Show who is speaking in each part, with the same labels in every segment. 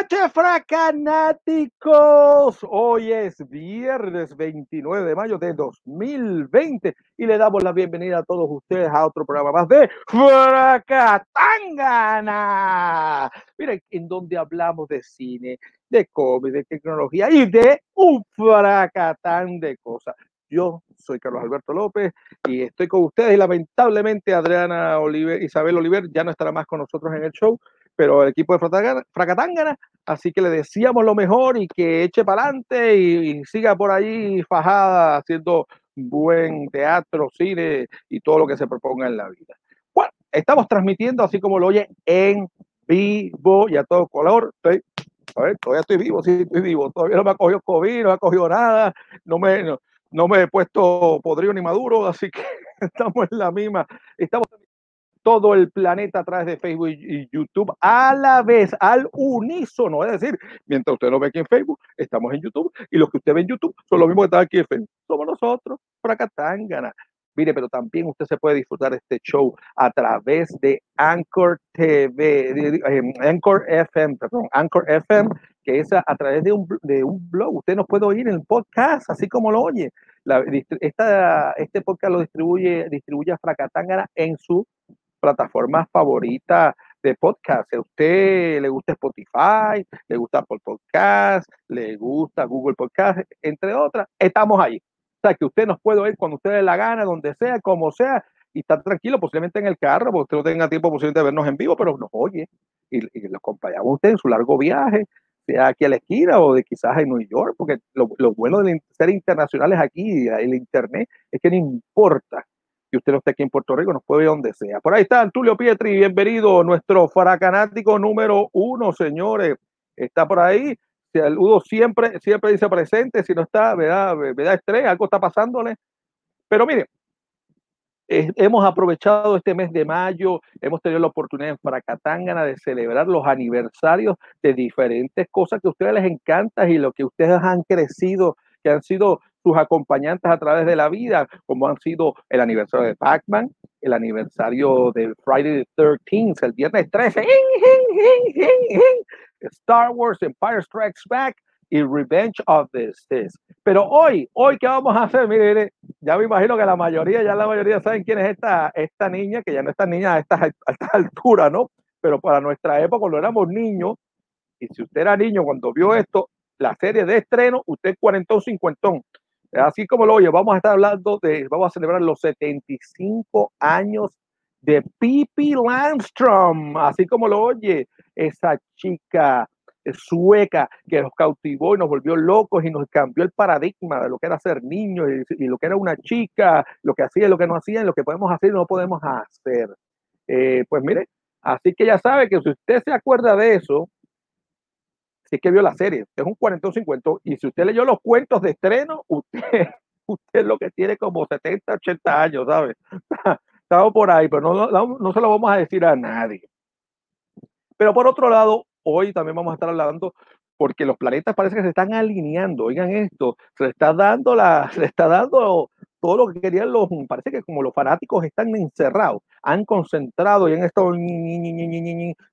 Speaker 1: noche, fracanáticos. Hoy es viernes 29 de mayo de 2020 y le damos la bienvenida a todos ustedes a otro programa más de Fracatangana. Miren, en donde hablamos de cine, de cómic, de tecnología y de un fracatán de cosas. Yo soy Carlos Alberto López y estoy con ustedes y lamentablemente Adriana Oliver, Isabel Oliver ya no estará más con nosotros en el show pero el equipo de Fracatangana, así que le decíamos lo mejor y que eche para adelante y, siga por ahí fajada haciendo buen teatro, cine y todo lo que se proponga en la vida. Bueno, estamos transmitiendo así como lo oye en vivo y a todo color. Estoy, a ver, todavía estoy vivo, sí, estoy vivo. Todavía no me ha cogido COVID, no me ha cogido nada, no me, no me he puesto podrido ni maduro, así que estamos en la misma. Estamos todo el planeta a través de Facebook y YouTube a la vez, al unísono. Es decir, mientras usted lo ve aquí en Facebook, estamos en YouTube y los que usted ve en YouTube son los mismos que están aquí en Facebook. Somos nosotros, Fracatangana. Mire, pero también usted se puede disfrutar este show a través de Anchor TV, em, Anchor FM, perdón, Anchor FM, que es a, través de un, de un, blog. Usted nos puede oír en el podcast, así como lo oye. Esta, este podcast lo distribuye, distribuye a en su plataformas favoritas de podcast. A usted le gusta Spotify, le gusta Apple Podcast, le gusta Google Podcast, entre otras, estamos ahí. O sea, que usted nos puede oír cuando usted le la gana, donde sea, como sea, y estar tranquilo, posiblemente en el carro, porque usted no tenga tiempo posiblemente de vernos en vivo, pero nos oye y, y lo acompañamos a usted en su largo viaje, sea aquí a la esquina o de quizás en New York, porque lo, lo bueno de ser internacionales aquí, el Internet, es que no importa que usted no esté aquí en Puerto Rico, nos puede ir donde sea. Por ahí está Tulio Pietri, bienvenido, nuestro fracanático número uno, señores. Está por ahí. Saludo siempre, siempre dice presente, si no está, ¿verdad? da estrés, algo está pasándole. Pero miren, hemos aprovechado este mes de mayo, hemos tenido la oportunidad en Fracatangana de celebrar los aniversarios de diferentes cosas que a ustedes les encanta y lo que ustedes han crecido, que han sido sus acompañantes a través de la vida, como han sido el aniversario de Pac-Man, el aniversario de Friday the 13th, el viernes 13, Star Wars Empire Strikes Back y Revenge of the Sith. Pero hoy, hoy, ¿qué vamos a hacer? Mire, ya me imagino que la mayoría, ya la mayoría saben quién es esta, esta niña, que ya no es esta niña a esta, a esta altura, ¿no? Pero para nuestra época, cuando éramos niños, y si usted era niño cuando vio esto, la serie de estreno, usted cuarentón, cincuentón. Así como lo oye, vamos a estar hablando de, vamos a celebrar los 75 años de Pippi Landstrom, así como lo oye, esa chica sueca que nos cautivó y nos volvió locos y nos cambió el paradigma de lo que era ser niño y, lo que era una chica, lo que hacía y lo que no hacía, y lo que podemos hacer y no podemos hacer. Eh, pues mire, así que ya sabe que si usted se acuerda de eso, si es que vio la serie, es un 40 50 y si usted leyó los cuentos de estreno, usted, usted lo que tiene como 70, 80 años, ¿sabe? Estamos por ahí, pero no, no, no se lo vamos a decir a nadie. Pero por otro lado, hoy también vamos a estar hablando porque los planetas parece que se están alineando. Oigan esto, se está dando la, se está dando todo lo que querían los, parece que como los fanáticos están encerrados, han concentrado y han estado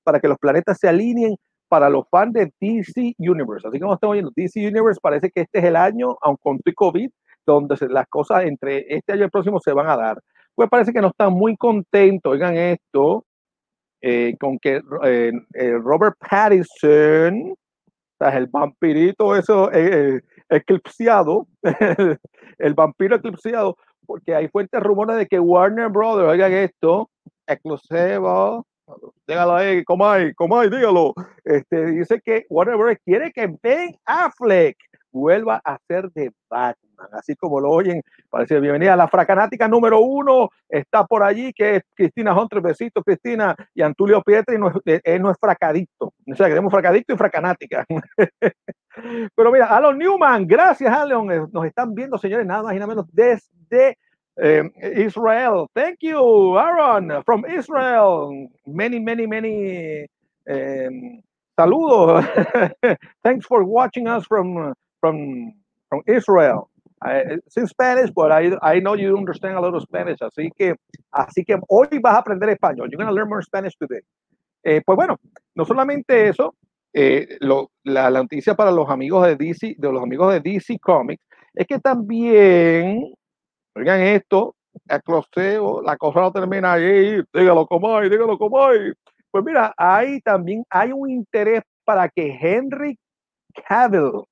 Speaker 1: para que los planetas se alineen para los fans de DC Universe. Así como estamos viendo, DC Universe parece que este es el año, aunque con COVID, donde las cosas entre este año y el próximo se van a dar. Pues parece que no están muy contentos, oigan esto, eh, con que eh, eh, Robert Pattinson, el vampirito eso eclipseado, el vampiro eclipseado, porque hay fuertes rumores de que Warner Brothers, oigan esto, exclusivo, Dígalo ahí, ¿cómo hay? Dígalo. Este, dice que Warner Bros. quiere que Ben Affleck vuelva a ser de Batman. Así como lo oyen, parece bienvenida la fracanática número uno. Está por allí, que es Cristina Hunter. Besitos, Cristina. Y Antulio Pietri no es, no es fracadicto. O sea, queremos fracadicto y fracanática. Pero mira, Alon Newman, gracias, Alon. Nos están viendo, señores, nada más y nada menos desde um, Israel. Thank you, Aaron, from Israel. Many, many, many um, saludos. Thanks for watching us from from from Israel. I, it's in Spanish, but I, I know you understand a little Spanish. Así que, así que hoy vas a aprender español. You're to learn more Spanish today. Eh, pues bueno, no solamente eso, eh, lo, la, la, noticia para los amigos de DC, de los amigos de DC Comics, es que también, oigan esto, el closeo, la cosa no termina ahí, dígalo como hay, dígalo como hay. Pues mira, ahí también hay un interés para que Henry Cavill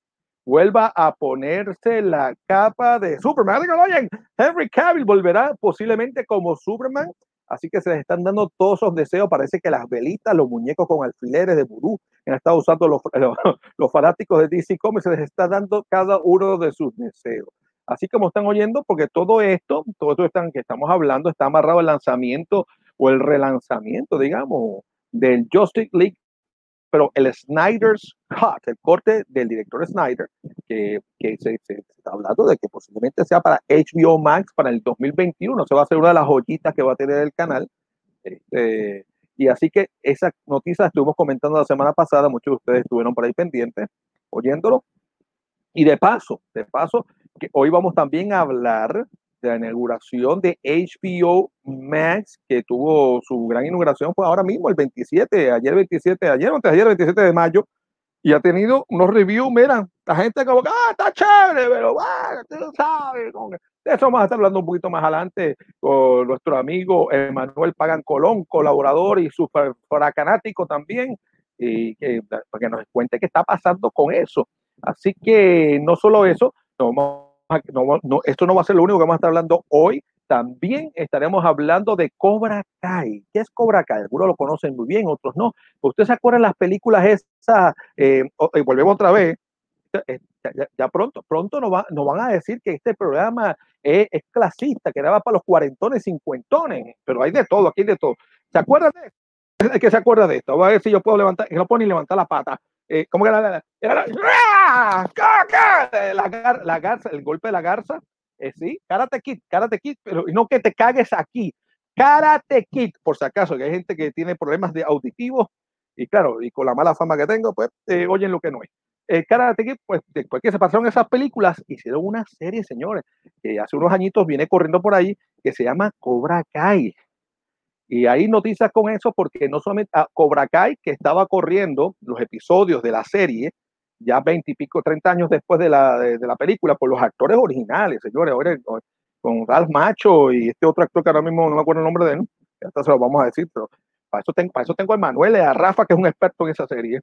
Speaker 1: vuelva a ponerse la capa de Superman. Oigan, Henry Cavill volverá posiblemente como Superman Así que se les están dando todos esos deseos. Parece que las velitas, los muñecos con alfileres de vudú que han estado usando los, los, los, fanáticos de DC Comics, se les está dando cada uno de sus deseos. Así como están oyendo, porque todo esto, todo esto están, que estamos hablando, está amarrado al lanzamiento o el relanzamiento, digamos, del Justice League pero el Snyder's Cut, el corte del director Snyder, que, se, está hablando de que posiblemente sea para HBO Max para el 2021, se va a ser una de las joyitas que va a tener el canal. Este, y así que esa noticia estuvimos comentando la semana pasada, muchos de ustedes estuvieron por ahí pendientes, oyéndolo. Y de paso, de paso, que hoy vamos también a hablar la inauguración de HBO Max, que tuvo su gran inauguración, fue ahora mismo, el 27, ayer 27, ayer antes ayer 27 de mayo, y ha tenido unos reviews, mira, la gente como ah, está chévere, pero bueno, tú sabes, de eso vamos a estar hablando un poquito más adelante con nuestro amigo Emanuel Pagan Colón, colaborador y super fracanático también, y que, para que nos cuente qué está pasando con eso. Así que no solo eso, esto no va a ser lo único que vamos a estar hablando hoy. También estaremos hablando de Cobra Kai. ¿Qué es Cobra Kai? Algunos lo conocen muy bien, otros no. ¿Ustedes se acuerdan las películas esas? Eh, y volvemos otra vez. Eh, ya, ya, pronto, pronto nos, va, nos, van a decir que este programa es, clasista, que era para los cuarentones, cincuentones, pero hay de todo, aquí hay de todo. ¿Se acuerdan de esto? ¿Qué se acuerda de esto? Voy a ver si yo puedo levantar, que no puedo ni levantar la pata eh, ¿cómo que la, la, la, la, la, garza, el golpe de la garza? Eh, sí, Karate Kid, Karate Kid, pero no que te cagues aquí. Karate Kid, por si acaso, que hay gente que tiene problemas de auditivos y claro, y con la mala fama que tengo, pues eh, oyen lo que no es. Eh, Karate Kid, pues después que se pasaron esas películas, hicieron una serie, señores, que hace unos añitos viene corriendo por ahí, que se llama Cobra Kai. Y hay noticias con eso porque no solamente a Cobra Kai, que estaba corriendo los episodios de la serie, ya 20 y pico, 30 años después de la, de, de la película, por los actores originales, señores, ahora, con Ralph Macho y este otro actor que ahora mismo no me acuerdo el nombre de él, hasta se lo vamos a decir, pero para eso tengo, para eso tengo a Manuel y a Rafa, que es un experto en esa serie,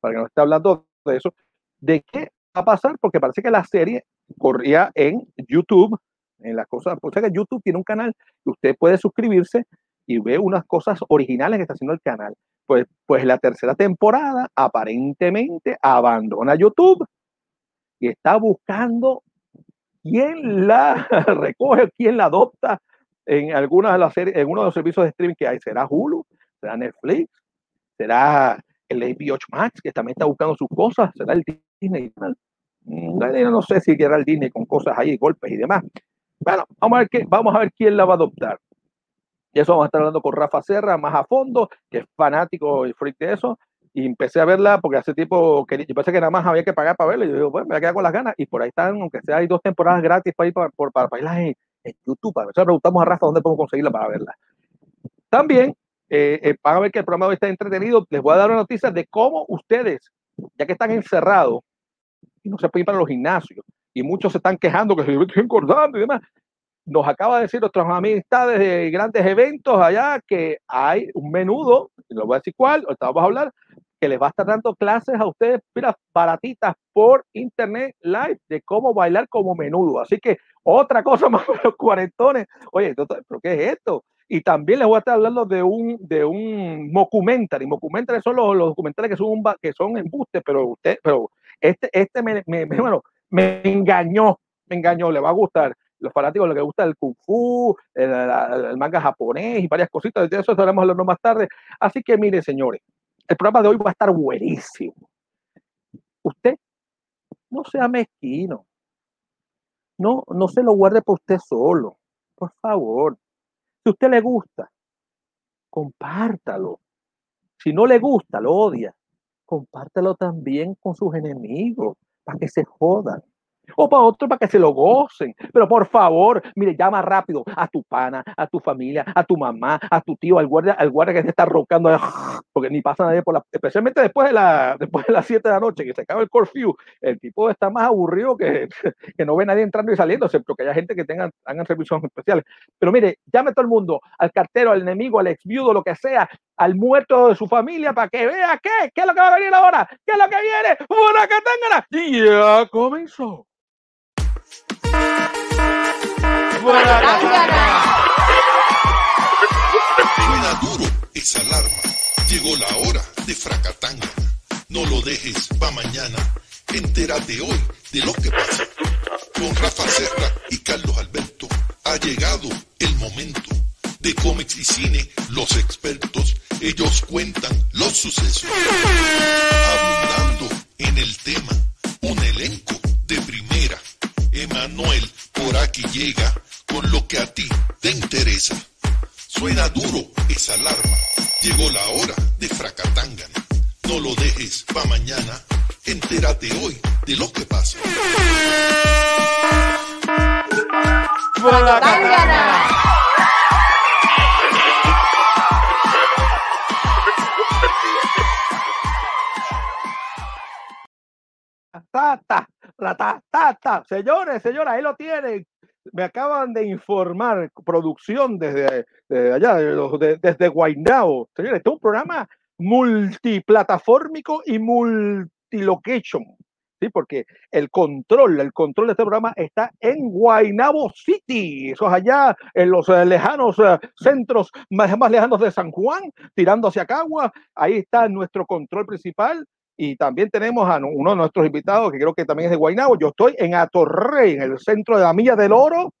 Speaker 1: para que nos esté hablando de eso. ¿De qué va a pasar? Porque parece que la serie corría en YouTube, en las cosas, pues que YouTube tiene un canal que usted puede suscribirse y ve unas cosas originales que está haciendo el canal. Pues, pues la tercera temporada aparentemente abandona YouTube y está buscando quién la recoge, quién la adopta en algunas de las series, en uno de los servicios de streaming que hay. ¿Será Hulu? ¿Será Netflix? ¿Será el HBO Max que también está buscando sus cosas? ¿Será el Disney? Mm, no sé si era el Disney con cosas ahí, golpes y demás. Bueno, vamos a ver, qué, vamos a ver quién la va a adoptar. Y eso vamos a estar hablando con Rafa Serra más a fondo, que es fanático y freak de eso. Y empecé a verla porque hace tiempo que yo pensé que nada más había que pagar para verla. Y yo digo, bueno, me voy a quedar con las ganas. Y por ahí están, aunque sea, hay dos temporadas gratis para ir para, para, para, irlas en, YouTube. Para eso preguntamos a Rafa dónde podemos conseguirla para verla. También, eh, eh, para ver que el programa hoy está entretenido, les voy a dar una noticia de cómo ustedes, ya que están encerrados y no se pueden ir para los gimnasios, y muchos se están quejando que se estoy engordando y demás, nos acaba de decir nuestras amistades de grandes eventos allá que hay un menudo, no voy a decir cuál, ahorita vamos a hablar, que les va a estar dando clases a ustedes, mira, baratitas por internet live de cómo bailar como menudo. Así que otra cosa más para los cuarentones. Oye, ¿pero qué es esto? Y también les voy a estar hablando de un, de un documentary. Documentary son los, los documentales que son, un, que son embustes, pero usted, pero este, este me, me, me engañó, me engañó, le va a gustar los fanáticos lo que gusta el kung fu, el, manga japonés y varias cositas, de eso estaremos hablando más tarde. Así que miren, señores, el programa de hoy va a estar buenísimo. Usted no sea mezquino. No, no se lo guarde por usted solo. Por favor. Si a usted le gusta, compártalo. Si no le gusta, lo odia, compártalo también con sus enemigos para que se jodan. O para otro para que se lo gocen. Pero por favor, mire, llama rápido a tu pana, a tu familia, a tu mamá, a tu tío, al guardia, al guardia que se está rocando, porque ni pasa nadie por la, especialmente después de, la, después de las 7 de la noche, que se acaba el curfew, el tipo está más aburrido que, que no ve nadie entrando y saliendo, excepto que haya gente que tengan, hagan servicios especiales. Pero mire, llame a todo el mundo, al cartero, al enemigo, al ex viudo, lo que sea, al muerto de su familia, para que vea qué, qué es lo que va a venir ahora, qué es lo que viene, una catangana. Y ya comenzó.
Speaker 2: Suena duro esa alarma. Llegó la hora de Fracatanga. No lo dejes pa' mañana. Entérate hoy de lo que pasa. Con Rafa Serra y Carlos Alberto ha llegado el momento de cómics y cine. Los expertos, ellos cuentan los sucesos. Abundando en el tema, un elenco de primera. Emanuel por aquí llega con lo que a ti te interesa. Suena duro esa alarma. Llegó la hora de Fracatangana. No lo dejes pa' mañana. Entérate hoy de lo que pasa.
Speaker 3: Fracatangana.
Speaker 1: Ta, ta, la, ta, ta, ta. Señores, señoras, ahí lo tienen. Me acaban de informar, producción desde, desde allá, de- desde Guaynabo. Señores, este es un programa multiplataformico y multilocation. Sí, porque el control, el control de este programa está en Guaynabo City. Eso es allá en los eh, lejanos eh, centros más, más lejanos de San Juan, tirando hacia Cagua. Ahí está nuestro control principal. Y también tenemos a uno de nuestros invitados, que creo que también es de Guaynabo. Yo estoy en Atorrey, en el centro de la Milla del Oro.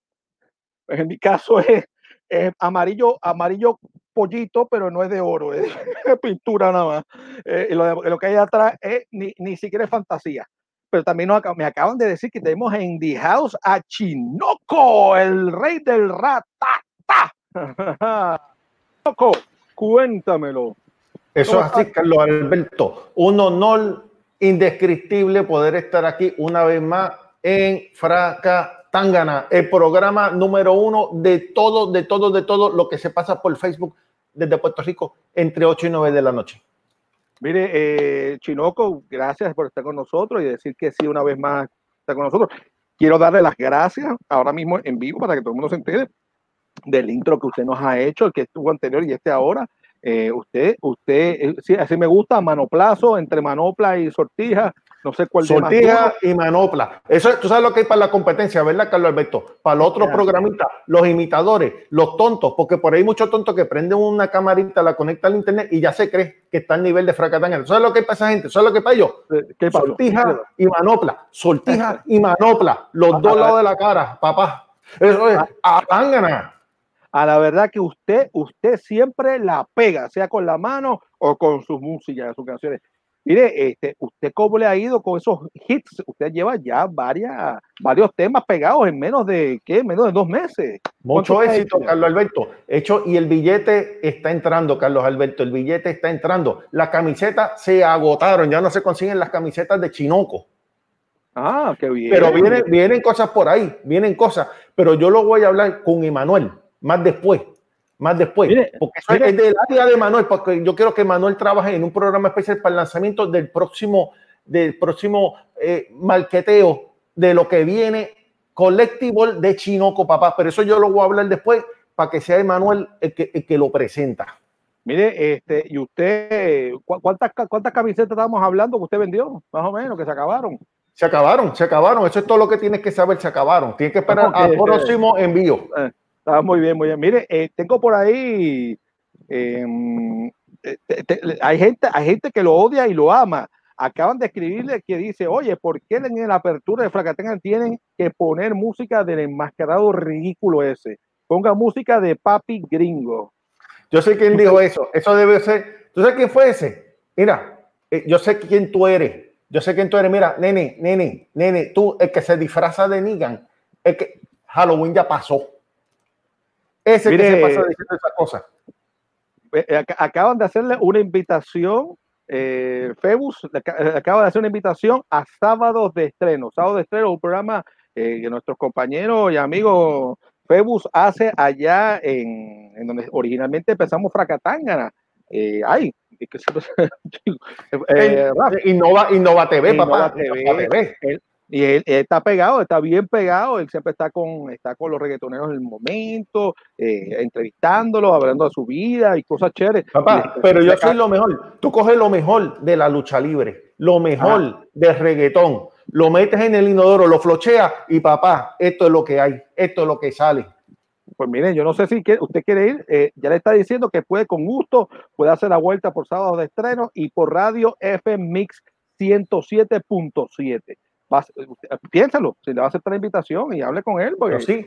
Speaker 1: En mi caso es, es amarillo, amarillo pollito, pero no es de oro, es pintura nada más. Eh, y lo, lo que hay atrás es ni, ni siquiera es fantasía. Pero también nos me acaban de decir que tenemos en The House a Chinoco, el rey del ratata. Chinoco, cuéntamelo.
Speaker 4: Eso
Speaker 1: ¿Cómo
Speaker 4: es así, Carlos Alberto. Un honor indescriptible poder estar aquí una vez más en Fracatangana, el programa número uno de todo, de todo, de todo lo que se pasa por Facebook desde Puerto Rico entre 8 y 9 de la noche.
Speaker 1: Mire, eh, Chinoco, gracias por estar con nosotros y decir que sí, una vez más está con nosotros. Quiero darle las gracias ahora mismo en vivo para que todo el mundo se entere del intro que usted nos ha hecho, el que estuvo anterior y este ahora. Eh, usted, usted, eh, sí, así me gusta, manoplazo, entre manopla y sortija, no sé cuál
Speaker 4: Sortija y manopla. Eso, tú sabes lo que hay para la competencia, ¿verdad, Carlos Alberto? Para los otros programistas, los imitadores, los tontos, porque por ahí hay muchos tontos que prenden una camarita, la conectan al internet y ya se cree que está al nivel de fracatanga. ¿Sabes lo que hay para esa gente? ¿Sabes lo que hay para ellos?
Speaker 1: ¿Qué pasó?
Speaker 4: Sortija y manopla. Sortija y manopla. Los dos lados de la cara, papá. Eso es a
Speaker 1: A la verdad que usted, usted siempre la pega, sea con la mano o con sus músicas, sus canciones. Mire, este, usted cómo le ha ido con esos hits. Usted lleva ya varias, varios temas pegados en menos de qué, menos de dos meses.
Speaker 4: Mucho
Speaker 1: ¿Cuánto
Speaker 4: éxito, Carlos Alberto. Hecho, y el billete está entrando, Carlos Alberto. El billete está entrando. Las camisetas se agotaron. Ya no se consiguen las camisetas de Chinoco.
Speaker 1: Ah, qué bien.
Speaker 4: Pero vienen, vienen cosas por ahí, vienen cosas. Pero yo lo voy a hablar con Emanuel más después. Más después.
Speaker 1: Mire,
Speaker 4: porque eso es del área de Manuel, porque yo quiero que Manuel trabaje en un programa especial para el lanzamiento del próximo, del próximo eh, marqueteo de lo que viene collectible de Chinoco, papá. Pero eso yo lo voy a hablar después para que sea Emanuel el que, el que lo presenta.
Speaker 1: Mire, este, y usted, ¿cu- ¿cuántas, cuántas camisetas estábamos hablando que usted vendió? Más o menos, que se acabaron.
Speaker 4: Se acabaron, se acabaron. Eso es todo lo que tienes que saber. Se acabaron. Tienes que esperar al
Speaker 1: ok.
Speaker 4: próximo envío.
Speaker 1: Está muy bien, muy bien. Mire, eh, tengo por ahí, em, eh, te- te- hay, gente, hay gente que lo odia y lo ama. Acaban de escribirle que dice, oye, ¿por qué en la apertura de Fracatenga tienen que poner música del enmascarado ridículo ese? Ponga música de papi gringo.
Speaker 4: Yo sé quién dijo eso. Eso debe ser. ¿Tú sabes quién fue ese? Mira, eh, yo sé quién tú eres. Yo sé quién tú eres. Mira, nene, nene, nene, tú, el que se disfraza de Negan, el que Halloween ya pasó. Ese
Speaker 1: Mire,
Speaker 4: que se pasa diciendo esas cosas.
Speaker 1: Eh, ac- acaban de hacerle una invitación eh, Febus acaba de hacer una invitación a sábados de estreno. Sábado de estreno, un programa eh, que nuestros compañeros y amigos Febus hace allá en, en donde originalmente empezamos Fracatángana. Eh, ay,
Speaker 4: eh, Innova, Innova TV, papá.
Speaker 1: TV. Y él, está pegado, está bien pegado, él siempre está con, está con los reggaetoneros en el momento, eh, entrevistándolos, hablando de su vida y cosas chéveres.
Speaker 4: Papá, pero yo soy lo mejor. Tú coges lo mejor de la lucha libre, lo mejor del reggaetón, lo metes en el inodoro, lo flocheas y papá, esto es lo que hay, esto es lo que sale.
Speaker 1: Pues miren, yo no sé si usted quiere ir, eh, ya le está diciendo que puede con gusto, puede hacer la vuelta por sábado de estreno y por radio FM Mix 107.7. Piénsalo, si le va a aceptar la invitación y hable con él. Porque,
Speaker 4: sí,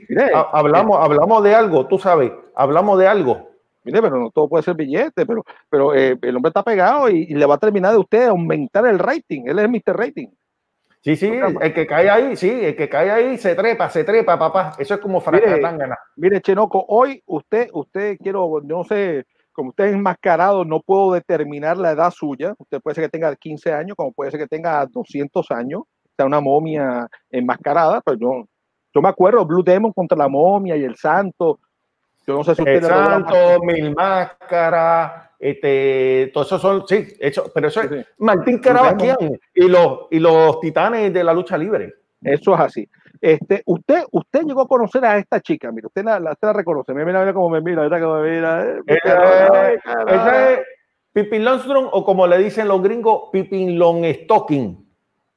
Speaker 4: hablamos, hablamos de algo, tú sabes, hablamos de algo.
Speaker 1: Mire, pero no todo puede ser billete, pero, pero eh, el hombre está pegado y, y, le va a terminar de usted aumentar el rating. Él es Mr. Rating.
Speaker 4: Sí, sí, el que cae ahí, sí, el que cae ahí se trepa, se trepa, papá. Eso es como fracatangana.
Speaker 1: Mire, mire, Chenoco, hoy usted, usted quiero, no sé, como usted es enmascarado, no puedo determinar la edad suya. Usted puede ser que tenga 15 años, como puede ser que tenga 200 años, sea una momia enmascarada, pero yo, yo me acuerdo, Blue Demon contra la momia y el santo. Yo no sé si usted...
Speaker 4: El santo, mil máscaras, este, todos esos son, sí, hecho, pero eso es Martín Carabaquian y los, y los titanes de la lucha libre.
Speaker 1: Eso es así. Este, usted, usted llegó a conocer a esta chica, mira, usted la, la, usted la reconoce, mira, mira cómo me mira, mira cómo me mira. Eh,
Speaker 4: esa es Pipin Longstrom o como le dicen los gringos, Pipin Longstocking.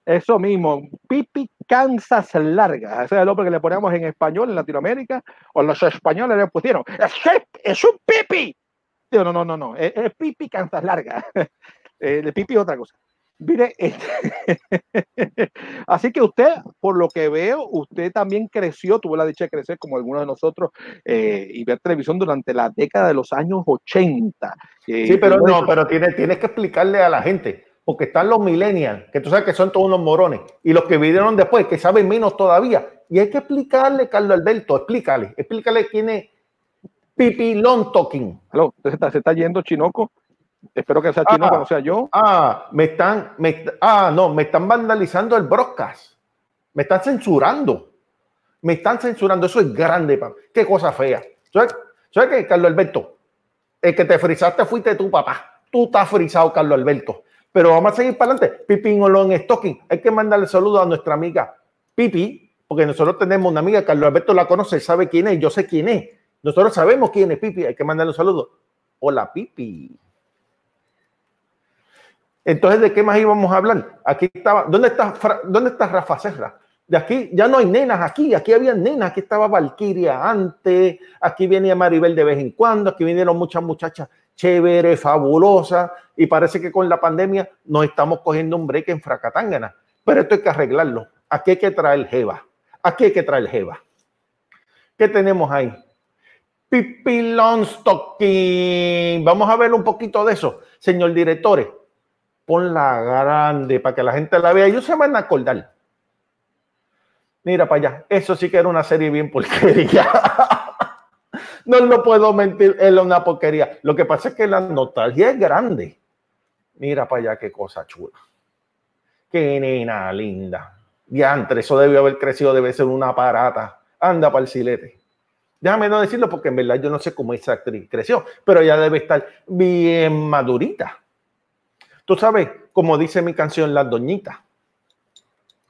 Speaker 1: Eso mismo, Pipi Kansas Larga. Ese es el nombre que le ponemos en español en Latinoamérica, o los españoles le pusieron. ¡Es, es un Pipi! no, no, no, no, es, pipi cansas larga. el pipi otra cosa. Mire, este, así que usted, por lo que veo, usted también creció, tuvo la dicha de crecer como algunos de nosotros eh, y ver televisión durante la década de los años 80.
Speaker 4: Eh, sí, pero no, pero tienes, tienes que explicarle a la gente, porque están los millennials, que tú sabes que son todos unos morones, y los que vivieron después, que saben menos todavía. Y hay que explicarle, Carlos Alberto, explícale, explícale quién es Pipilón Talking.
Speaker 1: Aló, se está, se está yendo Chinoco. Espero que sea Chinoco, ah, no sea yo.
Speaker 4: Ah, me están, me, ah, no, me están vandalizando el broadcast. Me están censurando. Me están censurando. Eso es grande, papá. Qué cosa fea. ¿Sabes, ¿Sabes qué, Carlos Alberto? El que te frizaste fuiste tu papá. Tú estás frisado, Carlos Alberto. Pero vamos a seguir para adelante. Pipi Olón Stocking. Hay que mandarle saludo a nuestra amiga Pipi, porque nosotros tenemos una amiga, Carlos Alberto la conoce, sabe quién es, yo sé quién es nosotros sabemos quién es Pipi, hay que mandarle un saludo. Hola, Pipi. Entonces, ¿de qué más íbamos a hablar? Aquí estaba, ¿dónde está, dónde está Rafa Serra? De aquí ya no hay nenas aquí, aquí había nenas, aquí estaba Valkyria antes, aquí venía Maribel de vez en cuando, aquí vinieron muchas muchachas chéveres, fabulosas, y parece que con la pandemia nos estamos cogiendo un break en Fracatangana. Pero esto hay que arreglarlo. Aquí hay que traer Jeva. Aquí hay que traer Jeva. ¿Qué tenemos ahí? Pipilonstocking. Vamos a ver un poquito de eso. Señor director, ponla grande para que la gente la vea. Ellos se van a acordar. Mira para allá. Eso sí que era una serie bien porquería. no lo puedo mentir, es una porquería. Lo que pasa es que la nostalgia es grande. Mira para allá qué cosa chula. Qué nena linda. Diantre, eso debió haber crecido, debe ser una aparata. Anda para el silete. Déjame no decirlo porque en verdad yo no sé cómo esa actriz creció, pero ella debe estar bien madurita. Tú sabes, como dice mi canción, Las Doñitas,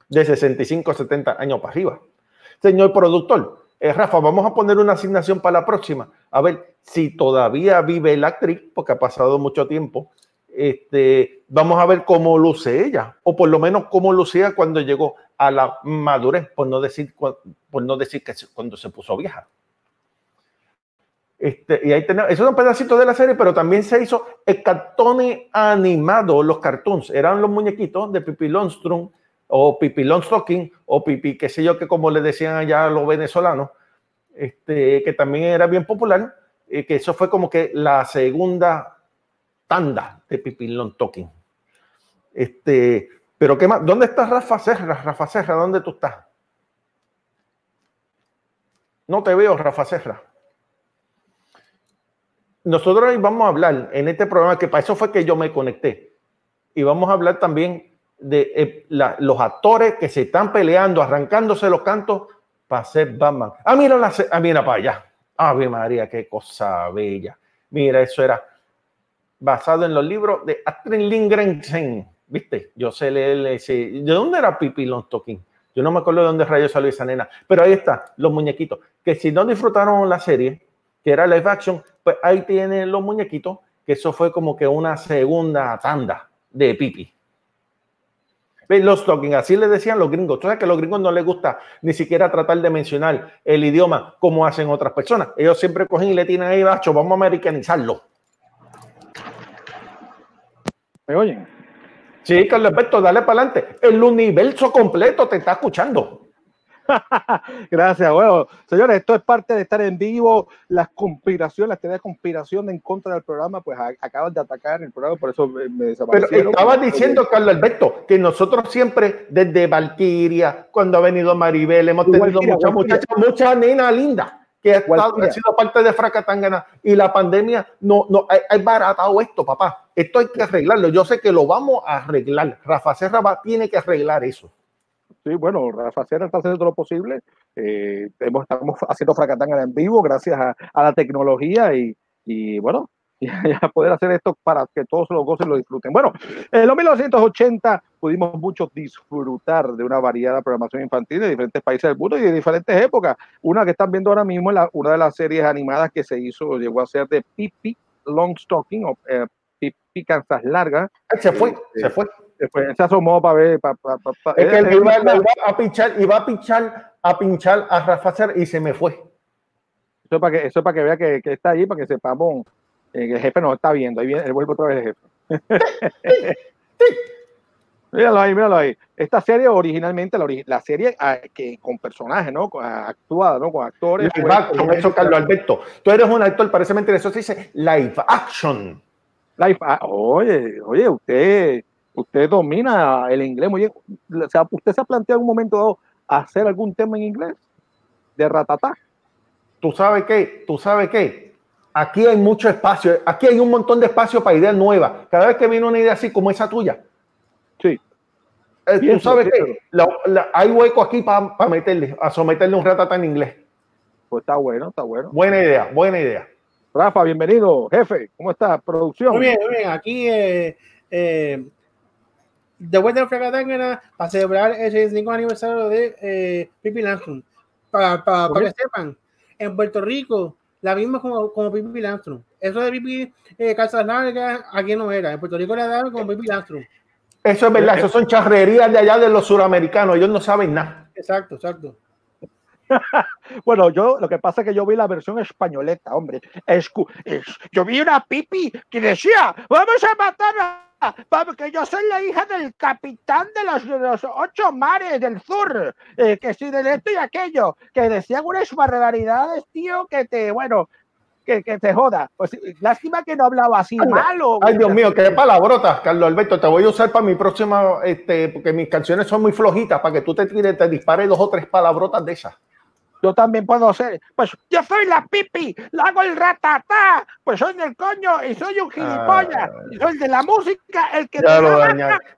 Speaker 4: de 65 70 años para arriba. Señor productor, eh, Rafa, vamos a poner una asignación para la próxima. A ver si todavía vive la actriz, porque ha pasado mucho tiempo. Este, vamos a ver cómo luce ella, o por lo menos cómo lucía cuando llegó a la madurez, por no decir, por no decir que cuando se puso vieja. Este, y ahí tenemos, eso es un pedacito de la serie, pero también se hizo el cartón animado, los cartoons, eran los muñequitos de Pipi Longstrom o Pipi Longstocking o Pipi, qué sé yo, que como le decían allá los venezolanos, este, que también era bien popular, y que eso fue como que la segunda tanda de Pipi Longstocking. Este, pero qué más, ¿dónde está Rafa Serra? Rafa Serra, ¿dónde tú estás? No te veo, Rafa Serra nosotros hoy vamos a hablar en este programa, que para eso fue que yo me conecté. y vamos a hablar también de eh, los actores que se están peleando, arrancándose los cantos para ser Batman. Ah, mira, la, ah, mira para allá. Ave María, qué cosa bella. Mira, eso era basado en los libros de Astrid Lindgren. ¿Viste? Yo sé leer ese. ¿De dónde era Pipi Talking? Yo no me acuerdo de dónde rayos salió esa nena. Pero ahí está, los muñequitos. Que si no disfrutaron la serie, que era live action, pues ahí tienen los muñequitos, que eso fue como que una segunda tanda de Pipi. Los talking, así le decían los gringos. Tú sabes que a los gringos no les gusta ni siquiera tratar de mencionar el idioma como hacen otras personas. Ellos siempre cogen y le tienen ahí, bacho, vamos a americanizarlo.
Speaker 1: ¿Me oyen?
Speaker 4: Sí, Carlos Alberto, dale para adelante. El universo completo te está escuchando.
Speaker 1: Gracias, bueno, señores, esto es parte de estar en vivo. Las conspiraciones, las teorías de conspiración en contra del programa, pues acaban de atacar el programa, por eso me
Speaker 4: desaparecieron. Pero estaba diciendo, Carlos Alberto, que nosotros siempre, desde Valkyria, cuando ha venido Maribel, hemos tenido muchas muchachas, mucha nena linda que ha, sido parte de Fracatangana y la pandemia no, no ha, baratado esto, papá. Esto hay que arreglarlo. Yo sé que lo vamos a arreglar. Rafa Serra tiene que arreglar eso.
Speaker 1: Sí, bueno, Rafa Serra está haciendo todo lo posible. Eh, estamos haciendo Fracatanga en vivo gracias a, la tecnología y, y bueno, y a poder hacer esto para que todos los gocen lo disfruten. Bueno, en los 1980 pudimos muchos disfrutar de una variada programación infantil de diferentes países del mundo y de diferentes épocas. Una que están viendo ahora mismo es la, una de las series animadas que se hizo, llegó a ser de Pippi Longstocking o eh, Pippi Kansas Larga.
Speaker 4: Se fue, se fue.
Speaker 1: Después se asomó para ver.
Speaker 4: es que él iba, a pinchar, iba a pinchar, a pinchar a Rafa y se me fue.
Speaker 1: Eso es para que, eso para que vea que, que, está allí, para que sepamos eh, que el jefe nos está viendo. Ahí viene, él vuelve otra vez el jefe. míralo ahí, míralo ahí. Esta serie originalmente, la, la serie ah, que con personajes, ¿no? Actuada, ¿no? Con actores.
Speaker 4: Live action, eso, Carlos Alberto. Tú eres un actor, parece mentira, eso se dice live action.
Speaker 1: Live, oye, oye, usted usted domina el inglés muy bien. O sea, ¿usted se ha planteado en un momento dado hacer algún tema en inglés? De ratatá.
Speaker 4: ¿Tú sabes qué? ¿Tú sabes qué? Aquí hay mucho espacio. Aquí hay un montón de espacio para ideas nuevas. Cada vez que viene una idea así como esa tuya.
Speaker 1: Sí.
Speaker 4: Eh, ¿Tú sabes qué? hay hueco aquí para meterle, a someterle un ratatá en inglés.
Speaker 1: Pues está bueno, está bueno.
Speaker 4: Buena idea, buena idea.
Speaker 1: Rafa, bienvenido, jefe. ¿Cómo está? Producción.
Speaker 3: Muy bien, muy bien. Aquí eh, eh, de vuelta a Fracatangana para celebrar el 65 aniversario de eh, Pipi Landstrom. Para, para, para, que sepan, en Puerto Rico la misma como, como Pipi Landstrom. Eso de Pipi eh, Calzas Largas aquí no era. En Puerto Rico era dado como Pipi Landstrom.
Speaker 4: Eso es verdad, eso son charrerías de allá de los suramericanos. Ellos no saben nada.
Speaker 3: Exacto, exacto.
Speaker 1: bueno, yo lo que pasa es que yo vi la versión españoleta, hombre. Es, yo vi una pipi que decía, vamos a matar a porque yo soy la hija del capitán de los, ocho mares del sur, eh, que sí, de esto y aquello, que decían unas barbaridades, tío, que te, bueno, que, que, te joda. Pues lástima que no hablaba así malo.
Speaker 4: Ay, Dios mío, qué palabrotas, Carlos Alberto. Te voy a usar para mi próxima, este, porque mis canciones son muy flojitas, para que tú te te dispares dos o tres palabrotas de esas
Speaker 1: yo también puedo ser, pues yo soy la pipi, la hago el ratatá, pues soy del coño y soy un gilipollas, ah. y soy de la música, el que
Speaker 4: ya lo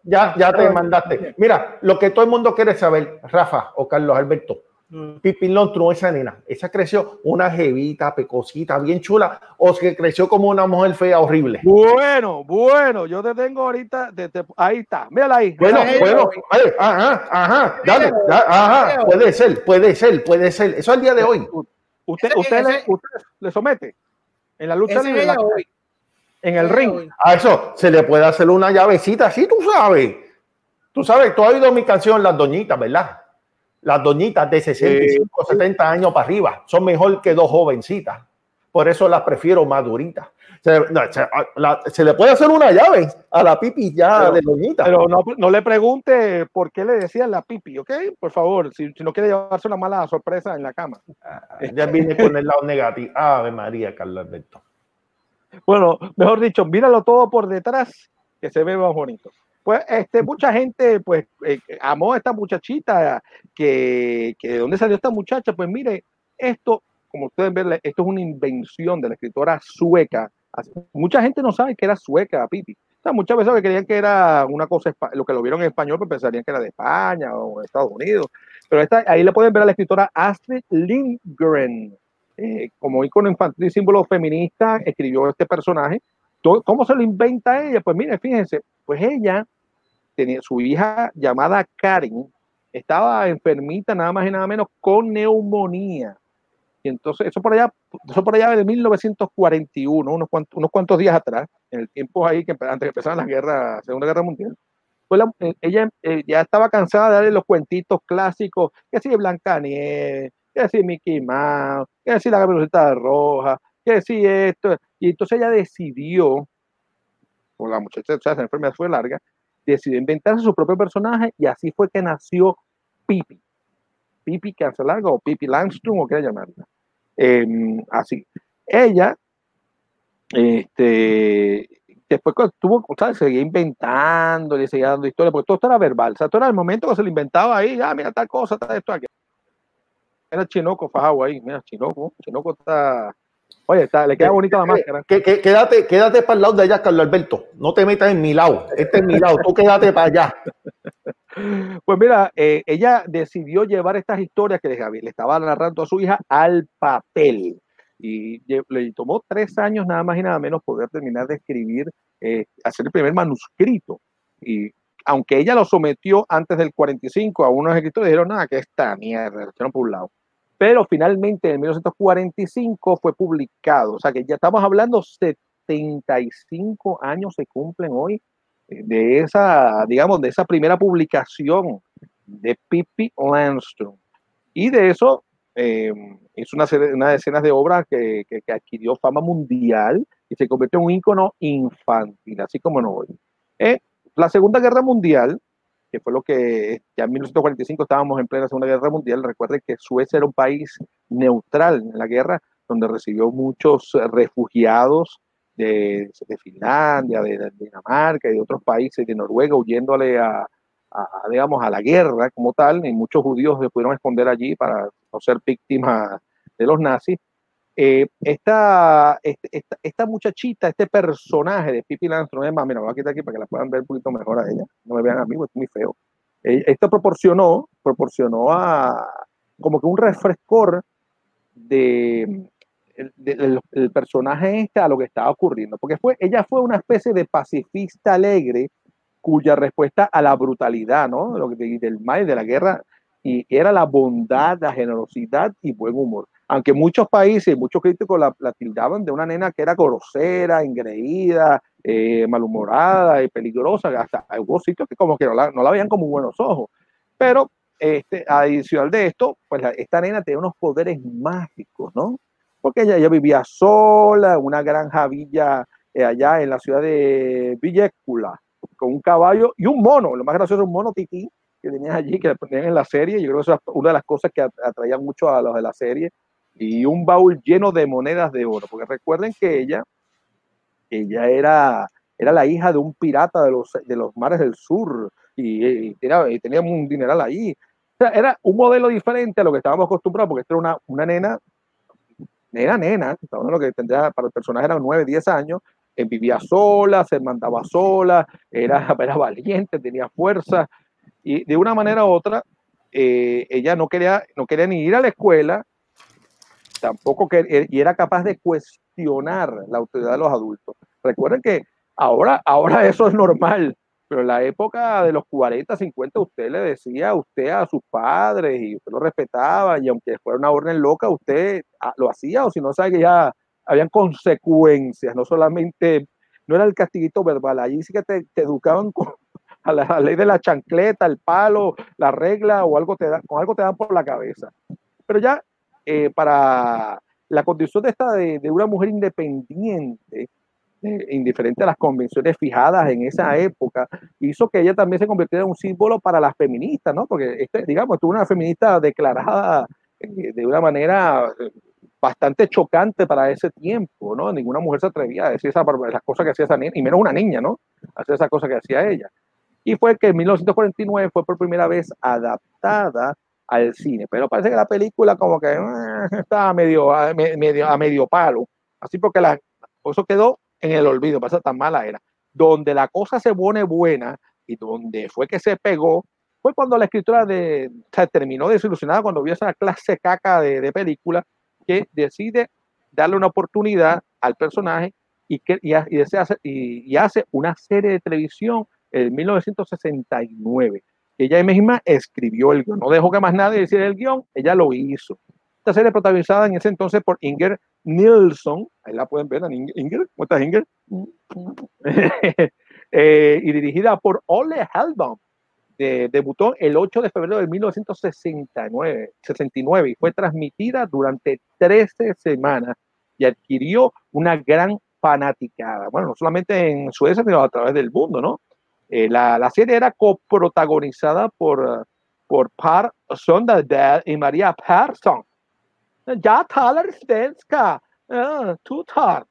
Speaker 4: ya, ya te mandaste. Mira, lo que todo el mundo quiere saber, Rafa o Carlos Alberto, Mm. Pipi Lontru, esa nena, esa creció una jevita, pecosita, bien chula, o que creció como una mujer fea, horrible.
Speaker 1: Bueno, bueno, yo te tengo ahorita, ahí está, mírala ahí.
Speaker 4: Bueno, bueno, ajá, ajá, dale, ajá, puede ser, puede ser, puede ser. Eso al día de hoy.
Speaker 1: Usted, usted, le, le somete en la lucha libre, en el ring.
Speaker 4: A eso se le puede hacer una llavecita, sí, tú sabes. Tú sabes, tú has oído mi canción Las Doñitas, ¿verdad? Las doñitas de 65, 70 años para arriba son mejor que dos jovencitas. Por eso las prefiero maduritas. Se, le puede hacer una llave a la pipi ya de doñita.
Speaker 1: Pero no, le pregunte por qué le decían la pipi, ¿ok? Por favor, si, no quiere llevarse una mala sorpresa en la cama.
Speaker 4: Ah, ya viene con el lado negativo. Ave María, Carlos Alberto.
Speaker 1: Bueno, mejor dicho, míralo todo por detrás, que se ve más bonito. Pues este, mucha gente pues eh, amó a esta muchachita, que, que, de dónde salió esta muchacha, pues mire, esto, como ustedes ven, esto es una invención de la escritora sueca. Mucha gente no sabe que era sueca, Pipi. sea, muchas veces creían que era una cosa, lo que lo vieron en español, pues pensarían que era de España o de Estados Unidos. Pero ahí le pueden ver a la escritora Astrid Lindgren, eh, como icono infantil y símbolo feminista, escribió este personaje. ¿Cómo se lo inventa ella? Pues mire, fíjense, pues ella tenía su hija llamada Karen, estaba enfermita nada más y nada menos con neumonía. Y entonces, eso por allá, eso por allá de 1941, unos cuantos, unos cuantos días atrás, en el tiempo ahí que antes de empezar la guerra, Segunda Guerra Mundial, pues ella eh, ya estaba cansada de darle los cuentitos clásicos, que si Blancanieves, que si Mickey Mouse, que si la Caperucita Roja, que si esto. Y entonces ella decidió, con la muchacha, o sea, esa enfermedad fue larga, decidió inventarse su propio personaje y así fue que nació Pipi. Pipi Cancelarga o Pipi Langstrom o qué llamarla. Em, así. Ella, este, después tuvo, ¿sabes? Seguía inventando, le seguía dando historias, porque todo esto era verbal. O sea, todo era el momento que se lo inventaba ahí, ah, mira tal cosa, tal esto, aquí. Era Chinoco fajado ahí, mira, Chinoco, Chinoco está. Oye, está, le queda bonita la máscara.
Speaker 4: Que, quédate, quédate para el lado de allá, Carlos Alberto. No te metas en mi lado. Este es mi lado. Tú quédate para allá.
Speaker 1: Pues mira, eh, ella decidió llevar estas historias que le estaba narrando a su hija al papel y le tomó tres años nada más y nada menos poder terminar de escribir, eh, hacer el primer manuscrito. Y aunque ella lo sometió antes del 45 a unos escritores, dijeron, nada, que esta mierda, lo por un lado. Pero finalmente en 1945 fue publicado, o sea que ya estamos hablando 75 años se cumplen hoy eh, de esa, digamos, de esa primera publicación de Pippi Landstrom. Y de eso eh, es una, una de escenas de obras que, que, adquirió fama mundial y se convirtió en un ícono infantil, así como no hoy. Eh, la Segunda Guerra Mundial, que fue lo que ya en 1945 estábamos en plena Segunda Guerra Mundial, recuerden que Suecia era un país neutral en la guerra, donde recibió muchos refugiados de, de Finlandia, de, de, Dinamarca y de otros países, de Noruega, huyéndole a, a, digamos, a la guerra como tal, y muchos judíos se pudieron esconder allí para no ser víctimas de los nazis. Eh, esta, esta, muchachita, este personaje de Pippi Landstrom, es más, mira, voy a quitar aquí para que la puedan ver un poquito mejor a ella, no me vean a mí, es muy feo. Eh, esto proporcionó, proporcionó a como que un refrescor de, de, el personaje este a lo que estaba ocurriendo, porque fue, ella fue una especie de pacifista alegre cuya respuesta a la brutalidad, ¿no? Lo que del mal de la guerra y era la bondad, la generosidad y buen humor. Aunque muchos países, muchos críticos la, tildaban de una nena que era grosera, engreída, eh, malhumorada y peligrosa, hasta hubo sitios que como que no la, no la veían como buenos ojos. Pero este, adicional de esto, pues esta nena tenía unos poderes mágicos, ¿no? Porque ella, ya vivía sola en una granja villa eh, allá en la ciudad de Villécula, con un caballo y un mono, lo más gracioso es un mono tití que tenías allí, que ponían en la serie, yo creo que eso es una de las cosas que atraían mucho a los de la serie, y un baúl lleno de monedas de oro, porque recuerden que ella, ella era, era la hija de un pirata de los, de los mares del sur, y, tenía, y tenía un dineral ahí. O sea, era un modelo diferente a lo que estábamos acostumbrados, porque esta era una, una nena, nena, nena, lo que tendría para el personaje eran 9, 10 años, vivía sola, se mandaba sola, era, era valiente, tenía fuerza y de una manera u otra eh, ella no quería, no quería ni ir a la escuela, tampoco que, y era capaz de cuestionar la autoridad de los adultos. Recuerden que ahora, ahora eso es normal, pero en la época de los 40, 50, usted le decía a usted a sus padres y usted lo respetaba y aunque fuera una orden loca, usted ah, lo hacía o si no sabe que ya habían consecuencias, no solamente, no era el castiguito verbal, allí sí que te, educaban con, a la, ley de la chancleta, el palo, la regla o algo te da, con algo te dan por la cabeza. Pero ya eh, para la condición de esta de, de una mujer independiente, eh, indiferente a las convenciones fijadas en esa época, hizo que ella también se convirtiera en un símbolo para las feministas, ¿no? Porque, este, digamos, tuvo una feminista declarada eh, de una manera bastante chocante para ese tiempo, ¿no? Ninguna mujer se atrevía a decir esas, cosas que hacía esa niña, y menos una niña, ¿no? Hacer esas cosas que hacía ella. Y fue que en 1949 fue por primera vez adaptada al cine, pero parece que la película como que eh, estaba medio a, medio, a medio palo, así porque la, eso quedó en el olvido, pasa tan mala era. donde la cosa se pone buena y donde fue que se pegó, fue cuando la escritora de, se terminó desilusionada cuando vio esa clase caca de, película que decide darle una oportunidad al personaje y, que, y hace una serie de televisión en 1969. Ella misma escribió el guion, no dejó que más nadie hiciera el guion, ella lo hizo. Esta serie protagonizada en ese entonces por Inger Nilsson, ahí la pueden ver, Inger, ¿cómo estás Inger? eh, y dirigida por Ole Hellbaum. De, debutó el 8 de febrero de 1969 69, y fue transmitida durante 13 semanas y adquirió una gran fanaticada. Bueno, no solamente en Suecia, sino a través del mundo, ¿no? Eh, la, la, serie era coprotagonizada por, uh, por Per Sunderdal y María Persson. Ya talar svenska, uh, tutar.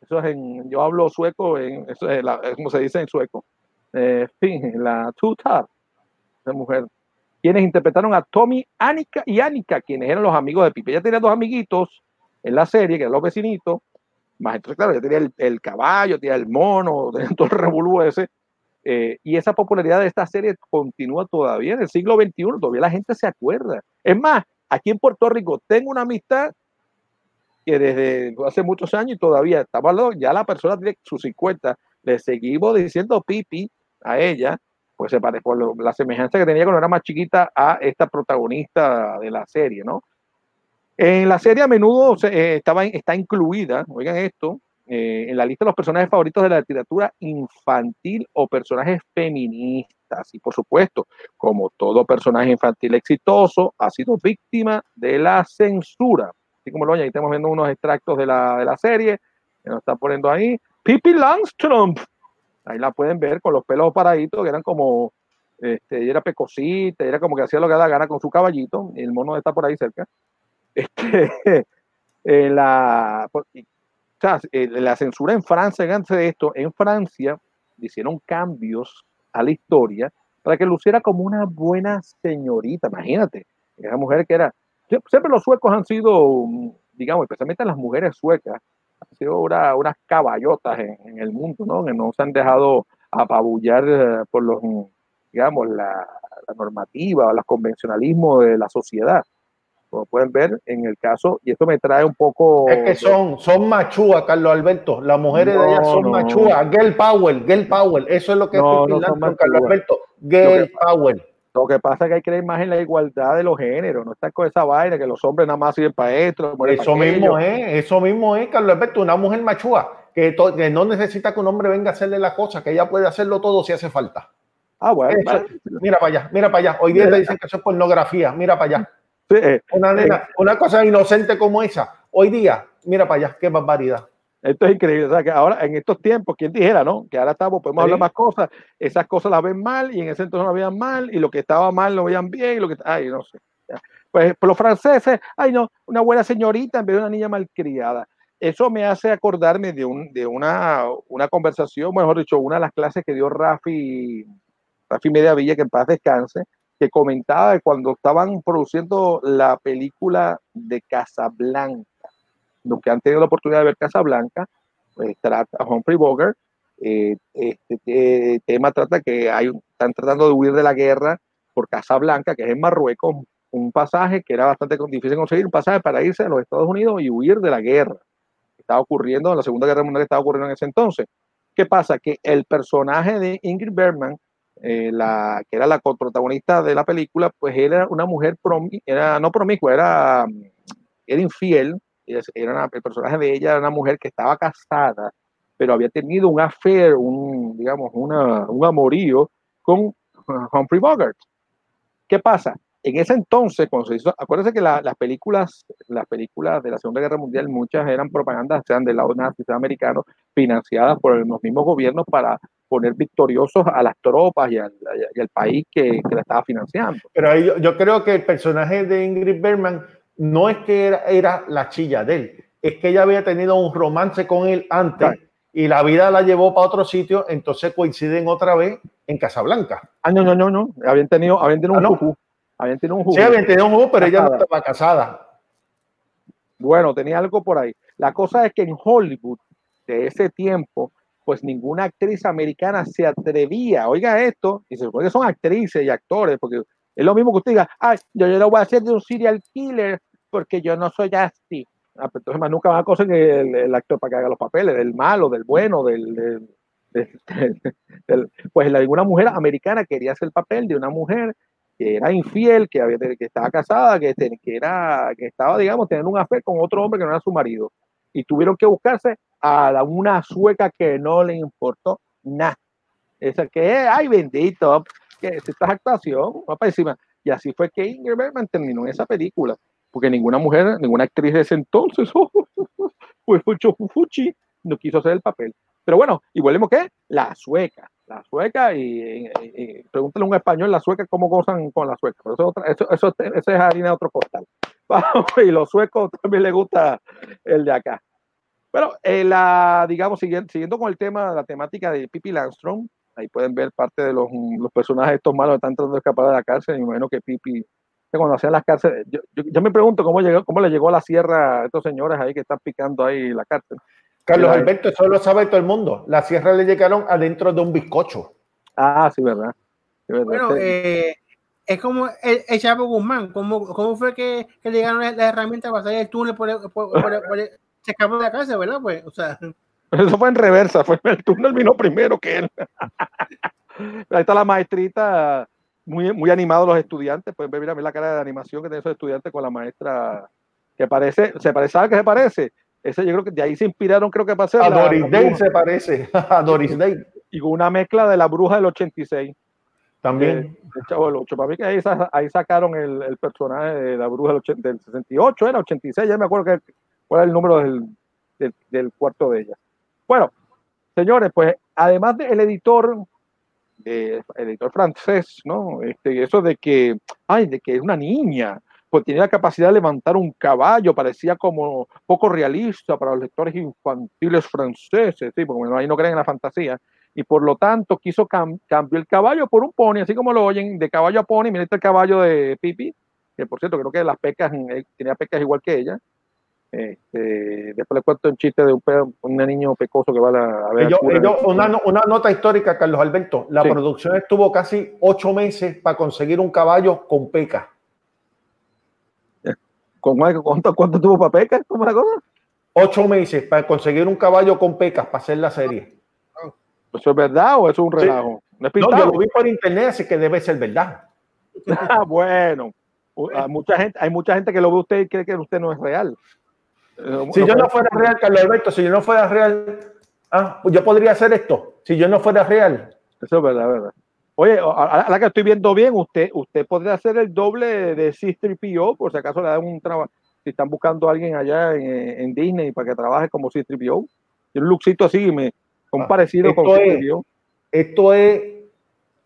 Speaker 1: Eso es en, yo hablo sueco, en, eso es la, como se dice en sueco. Eh, fin, la tutar, esa mujer. Quienes interpretaron a Tommy, Annika y Annika, quienes eran los amigos de Pipe. Ella tenía dos amiguitos en la serie, que eran los vecinitos. Más entonces, claro, ya tenía el, el caballo, tenía el mono, tenía todo el revolú ese eh, y esa popularidad de esta serie continúa todavía en el siglo XXI, todavía la gente se acuerda. Es más, aquí en Puerto Rico tengo una amistad que desde hace muchos años y todavía estamos hablando, ya la persona tiene sus 50, le seguimos diciendo pipi a ella, pues se parece por la semejanza que tenía cuando era más chiquita a esta protagonista de la serie, ¿no? En la serie a menudo eh, estaba, está incluida, oigan esto, eh, en la lista de los personajes favoritos de la literatura infantil o personajes feministas. Y por supuesto, como todo personaje infantil exitoso, ha sido víctima de la censura. Así como lo ahí estamos viendo unos extractos de la, de la serie, que nos está poniendo ahí. Pippi Langström, ahí la pueden ver con los pelos paraditos, que eran como, este, era pecosita, era como que hacía lo que da gana con su caballito, el mono está por ahí cerca. Este, la, o sea, eh, la censura en Francia, antes de esto, en Francia hicieron cambios a la historia para que luciera como una buena señorita. Imagínate, esa mujer que era. Siempre los suecos han sido, digamos, especialmente las mujeres suecas, han sido una, unas caballotas en, el mundo, ¿no? Que no se han dejado apabullar eh, por los, digamos, la, la normativa o los convencionalismos de la sociedad como pueden ver en el caso, y esto me trae un poco...
Speaker 4: Es que son, son machúas, Carlos Alberto, las mujeres no, de ellas son no, machúas, girl power, girl power, eso es lo que
Speaker 1: no,
Speaker 4: estoy Carlos Alberto, girl power.
Speaker 1: Lo que pasa es que hay que creer más en la igualdad de los géneros, no estar con esa vaina que los hombres nada más sirven para esto.
Speaker 4: Eso
Speaker 1: para
Speaker 4: mismo es, eso mismo es, Carlos Alberto, una mujer machúa que, que, no necesita que un hombre venga a hacerle la cosa, que ella puede hacerlo todo si hace falta.
Speaker 1: Ah, bueno.
Speaker 4: Eso, mira para allá, mira para allá. Hoy día te dicen que eso es pornografía, mira para allá.
Speaker 1: Sí, eh,
Speaker 4: una, nena, una cosa inocente como esa. Hoy día, mira para allá, qué barbaridad.
Speaker 1: Esto es increíble. O sea, que ahora, en estos tiempos, ¿quién dijera, no? Que ahora estamos, podemos sí. hablar más cosas. Esas cosas las ven mal y en ese entonces no veían mal y lo que estaba mal lo veían bien y lo que. Ay, no sé. Pues, pues los franceses, ay, no, una buena señorita en vez de una niña malcriada. Eso me hace acordarme de, un, de una, una conversación, mejor dicho, una de las clases que dio Rafi, Rafi Media Villa, que en paz descanse, que comentaba que cuando estaban produciendo la película de Casablanca, los que han tenido la oportunidad de ver Casablanca, pues, trata a Humphrey Bogart, eh, este eh, tema trata que hay, están tratando de huir de la guerra por Casablanca, que es en Marruecos, un pasaje que era bastante difícil conseguir, un pasaje para irse a los Estados Unidos y huir de la guerra. Estaba ocurriendo en la Segunda Guerra Mundial, estaba ocurriendo en ese entonces. ¿Qué pasa? Que el personaje de Ingrid Bergman eh, la, que era la protagonista de la película, pues era una mujer, promi, era, no promiscua, era, era infiel, era una, el personaje de ella era una mujer que estaba casada, pero había tenido un affair, un, digamos, una, un amorío con Humphrey Bogart. ¿Qué pasa? En ese entonces, cuando se hizo, acuérdense que la, las películas, las películas de la Segunda Guerra Mundial, muchas eran propagandas, sean del lado nazi, sean americanos, financiadas por los mismos gobiernos para poner victoriosos a las tropas y al, y al país que, que, la estaba financiando.
Speaker 4: Pero yo, yo, creo que el personaje de Ingrid Bergman no es que era, era, la chilla de él, es que ella había tenido un romance con él antes claro. y la vida la llevó para otro sitio, entonces coinciden otra vez en Casablanca.
Speaker 1: Ah, no, no, no, no, habían tenido, habían tenido un ah, no. Habían tenido un jugo.
Speaker 4: Sí, habían tenido un jugo, pero casada. ella no estaba casada.
Speaker 1: Bueno, tenía algo por ahí. La cosa es que en Hollywood de ese tiempo, pues ninguna actriz americana se atrevía, oiga esto, y se supone que son actrices y actores, porque es lo mismo que usted diga, ay, yo, yo no voy a hacer de un serial killer porque yo no soy así. Ah, pues entonces más nunca van a conseguir el, el, actor para que haga los papeles, del malo, del bueno, del, del, pues alguna mujer americana quería hacer el papel de una mujer que era infiel, que, había, que estaba casada, que, que, era, que estaba, digamos, teniendo un afecto con otro hombre que no era su marido. Y tuvieron que buscarse a una sueca que no le importó nada. Esa que, ay, bendito, que esta es actuación, va para encima. Y así fue que Ingrid terminó esa película, porque ninguna mujer, ninguna actriz de ese entonces, oh, fue Chofufuchi, no quiso hacer el papel. Pero bueno, y volvemos que la sueca, la sueca, y, y, y, pregúntale a un español, la sueca, cómo gozan con la sueca. Pero eso, eso, eso, eso es harina de otro costal. y los suecos también les gusta el de acá. Pero, eh, la, digamos, siguiendo, siguiendo, con el tema, la temática de Pippi Landstrom, ahí pueden ver parte de los, los personajes estos malos que están tratando de escapar de la cárcel. Me imagino que Pippi, que cuando hacían las cárceles, yo, yo, yo, me pregunto cómo, llegó, cómo le llegó a la sierra a estos señores ahí que están picando ahí la cárcel.
Speaker 4: Carlos Alberto, eso lo sabe todo el mundo. La sierra le llegaron adentro de un bizcocho.
Speaker 1: Ah, sí, verdad. Sí, verdad.
Speaker 3: Bueno, eh, es como el, el Chapo Guzmán. ¿Cómo, ¿Cómo, fue que, que le llegaron las la herramientas para salir el túnel por, el, por, por, por el, se escapó de la casa, ¿verdad? Pues, o sea.
Speaker 1: Eso fue en reversa, fue el túnel vino primero que él. Ahí está la maestrita, muy, muy animados los estudiantes. Pueden ver, mira, la cara de animación que tienen esos estudiantes con la maestra que parece, se parece, ¿sabe qué se parece? Ese yo creo que de ahí se inspiraron, creo que para hacer.
Speaker 4: A la, Doris Day se parece, a Doris Day.
Speaker 1: Y con una mezcla de la bruja del 86.
Speaker 4: También.
Speaker 1: Eh, el chavo del 8. Para mí que ahí, ahí sacaron el, el, personaje de la bruja del, 80, del 68, era 86, ya me acuerdo que, cuál era el número del, del, del cuarto de ella. Bueno, señores, pues además del editor, eh, el editor francés, ¿no? Este, eso de que, ay, de que es una niña, pues tenía la capacidad de levantar un caballo, parecía como poco realista para los lectores infantiles franceses, ¿sí? porque ahí no creen en la fantasía, y por lo tanto quiso cam cambiar el caballo por un pony, así como lo oyen, de caballo a pony, mira este caballo de Pipi, que por cierto creo que las pecas, eh, tenía pecas igual que ella, este, después le cuento un chiste de un, un niño pecoso que va a, a ver.
Speaker 4: Ellos, ellos, una, una, nota histórica, Carlos Alberto. La sí. producción estuvo casi ocho meses para conseguir un caballo con pecas.
Speaker 1: ¿Con cuánto, cuánto tuvo para pecas? ¿Cómo la cosa?
Speaker 4: Ocho meses para conseguir un caballo con pecas para hacer la serie.
Speaker 1: ¿Eso es verdad o eso es un relajo?
Speaker 4: Sí. ¿No, es no, yo lo vi por internet, así que debe ser verdad.
Speaker 1: ah, bueno. Hay mucha, gente, hay mucha gente que lo ve usted y cree que usted no es real.
Speaker 4: Si no yo no fuera real, Carlos Alberto, si yo no fuera real, ah, pues yo podría hacer esto. Si yo no fuera real.
Speaker 1: Eso es verdad, verdad. Oye, a la que estoy viendo bien, usted, usted podría hacer el doble de C3PO, por si acaso le dan un trabajo. Si están buscando a alguien allá en, en, Disney para que trabaje como C3PO. Tiene un lookcito así, me, un ah, parecido con
Speaker 4: C3PO. Esto es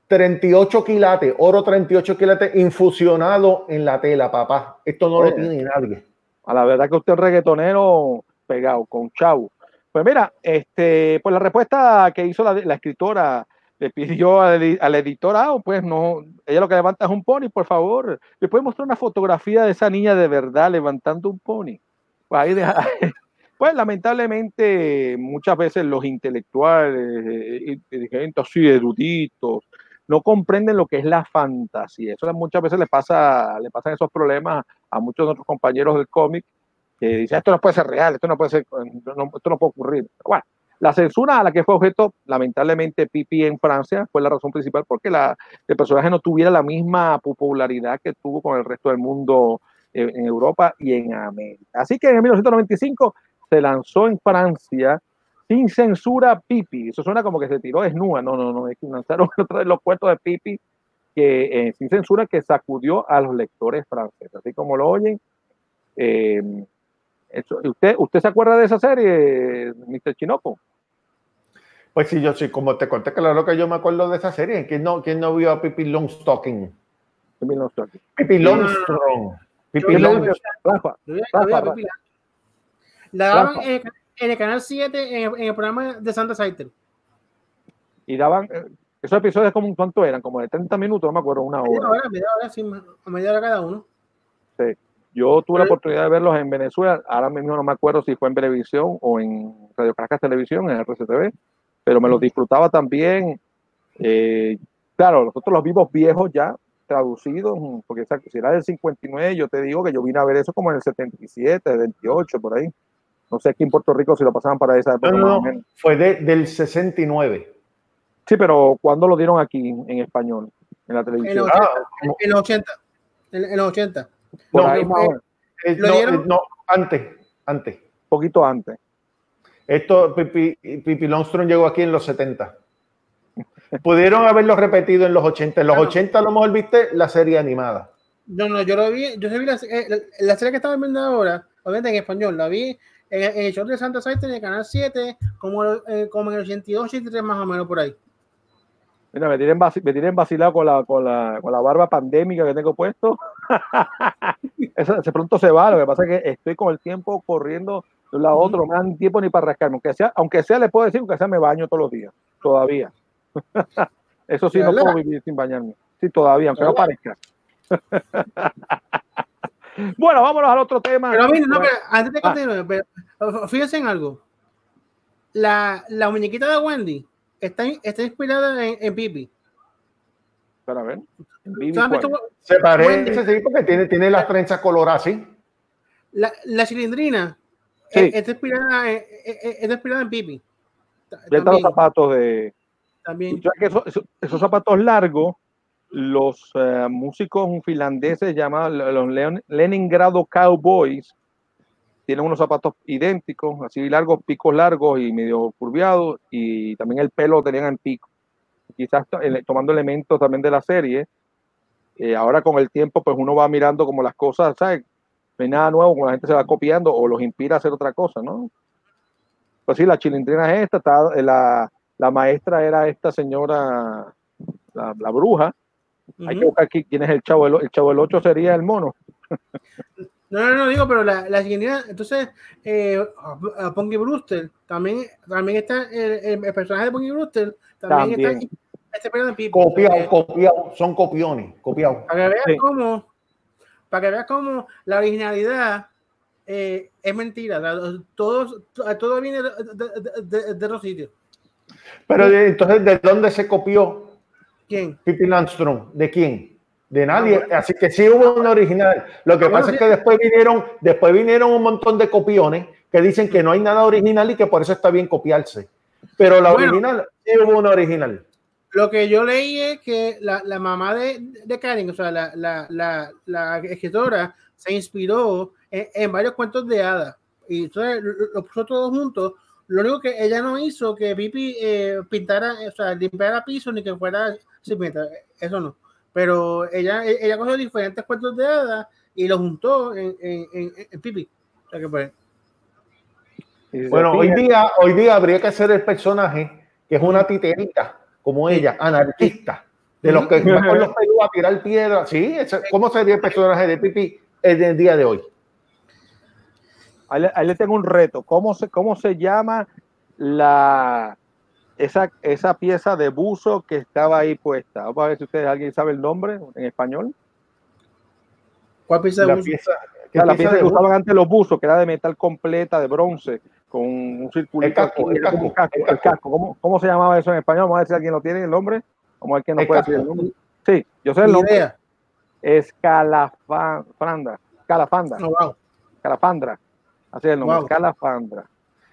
Speaker 4: 38 quilates, oro 38 quilates infusionado en la tela, papá. Esto no Oye. lo tiene nadie.
Speaker 1: A la verdad que usted es reggaetonero pegado, con chau. Pues mira, este, pues la respuesta que hizo la, escritora le pidió al, al, editor, ah, pues no, ella lo que levanta es un pony, por favor, le puede mostrar una fotografía de esa niña de verdad levantando un pony. Pues ahí pues lamentablemente muchas veces los intelectuales, eh, gente así eruditos, no comprenden lo que es la fantasía. Eso muchas veces le pasa, le pasan esos problemas a muchos de otros compañeros del cómic que dicen esto no puede ser real, esto no puede ser, esto no puede ocurrir. Bueno, la censura a la que fue objeto, lamentablemente, Pipi en Francia fue la razón principal porque la, el personaje no tuviera la misma popularidad que tuvo con el resto del mundo en, en Europa y en América. Así que en 1995 se lanzó en Francia sin censura Pipi. Eso suena como que se tiró desnuda. No, no, no. Es que lanzaron otra de los puestos de Pipi que eh, sin censura que sacudió a los lectores franceses. Así como lo oyen. Eh, eso, ¿usted, ¿Usted se acuerda de esa serie, Mr. Chinoco?
Speaker 4: Pues sí, yo sí, como te conté, claro que yo me acuerdo de esa serie. ¿Quién no, quién no vio a Pippi Longstocking?
Speaker 1: Pippi Longstocking.
Speaker 4: Pippi Longstrong. Pippi Longstrong.
Speaker 3: Rafa. La daban en, en, el canal 7 en, en, el programa de Santa Saiter.
Speaker 1: Y daban, eh, esos episodios, como ¿cuánto eran? Como de 30 minutos, no me acuerdo, una hora.
Speaker 3: Media hora, media hora, sí, a media hora cada uno.
Speaker 1: Sí. Yo tuve la oportunidad de verlos en Venezuela, ahora mismo no me acuerdo si fue en televisión o en Radio Caracas Televisión, en RCTV, pero me los disfrutaba también. Eh, claro, nosotros los vimos viejos ya, traducidos, porque si era del 59, yo te digo que yo vine a ver eso como en el 77, 28, por ahí. No sé aquí en Puerto Rico si lo pasaban para esa época.
Speaker 4: No, no, fue de, del 69.
Speaker 1: Sí, pero ¿cuándo lo dieron aquí en español? En la televisión.
Speaker 3: En los 80. En los 80.
Speaker 4: No, ahí, eh, no, no, antes, antes.
Speaker 1: Poquito antes.
Speaker 4: Esto, Pipi, Pipi Longstrom llegó aquí en los 70. Pudieron haberlo repetido en los 80. En los 80 a lo mejor viste la serie animada.
Speaker 3: No, no, yo lo vi, yo vi la, eh, la, serie que estaba viendo ahora, obviamente en español, la vi en, el show de Santa Saita en el canal 7, como, eh, como en el 82, 83 más o menos por ahí.
Speaker 1: Mira, me tienen, me tienen vacilado con la, con, la, con la barba pandémica que tengo puesto. Eso, ese pronto se va, lo que pasa es que estoy con el tiempo corriendo de un lado a otro, no me dan tiempo ni para rascarme. Aunque sea, aunque sea, le puedo decir que sea me baño todos los días, todavía. Eso sí, no puedo vivir sin bañarme. Sí, todavía, aunque no parezca. bueno, vámonos al otro tema.
Speaker 3: Pero mira, no, pero antes de ah. continuar, fíjense en algo. La, la muñequita de Wendy está, está inspirada en, en Pipi.
Speaker 1: Para ver.
Speaker 4: Se parece, sí, porque tiene, tiene las trenzas coloradas, sí.
Speaker 3: La, la cilindrina sí. está, inspirada, está inspirada en Pipi.
Speaker 1: los zapatos de. También. Que esos, esos, zapatos largos, los uh, músicos finlandeses llamados los Leningrado Cowboys, tienen unos zapatos idénticos, así largos, picos largos y medio curviados, y también el pelo lo tenían en pico. Quizás tomando elementos también de la serie. Eh, ahora con el tiempo, pues uno va mirando como las cosas, ¿sabes? No hay nada nuevo, como la gente se va copiando o los inspira a hacer otra cosa, ¿no? Pues sí, la chilindrina es esta, eh, la, la, maestra era esta señora, la bruja. Hay que buscar aquí quién es el chavo, el, el chavo del 8 sería el mono.
Speaker 3: No, no, no, digo, pero la, la siguiente, entonces, eh, Ponky Brewster, también, también está el, el, personaje de Ponky Brewster, también, también. está este
Speaker 4: de Pipo. Copiado, eh, copiado, son copiones, copiados.
Speaker 3: Para que veas sí. cómo, para que veas cómo la originalidad eh, es mentira, todo, todo viene de, de, de, de, los sitios.
Speaker 4: Pero entonces, ¿de dónde se copió?
Speaker 3: ¿Quién?
Speaker 4: Pippi Landstrom, ¿de quién? de nadie. Así que sí hubo una original. Lo que pasa es que después vinieron, después vinieron un montón de copiones que dicen que no hay nada original y que por eso está bien copiarse. Pero la bueno, original, sí hubo una original.
Speaker 3: Lo que yo leí es que la, la mamá de, de, Karen, o sea, la, la, la, la escritora, se inspiró en, en, varios cuentos de hadas. Y entonces lo puso todos juntos. Lo único que ella no hizo que Pipi eh, pintara, o sea, limpiara piso ni que fuera cimiento. Eso no pero ella, ella cogió diferentes cuentos de hadas y los juntó en, en, en, en Pipi. O sea que pues,
Speaker 4: bueno, hoy día, hoy día habría que hacer el personaje que es una titerita, como ella, anarquista, de los que van con los pelos a tirar piedras. Sí, ¿cómo sería el personaje de Pipi en el día de hoy?
Speaker 1: Ahí le, ahí le tengo un reto. ¿Cómo se, cómo se llama la, esa, esa pieza de buzo que estaba ahí puesta. Vamos a ver si ustedes, alguien sabe el nombre en español.
Speaker 3: ¿Cuál pieza de
Speaker 1: la
Speaker 3: buzo?
Speaker 1: Pieza, la, la pieza, que usaban antes los buzos, que era de metal completa, de bronce, con un circulito.
Speaker 4: El casco, el casco,
Speaker 1: el casco, el casco. ¿Cómo, ¿Cómo, se llamaba eso en español? Vamos a ver si alguien lo tiene el nombre. Vamos a ver quién nos puede casco. decir el nombre. Sí, yo sé el nombre. Idea. Escalafandra. Calafandra.
Speaker 3: Oh, wow.
Speaker 1: Calafandra. Así es el nombre.
Speaker 3: Wow.
Speaker 1: Calafandra.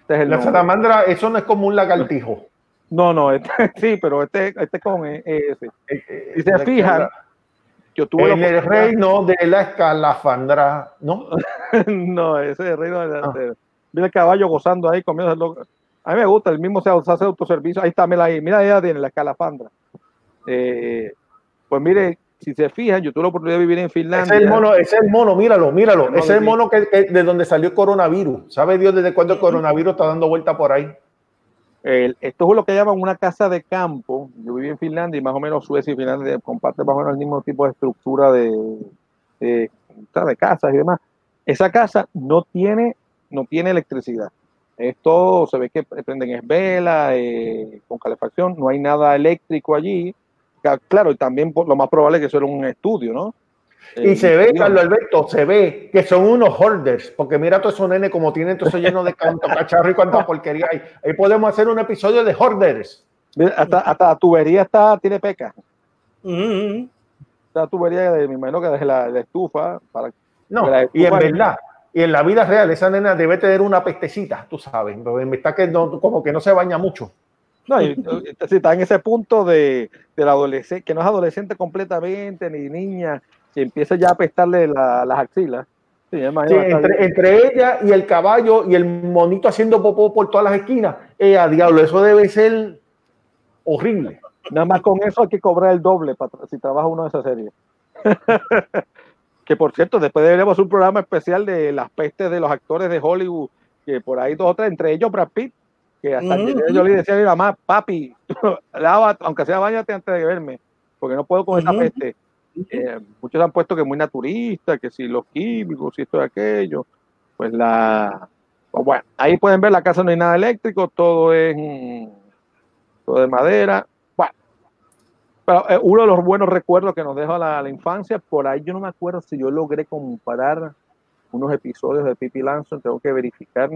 Speaker 1: Este es el
Speaker 4: la
Speaker 1: nombre.
Speaker 4: salamandra, eso no es como un lagartijo.
Speaker 1: No, no, este, sí, pero este, este con ese.
Speaker 4: Eh,
Speaker 1: Si se fijan, yo tuve
Speaker 4: en el reino de la escalafandra, ¿no?
Speaker 1: no, ese es el reino de la. Ah. Mira el caballo gozando ahí, comiendo. A mí me gusta, el mismo se hace autoservicio. Ahí está, mira ahí, mira, ella tiene la escalafandra. Eh, pues mire, si se fijan, yo tuve la oportunidad de vivir en Finlandia.
Speaker 4: Ese es el mono, ese es el mono míralo, míralo. Ese es el mono que, que, de donde salió el coronavirus. ¿Sabe Dios desde cuándo el coronavirus está dando vuelta por ahí?
Speaker 1: El, esto es lo que llaman una casa de campo. Yo viví en Finlandia y más o menos Suecia y Finlandia comparten más o menos el mismo tipo de estructura de, de, de casas y demás. Esa casa no tiene, no tiene electricidad. Esto se ve que prenden es vela, eh, con calefacción, no hay nada eléctrico allí. Claro, y también lo más probable es que eso era un estudio, ¿no?
Speaker 4: Y se ve, Carlos Alberto, se ve que son unos hoarders, porque mira todo esos nenes como tienen todo eso lleno de canto, cacharro y cuánta porquería hay. Ahí podemos hacer un episodio de hoarders.
Speaker 1: Hasta, hasta la tubería está, tiene peca.
Speaker 3: Ujú.
Speaker 1: Esta tubería de mi imagino que desde la, la estufa para
Speaker 4: No,
Speaker 1: la
Speaker 4: y en
Speaker 1: estufa-
Speaker 4: verdad, y en la vida real, esa nena debe tener una pestecita, tú sabes, me está que no, como que no se baña mucho.
Speaker 1: No, y- está en ese punto de, de la adolescente, que no es adolescente completamente, ni niña, que empieza ya a apestarle la- las axilas. Sí,
Speaker 4: Sí, entre, ella y el caballo y el monito haciendo popó por todas las esquinas, eh, a diablo, eso debe ser horrible.
Speaker 1: Nada más con eso hay que cobrar el doble para, si trabaja uno de esa serie. que por cierto, después deberíamos un programa especial de las pestes de los actores de Hollywood, que por ahí dos o tres, entre ellos Brad Pitt, que hasta que yo le decía a mi mamá, papi, lava, aunque sea bañate antes de verme, porque no puedo con esa peste. Eh, muchos han puesto que muy naturista, que si los químicos, si esto y aquello, pues la... pues bueno, ahí pueden ver, la casa no hay nada eléctrico, todo es mm, todo de madera. Bueno, pero eh, uno de los buenos recuerdos que nos deja la, la infancia, por ahí yo no me acuerdo si yo logré comparar unos episodios de Pippi Lanson, tengo que verificar.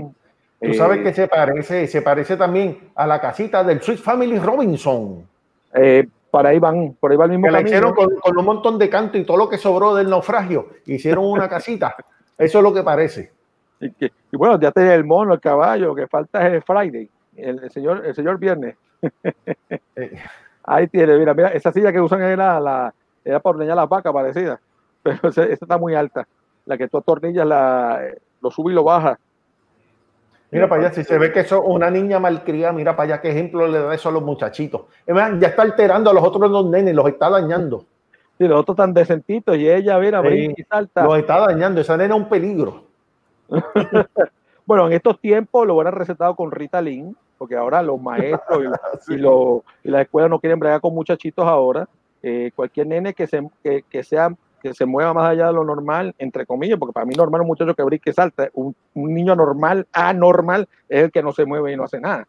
Speaker 4: Tú sabes que se parece, se parece también a la casita del Sweet Family Robinson.
Speaker 1: eh, por ahí van, por ahí va el mismo
Speaker 4: que la hicieron con, con un montón de canto y todo lo que sobró del naufragio. Hicieron una casita. Eso es lo que parece.
Speaker 1: Y, que- y bueno, ya tiene el mono, el caballo, lo que falta es el Friday, el, el señor, el señor Viernes.
Speaker 4: Eh,
Speaker 1: Ahí tiene, mira, mira, esa silla que usan era la, era para ordeñar las vacas, parecida, pero esa, esa está muy alta. La que tú atornillas, la, eh, lo sube y lo baja.
Speaker 4: Mira para allá, si se ve que eso una niña malcriada, mira para allá qué ejemplo le da eso a los muchachitos. Ya está alterando a los otros dos nenes, los está dañando.
Speaker 1: Y los otros tan decentitos, y ella, mira,
Speaker 4: Sí.
Speaker 1: brinca y salta.
Speaker 4: Los está dañando. Esa nena es un peligro.
Speaker 1: Bueno, en estos tiempos lo hubieran recetado con Rita Lynn, porque ahora los maestros y, y, los- y las escuelas no quieren bregar con muchachitos ahora. Eh, cualquier nene que se, que, que sea que se mueva más allá de lo normal, entre comillas, porque para mí normal es un muchacho que brinque y salta. Un, un niño normal, anormal, es el que no se mueve y no hace nada.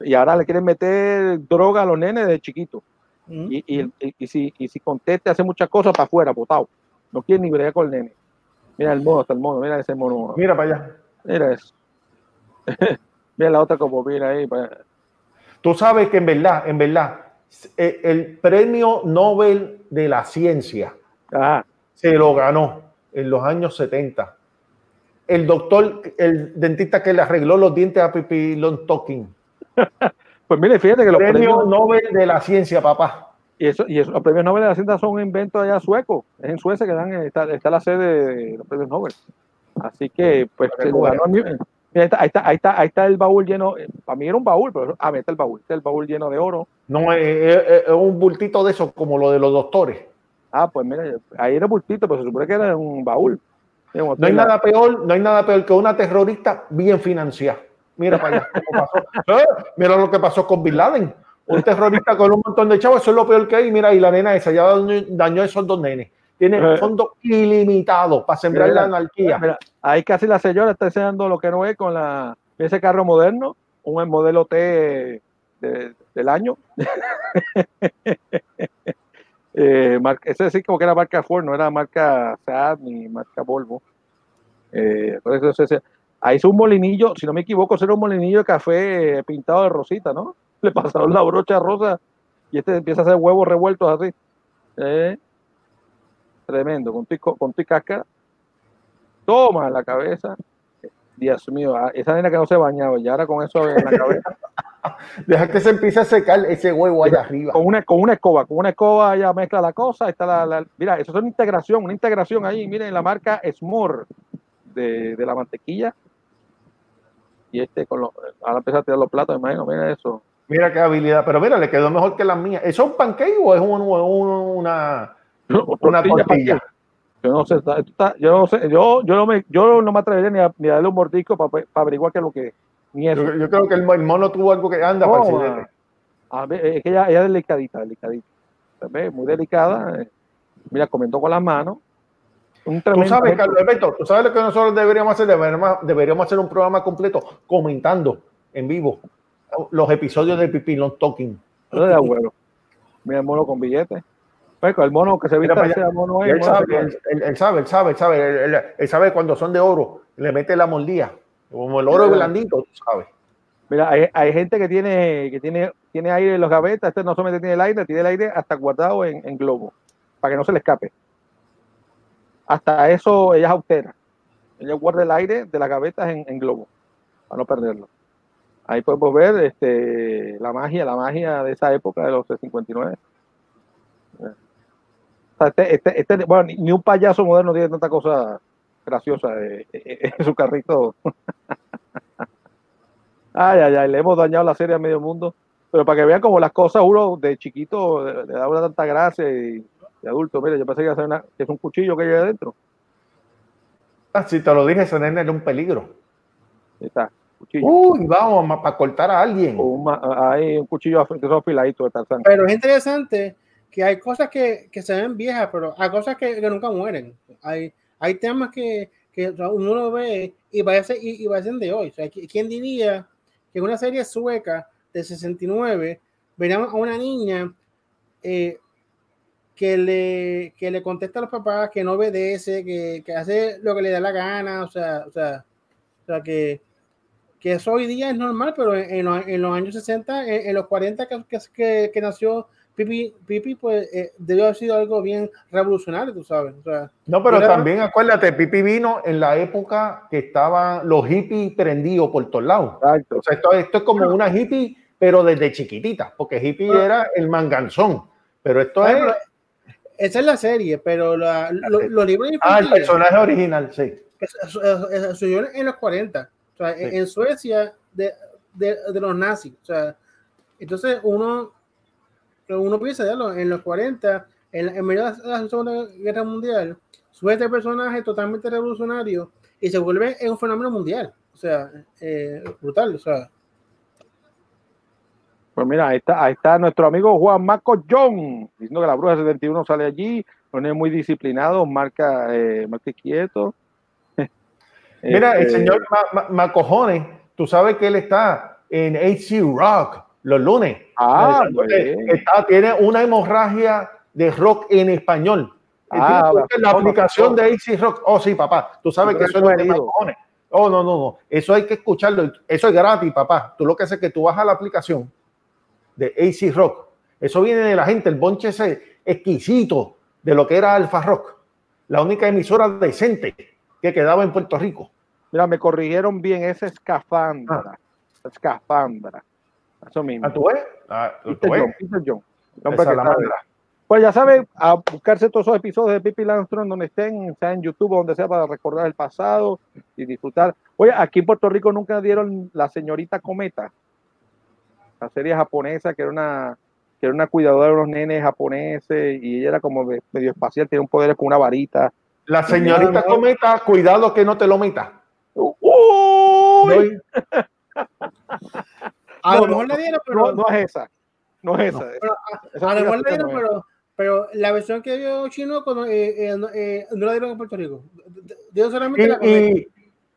Speaker 1: Y ahora le quieren meter droga a los nenes de chiquitos.
Speaker 3: Ujú.
Speaker 1: Y, y, y, y si, y si conteste, hace muchas cosas para afuera, botado. No quiere ni bregar con el nene. Mira el mono, está el mono, mira ese mono.
Speaker 4: Mira para allá.
Speaker 1: Mira eso. mira la otra como mira ahí. pues.
Speaker 4: Tú sabes que en verdad, en verdad, eh, el premio Nobel de la ciencia
Speaker 1: Ajá.
Speaker 4: se lo ganó en los años 70. El doctor, el dentista que le arregló los dientes a Pipi Long Talking.
Speaker 1: Pues mire, fíjate que los
Speaker 4: Premio
Speaker 1: premios,
Speaker 4: Nobel de la ciencia, papá.
Speaker 1: y eso, y eso, los premios Nobel de la Ciencia son un invento allá sueco. Es en Suecia que dan, está, está la sede de los premios Nobel. Así que, pues, se lo ganó Mira, ahí está, ahí está, ahí está, ahí está el baúl lleno. Para mí era un baúl, pero ah, mira, está el baúl. Está el baúl lleno de oro.
Speaker 4: No es, es- es un bultito de esos como lo de los doctores.
Speaker 1: Ah, pues mira, ahí era bultito, pero se supone que era un baúl.
Speaker 4: No hay
Speaker 1: la-
Speaker 4: nada peor, no hay nada peor que una terrorista bien financiada. Mira para allá cómo pasó. Eh, Mira lo que pasó con Bin Laden. Un terrorista con un montón de chavos, eso es lo peor que hay. Mira, y la nena esa ya dañó, esos dos nenes. Tiene
Speaker 1: Eh.
Speaker 4: fondos ilimitados para sembrar
Speaker 1: Mira,
Speaker 4: la anarquía.
Speaker 1: Mira, ahí casi la señora está enseñando lo que no es con la, ese carro moderno, un modelo T de- del año. Eh, ese sí como que era marca Ford, no era marca Seat ni marca Volvo. Eh, ahí hizo un molinillo, si no me equivoco, era un molinillo de café eh, pintado de rosita, ¿no? Le pasaron la brocha rosa y este empieza a hacer huevos revueltos así. Eh, tremendo, con tu, con tu cáscara. Toma la cabeza. Dios mío, ah, esa nena que no se bañaba y ahora con eso en la cabeza,
Speaker 4: Deja que se empiece a secar ese huevo allá arriba.
Speaker 1: con una, con una escoba, con una escoba ya mezcla la cosa, está la, la- mira, eso es una integración, una integración ahí, miren la marca Smor de, de la mantequilla. Y este con los, ahora empieza a tirar los platos, imagino, mira eso.
Speaker 4: Mira qué habilidad. Pero mira, le quedó mejor que las mías. ¿Eso es un pancake o es un- un- una, una tortilla?
Speaker 1: Yo no sé, está- yo no sé, yo, yo no me, yo no me atrevería ni a, ni a darle un mordisco para averiguar qué es lo que es. Ni eso.
Speaker 4: Yo, yo creo que el, mo- el mono tuvo algo que anda para el
Speaker 1: Toma.
Speaker 4: siguiente.
Speaker 1: A ver, es que ella, ella es delicadita, delicadita. Muy delicada. eh. Mira, comentó con las manos. Un
Speaker 4: Tú sabes. Carlos Alberto, tú sabes lo que nosotros deberíamos hacer. Deberíamos, deberíamos hacer un programa completo comentando en vivo los episodios de Pipilón Talking.
Speaker 1: Eso de abuelo. Mira el mono con billetes. Pues, el mono que se viste
Speaker 4: para
Speaker 1: ese mono
Speaker 4: él,
Speaker 1: el mono
Speaker 4: sabe, él, él- él sabe, él sabe, él sabe, él, él- él sabe cuando son de oro, le mete la mordida. Como el oro blandito, tú sabes.
Speaker 1: Mira, hay, hay gente que tiene, que tiene, tiene aire en los gavetas, este no solamente tiene el aire, tiene el aire hasta guardado en, en globo, para que no se le escape. Hasta eso ella es austera. Ella guarda el aire de las gavetas en, en globo, para no perderlo. Ahí podemos ver este, la magia, la magia de esa época de los 59. O sea, este, este, este- bueno, ni un payaso moderno tiene tanta cosa graciosa eh, eh, en su carrito. Ay, ay, ay, le hemos dañado la serie a medio mundo. Pero para que vean como las cosas, uno de chiquito le, da una tanta gracia y de adulto, mira, yo pensé que, iba a ser una- que es un cuchillo que hay adentro.
Speaker 4: Ah, Si te lo dije, ese nene era un peligro.
Speaker 1: Ahí está, cuchillo.
Speaker 4: Uy, vamos, para cortar a alguien.
Speaker 1: Un hay un cuchillo que son afiladitos de Tarzán.
Speaker 3: Pero es interesante que hay cosas que, que se ven viejas, pero hay cosas que, que nunca mueren. Hay, hay temas que, que uno lo ve y, parece, y, y parecen de hoy. O sea, ¿qui- ¿quién diría que en una serie sueca de 69 veríamos a una niña eh, que, le, que le contesta a los papás, que no obedece, que, que hace lo que le da la gana? O sea, o sea, o sea que, que eso hoy día es normal, pero en, en los, años 60, en, en los 40 que, que, que, que nació Pipi, Pipi pues eh, debió haber sido algo bien revolucionario, tú sabes. O sea,
Speaker 4: No, pero también acuérdate, Pipi vino en la época que estaban los hippies prendidos por todos lados.
Speaker 1: Exacto.
Speaker 4: O sea, esto, esto es como una hippie, pero desde chiquitita, porque hippie
Speaker 3: Pero-
Speaker 4: era el manganzón. Pero esto es.
Speaker 3: ejemplo, esa es la serie, pero la- lo-
Speaker 4: serie.
Speaker 3: los libros
Speaker 4: Ah, el personaje original, sí.
Speaker 3: sucedió en los 40, o sea, en-
Speaker 4: Sí.
Speaker 3: en Suecia de, de, de los nazis. O sea, entonces uno, uno piensa, ya, lo- en los 40, en, la- en medio de la Segunda Guerra Mundial, surge este personaje totalmente revolucionario y se vuelve en un fenómeno mundial. O sea, eh, brutal. O sea,
Speaker 1: Pues mira, ahí está, ahí está nuestro amigo Juan Marco John, diciendo que la bruja 71 sale allí, no es muy disciplinado, marca, eh, marca quieto.
Speaker 4: Mira, el
Speaker 1: Este,
Speaker 4: señor Ma- Ma- Macojones, tú sabes que él está en HC Rock los lunes.
Speaker 1: Ah,
Speaker 4: está, tiene una hemorragia de rock en español.
Speaker 1: Ah,
Speaker 4: la
Speaker 1: no,
Speaker 4: aplicación
Speaker 1: no.
Speaker 4: de AC Rock. Oh, sí, papá. Tú sabes que eso es
Speaker 1: ido.
Speaker 4: Macojones. Oh, no, no, no. Eso hay que escucharlo. Eso es gratis, papá. Tú lo que haces es que tú bajas la aplicación de AC Rock. Eso viene de la gente, el bonche ese exquisito de lo que era Alfa Rock. La única emisora decente que quedaba en Puerto Rico.
Speaker 1: Mira, me corrigieron bien, es escafandra. Escafandra. Eso mismo.
Speaker 4: ¿Ah, tú ves? Ah, la
Speaker 1: sabe.
Speaker 4: madre.
Speaker 1: Pues ya saben, a buscarse todos esos episodios de Pipi Landstrom donde estén, sea en YouTube o donde sea, para recordar el pasado y disfrutar. Oye, aquí en Puerto Rico nunca dieron la señorita Cometa, la serie japonesa que era una que era una cuidadora de unos nenes japoneses y ella era como medio espacial, tenía un poder con una varita.
Speaker 4: La señorita
Speaker 3: No, no.
Speaker 4: cometa, cuidado que no te lo meta.
Speaker 1: ¡Uy!
Speaker 3: a
Speaker 1: No,
Speaker 3: lo
Speaker 1: no,
Speaker 3: mejor le dieron, pero,
Speaker 1: No, no es esa, no es esa.
Speaker 3: pero
Speaker 1: Esa
Speaker 3: a lo mejor le dieron, pero, pero la versión que dio Chino eh, eh, no, eh, no la dieron en Puerto Rico. Dio solamente la comedia.
Speaker 4: Y,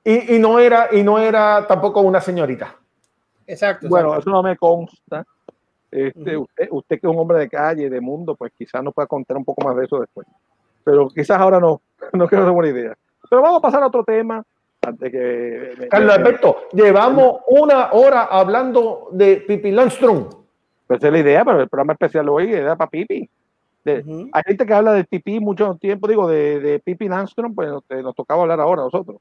Speaker 4: y- y no era, y no era tampoco una señorita.
Speaker 3: Exacto.
Speaker 1: Bueno,
Speaker 3: exacto.
Speaker 1: eso no me consta. Este, usted, usted que es un hombre de calle, de mundo, pues quizás nos pueda contar un poco más de eso después. Pero quizás ahora no, no creo que sea buena idea. Pero vamos a pasar a otro tema que...
Speaker 4: Carlos Alberto, llevamos una hora hablando de Pipi Landstrom.
Speaker 1: pues esa es la idea, pero el programa especial hoy era para Pipi. De-. Hay gente que habla de Pipi mucho tiempo, digo, de, de Pipi Landstrom, pues nos, nos tocaba hablar ahora a nosotros.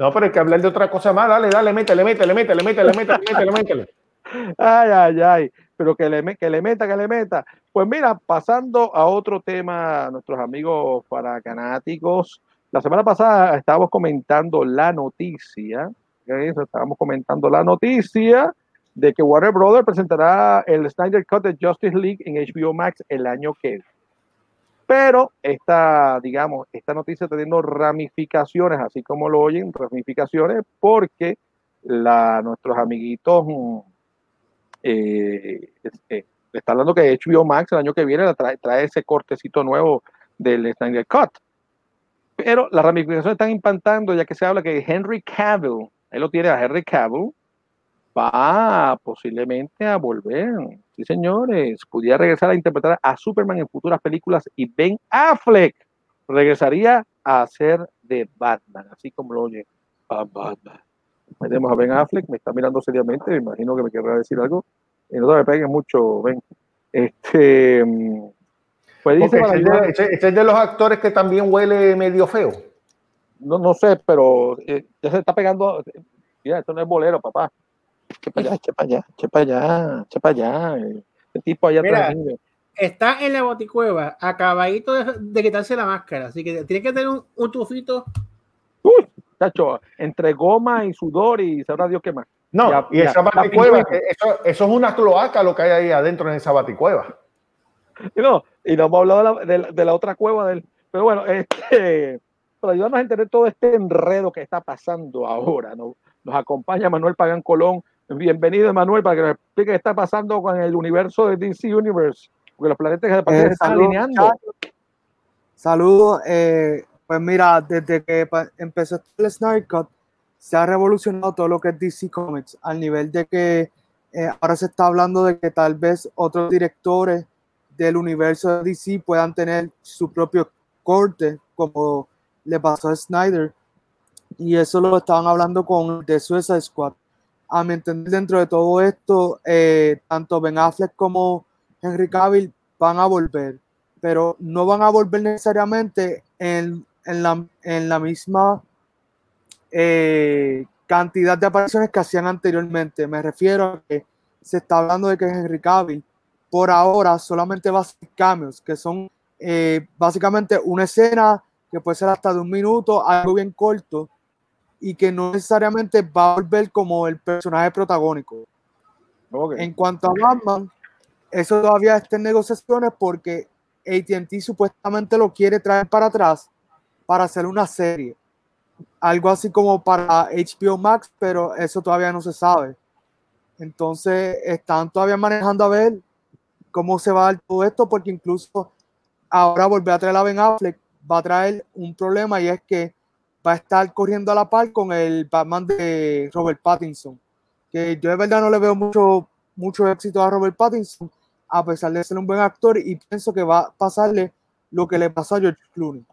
Speaker 4: No, pero hay que hablar de otra cosa más. Dale, dale, métele, métele, métele, métele, métele, métele, métele.
Speaker 1: Ay, ay, ay. Pero que le, que le meta, que le meta. Pues mira, pasando a otro tema, nuestros amigos paracanáticos. La semana pasada estábamos comentando la noticia, estábamos comentando la noticia de que Warner Brothers presentará el Snyder Cut de Justice League en HBO Max el año que viene. Pero esta, digamos, esta noticia está teniendo ramificaciones, así como lo oyen, ramificaciones, porque la, nuestros amiguitos mm, eh, este, le está hablando que HBO Max el año que viene trae, trae ese cortecito nuevo del Snyder Cut. Pero las ramificaciones están impactando ya que se habla que Henry Cavill, él lo tiene a Henry Cavill, va posiblemente a volver. Sí, señores, pudiera regresar a interpretar a Superman en futuras películas y Ben Affleck regresaría a hacer de Batman, así como lo oye. Batman. Tenemos a Ben Affleck, me está mirando seriamente, me imagino que me querrá decir algo. Y no te me peguen mucho, Ben. Este, mm, pues dice
Speaker 4: es de, ese- ese es de los actores que también huele medio feo.
Speaker 1: no, no sé, pero eh, ya se está pegando. Mira, esto no es bolero, papá. Che para allá, che para allá, che para allá, che para allá. eh. Este tipo allá
Speaker 3: Mira. Está en la boticueva, acabadito de, de quitarse la máscara. Así que tiene que tener un, un tufito.
Speaker 1: Uy, chacho, entre goma y sudor y sabrá Dios qué más.
Speaker 4: No,
Speaker 1: Ya,
Speaker 4: y esa
Speaker 1: ya
Speaker 4: baticueva, eso, eso es una cloaca lo que hay ahí adentro en esa baticueva.
Speaker 1: Y no, y no hemos hablado de la, de de la otra cueva del. Pero bueno, este, para ayudarnos a entender todo este enredo que está pasando ahora, ¿no? nos acompaña Manuel Pagán Colón. Bienvenido, Manuel, para que nos explique qué está pasando con el universo de DC Universe, porque los planetas que que
Speaker 5: Eh,
Speaker 1: se están
Speaker 5: saludos,
Speaker 1: alineando.
Speaker 5: Saludos. eh, pues mira, desde que empezó el Snyder Cut, se ha revolucionado todo lo que es DC Comics, al nivel de que eh, ahora se está hablando de que tal vez otros directores del universo de DC puedan tener su propio corte, como le pasó a Snyder. Y eso lo estaban hablando con The Suicide Squad. A mi entender, dentro de todo esto, eh, tanto Ben Affleck como Henry Cavill van a volver, pero no van a volver necesariamente en, en la, en la misma eh, cantidad de apariciones que hacían anteriormente. Me refiero a que se está hablando de que Henry Cavill por ahora solamente va a hacer cameos, que son eh, básicamente una escena que puede ser hasta de un minuto, algo bien corto, y que no necesariamente va a volver como el personaje protagónico.
Speaker 1: Ok.
Speaker 5: En cuanto a Batman, eso todavía está en negociaciones porque ATT supuestamente lo quiere traer para atrás para hacer una serie. Algo así como para HBO Max, pero eso todavía no se sabe. Entonces están todavía manejando a ver cómo se va a dar todo esto, porque incluso ahora volver a traer a Ben Affleck va a traer un problema y es que va a estar corriendo a la par con el Batman de Robert Pattinson. Que yo de verdad no le veo mucho, mucho éxito a Robert Pattinson, a pesar de ser un buen actor, y pienso que va a pasarle lo que le pasó a George Clooney.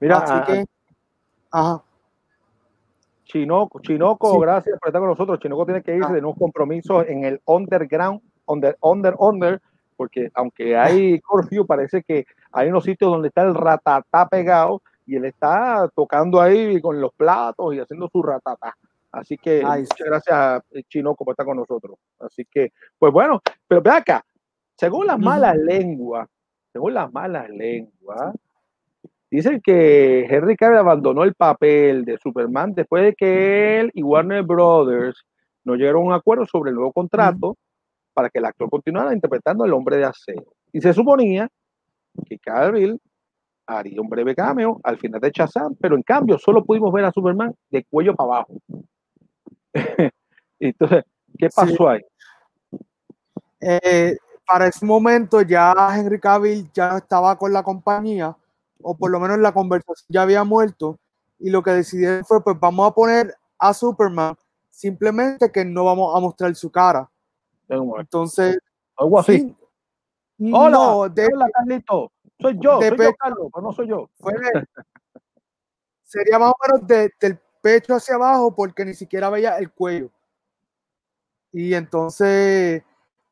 Speaker 1: Mira,
Speaker 5: Así
Speaker 1: a-
Speaker 5: que, ajá.
Speaker 1: Chinoco, Chinoco,
Speaker 5: Sí.
Speaker 1: gracias por estar con nosotros. Chinoco tiene que irse de unos compromisos en el underground, under, under, under, porque aunque hay curfew, parece que hay unos sitios donde está el ratatá pegado y él está tocando ahí con los platos y haciendo su ratatá. Así que
Speaker 5: Ay,
Speaker 1: muchas gracias, eh, Chinoco, por estar con nosotros. Así que, pues bueno, pero ve acá, según las malas lenguas, según las malas lenguas, Dicen que Henry Cavill abandonó el papel de Superman después de que él y Warner Brothers no llegaron a un acuerdo sobre el nuevo contrato para que el actor continuara interpretando al hombre de acero. Y se suponía que Cavill haría un breve cameo al final de Shazam, pero en cambio solo pudimos ver a Superman de cuello para abajo. Entonces, ¿qué pasó ahí?
Speaker 5: Eh, para ese momento ya Henry Cavill ya estaba con la compañía, o por lo menos la conversación ya había muerto, y lo que decidieron fue, pues vamos a poner a Superman, simplemente que no vamos a mostrar su cara. Entonces,
Speaker 1: Algo así.
Speaker 5: sí,
Speaker 1: Hola,
Speaker 5: no, de-
Speaker 1: hola Carlito. Soy yo,
Speaker 5: de
Speaker 1: soy yo. Carlos, pero no soy yo.
Speaker 5: fue- sería más o menos de- del pecho hacia abajo porque ni siquiera veía el cuello. Y entonces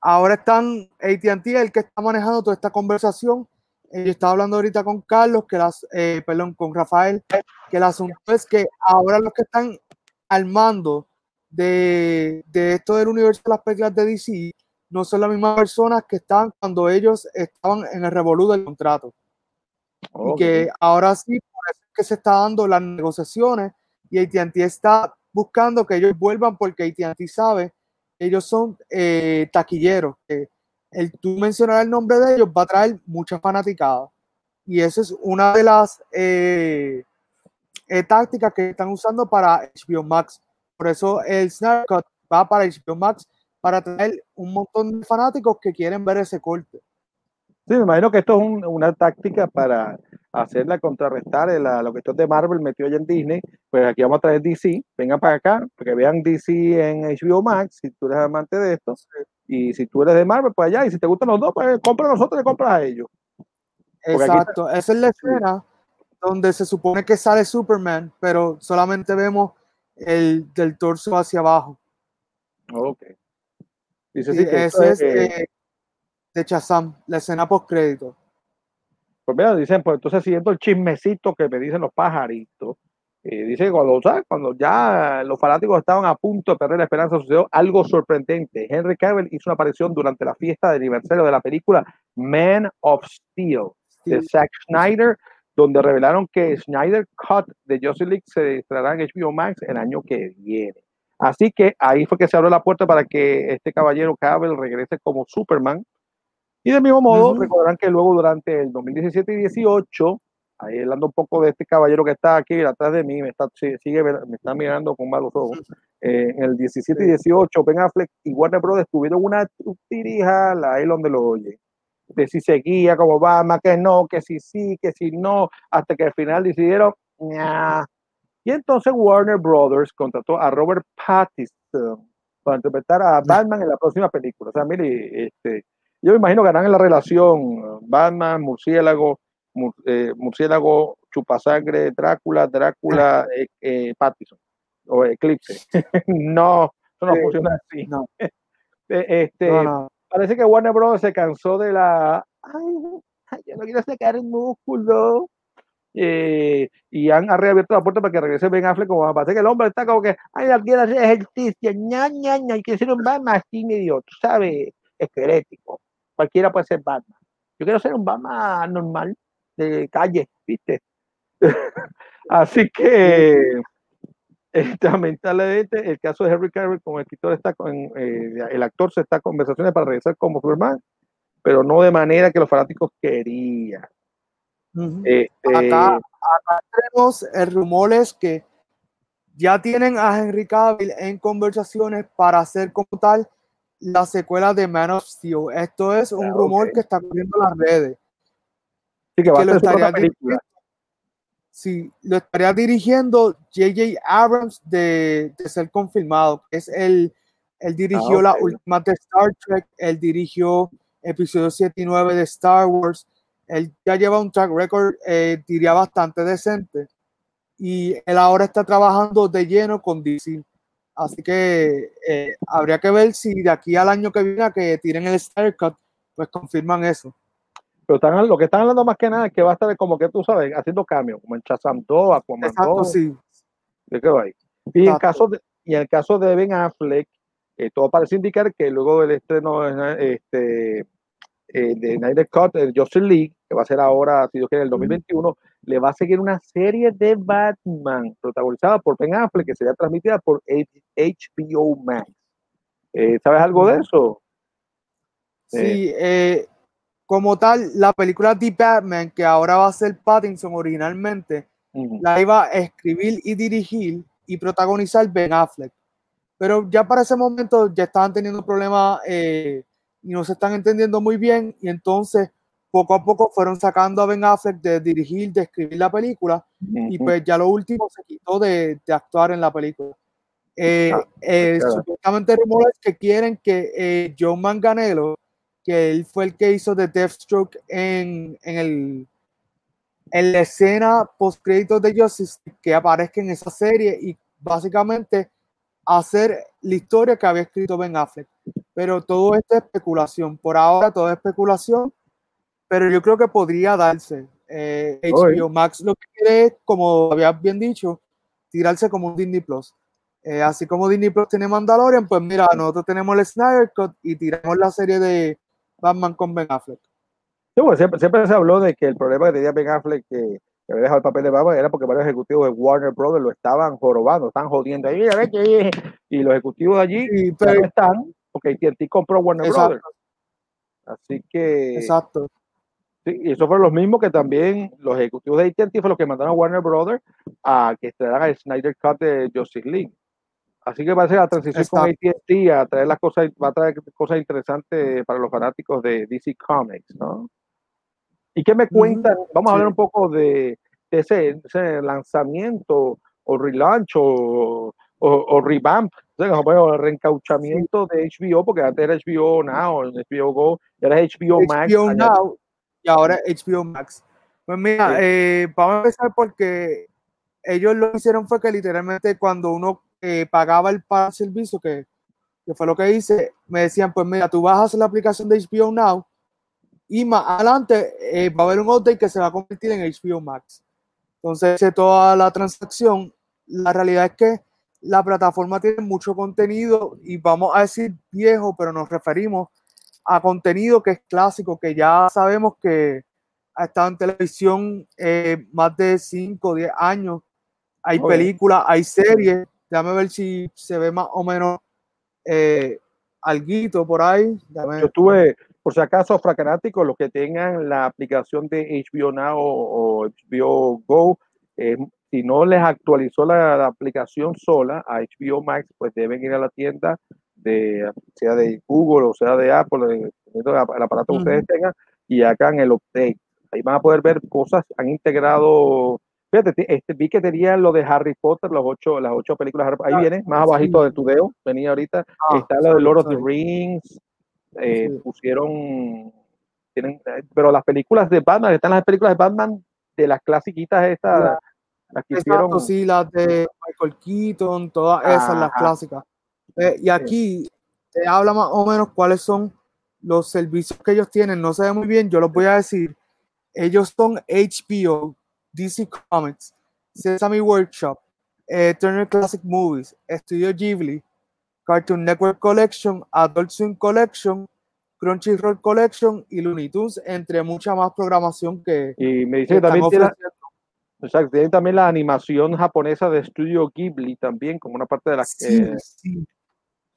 Speaker 5: ahora están AT&T el que está manejando toda esta conversación. Eh, Yo estaba hablando ahorita con Carlos, que las, eh, perdón, con Rafael, que el asunto es que ahora los que están al mando de, de esto del universo de las películas de DC no son las mismas personas que estaban cuando ellos estaban en el revolú del contrato. Y que ahora sí por eso es que se está dando las negociaciones y AT&T está buscando que ellos vuelvan porque AT&T sabe que ellos son eh, taquilleros que el tú mencionar el nombre de ellos va a traer muchas fanaticadas y esa es una de las eh, eh, tácticas que están usando para HBO Max por eso el Snyder Cut va para HBO Max para traer un montón de fanáticos que quieren ver ese corte.
Speaker 1: Sí, me imagino que esto es un- una táctica para hacerla contrarrestar la, la cuestión de Marvel metió allá en Disney, pues aquí vamos a traer DC, vengan para acá, porque vean DC en HBO Max, si tú eres amante de esto, y si tú eres de Marvel, pues allá, y si te gustan los dos, pues compra a nosotros y compras a ellos. Porque
Speaker 5: Exacto, esa es la escena donde se supone que sale Superman, pero solamente vemos el del torso hacia abajo.
Speaker 1: Ok. Dice,
Speaker 5: Sí,
Speaker 1: sí, que
Speaker 5: ese
Speaker 1: es, eh,
Speaker 5: de Shazam, la escena post crédito.
Speaker 1: Pues mira, dicen, pues entonces siguiendo el chismecito que me dicen los pajaritos, eh, dice que cuando, ¿sabes? cuando ya los fanáticos estaban a punto de perder la esperanza, sucedió algo sorprendente. Henry Cavill hizo una aparición durante la fiesta de aniversario de la película Man of Steel de
Speaker 5: Sí.
Speaker 1: Zack Snyder, donde revelaron que Snyder Cut de Justice League se estrenará en HBO Max el año que viene. Así que ahí fue que se abrió la puerta para que este caballero Cavill regrese como Superman. Y del mismo modo,
Speaker 5: Ujú.
Speaker 1: recordarán que luego durante el 2017 y 18, ahí hablando un poco de este caballero que está aquí atrás de mí, me está, sigue, me está mirando con malos ojos. Eh, en el 17 y 18, Ben Affleck y Warner Brothers tuvieron una tirija, la ahí donde lo oye, de si seguía como Obama, que no, que si sí, que si no, hasta que al final decidieron, "Ña". Y entonces Warner Brothers contrató a Robert Pattinson para interpretar a Batman en la próxima película. O sea, mire, este, yo me imagino que harán en la relación Batman, murciélago, mur- eh, murciélago, chupasangre, Drácula, Drácula, eh, eh, Pattinson o Eclipse. no, eso no
Speaker 5: Sí.
Speaker 1: funciona así.
Speaker 5: No.
Speaker 1: Eh, Este,
Speaker 5: No, no.
Speaker 1: Parece que Warner Bros. se cansó de la. Ay, yo no quiero sacar el músculo. Eh, y han, reabierto la puerta para que regrese Ben Affleck como parece que el hombre está como que ay yo quiero hacer ejercicio ña ña ña quiero ser un Batman así medio tú sabes esquelético cualquiera puede ser Batman yo quiero ser un Batman normal de calle viste así que eh, lamentablemente el caso de Henry Cavill como escritor está con eh, el actor se está en conversaciones para regresar como Superman pero no de manera que los fanáticos querían. Este,
Speaker 5: Acá, acá tenemos el rumor es que ya tienen a Henry Cavill en conversaciones para hacer como tal la secuela de Man of Steel. Esto es un
Speaker 1: Ah,
Speaker 5: rumor que está corriendo en las redes.
Speaker 1: sí que va a
Speaker 5: que lo
Speaker 1: ser propia
Speaker 5: estaría sí, lo estaría dirigiendo J.J. Abrams de, de ser confirmado. Es el, él dirigió
Speaker 1: Ah,
Speaker 5: la
Speaker 1: ok.
Speaker 5: última de Star Trek, él dirigió episodio 7 y 9 de Star Wars. Él ya lleva un track record, eh, diría bastante decente. Y él ahora está trabajando de lleno con DC. Así que eh, habría que ver si de aquí al año que viene a que tiren el Star Cut, pues confirman eso.
Speaker 1: Pero están, lo que están hablando más que nada es que va a estar como que tú sabes, haciendo cambios, como en Shazam 2, Aquaman
Speaker 5: Exacto,
Speaker 1: 2,
Speaker 5: sí.
Speaker 1: ¿de qué va ahí? Y en, caso de, y en el caso de Ben Affleck, eh, todo parece indicar que luego del estreno de, este, eh, de Snyder Cut, el Justice League, que va a ser ahora, si Dios quiere, en el 2021, le va a seguir una serie de Batman protagonizada por Ben Affleck, que sería transmitida por HBO Max. Eh, ¿Sabes algo de eso?
Speaker 5: Sí, eh, como tal, la película The Batman, que ahora va a ser Pattinson originalmente,
Speaker 1: Ujú.
Speaker 5: la iba a escribir y dirigir y protagonizar Ben Affleck. Pero ya para ese momento ya estaban teniendo problemas eh, y no se están entendiendo muy bien y entonces poco a poco fueron sacando a Ben Affleck de dirigir, de escribir la película y
Speaker 1: Ujú.
Speaker 5: pues ya lo último se quitó de, de actuar en la película. Eh,
Speaker 1: Ah,
Speaker 5: eh,
Speaker 1: claro.
Speaker 5: supuestamente rumores que quieren que eh, John Manganello, que él fue el que hizo de Deathstroke en, en, el, en la escena post créditos de Justice, que aparezca en esa serie y básicamente hacer la historia que había escrito Ben Affleck. Pero todo esto es especulación. Por ahora todo es especulación, pero yo creo que podría darse. Eh. HBO Max lo que quiere es, como habías bien dicho, tirarse como un Disney Plus. Eh, así como Disney Plus tiene Mandalorian, pues mira, nosotros tenemos el Snyder Cut y tiramos la serie de Batman con Ben Affleck.
Speaker 1: Sí, bueno, siempre, siempre se habló de que el problema que tenía Ben Affleck que, que había dejado el papel de Batman era porque varios ejecutivos de Warner Brothers lo estaban jorobando, estaban jodiendo ahí, "Mira, vete", y los ejecutivos de allí
Speaker 5: Sí, pero-
Speaker 1: no están porque AT&T compró Warner
Speaker 5: Exacto.
Speaker 1: Brothers. Así que
Speaker 5: Exacto.
Speaker 1: sí, y eso fueron los mismos que también los ejecutivos de AT&T fue los que mandaron a Warner Brothers a que estrenaran el Snyder Cut de Justice League. Así que va a ser la transición con
Speaker 5: Exacto.
Speaker 1: AT&T a traer las cosas, va a traer cosas interesantes para los fanáticos de DC Comics, ¿no? ¿Y qué me cuentan? Vamos a hablar
Speaker 5: sí.
Speaker 1: un poco de, de ese, ese lanzamiento o relaunch o, o, o revamp, o sea, bueno, reencauchamiento de HBO, porque antes era HBO Now, HBO Go, ahora es HBO Max.
Speaker 5: HBO Now y ahora HBO Max. Pues mira,
Speaker 1: Sí.
Speaker 5: eh, vamos a empezar porque ellos lo que hicieron fue que literalmente cuando uno eh, pagaba el para servicio, que, que fue lo que hice, me decían, pues mira, tú bajas la aplicación de HBO Now y más adelante eh, va a haber un update que se va a convertir en HBO Max. Entonces, hice toda la transacción. La realidad es que la plataforma tiene mucho contenido y vamos a decir viejo, pero nos referimos a contenido que es clásico, que ya sabemos que ha estado en televisión eh, más de 5 o 10 años. Hay películas, hay series. Déjame ver si se ve más o menos eh, alguito por ahí. Déjame-
Speaker 1: Yo estuve, por si acaso, fracanático, los que tengan la aplicación de HBO Now o, o HBO Go, eh, si no les actualizó la, la aplicación sola a HBO Max, pues deben ir a la tienda de, sea de Google o sea de Apple, del el aparato que ustedes tengan, y hagan el update. Ahí van a poder ver cosas, han integrado, fíjate, te- este, vi que tenían lo de Harry Potter, los ocho, las ocho películas, ahí viene, más abajito
Speaker 5: sí.
Speaker 1: de tu dedo, venía ahorita,
Speaker 5: Ah,
Speaker 1: está lo de Lord of the. Rings, eh,
Speaker 5: Sí.
Speaker 1: pusieron, tienen, eh, pero las películas de Batman, están las películas de Batman de las clasiquitas estas,
Speaker 5: La-
Speaker 1: las que hicieron,
Speaker 5: Exacto, sí, las de Michael Keaton, todas esas, las
Speaker 1: Ajá.
Speaker 5: clásicas. Eh, y aquí te habla más o menos cuáles son los servicios que ellos tienen. No se ve muy bien, yo los voy a decir. Ellos son HBO, DC Comics, Sesame Workshop, eh, Turner Classic Movies, Studio Ghibli, Cartoon Network Collection, Adult Swim Collection, Crunchyroll Collection y Looney Tunes, entre mucha más programación que,
Speaker 1: y me dice que también tiene, también la animación japonesa de Studio Ghibli también, como una parte de las
Speaker 5: Sí,
Speaker 1: eh,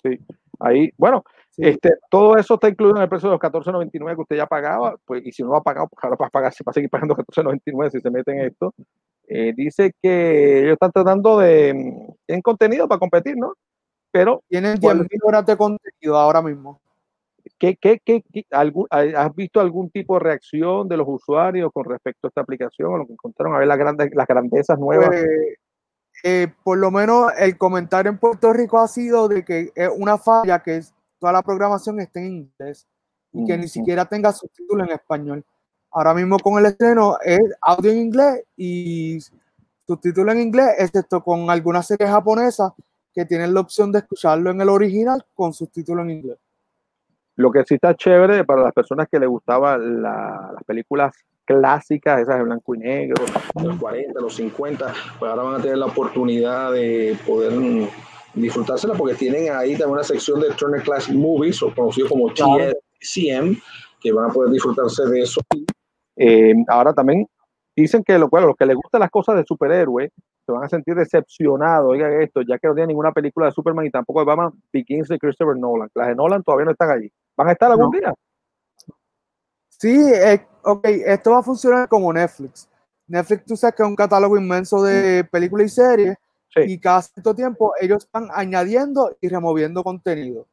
Speaker 5: sí,
Speaker 1: ahí, bueno,
Speaker 5: sí.
Speaker 1: Este, todo eso está incluido en el precio de los 14.99 que usted ya pagaba, pues, y si no lo ha pagado, pues ahora va a pagar, se va a seguir pagando 14.99 si se mete en esto. Eh, dice que ellos están tratando de, mm, tienen contenido para competir, ¿no? Pero,
Speaker 5: Tienen
Speaker 1: ¿Cuál?
Speaker 5: 10.000 horas de contenido ahora mismo.
Speaker 1: ¿qué, qué, qué, qué- algún- ¿has visto algún tipo de reacción de los usuarios con respecto a esta aplicación o lo que encontraron? A ver las, grandes, las grandezas nuevas.
Speaker 5: Pues, eh, por lo menos el comentario en Puerto Rico ha sido de que es una falla que es- toda la programación esté en inglés y que ni
Speaker 1: Ujú.
Speaker 5: siquiera tenga subtítulos en español. Ahora mismo con el estreno es audio en inglés y subtítulo en inglés, excepto con algunas series japonesas que tienen la opción de escucharlo en el original con subtítulo en inglés.
Speaker 1: Lo que sí está chévere para las personas que les gustaban la- las películas clásicas, esas de blanco y negro, los 40, los 50, pues ahora van a tener la oportunidad de poder mm, disfrutársela porque tienen ahí también una sección de Turner Class Movies, o conocido como
Speaker 5: Claro.
Speaker 1: TCM, que van a poder disfrutarse de eso. Eh, ahora también dicen que lo, bueno, los que les gustan las cosas de superhéroes se van a sentir decepcionados, oigan esto, ya que no tienen ninguna película de Superman y tampoco de Batman Begins de Christopher Nolan. Las de Nolan todavía no están allí. ¿Van a estar algún
Speaker 5: No.
Speaker 1: día?
Speaker 5: Sí, eh, ok, esto va a funcionar como Netflix. Netflix, tú sabes que es un catálogo inmenso de películas y series
Speaker 1: Sí.
Speaker 5: y cada cierto tiempo ellos están añadiendo y removiendo contenido.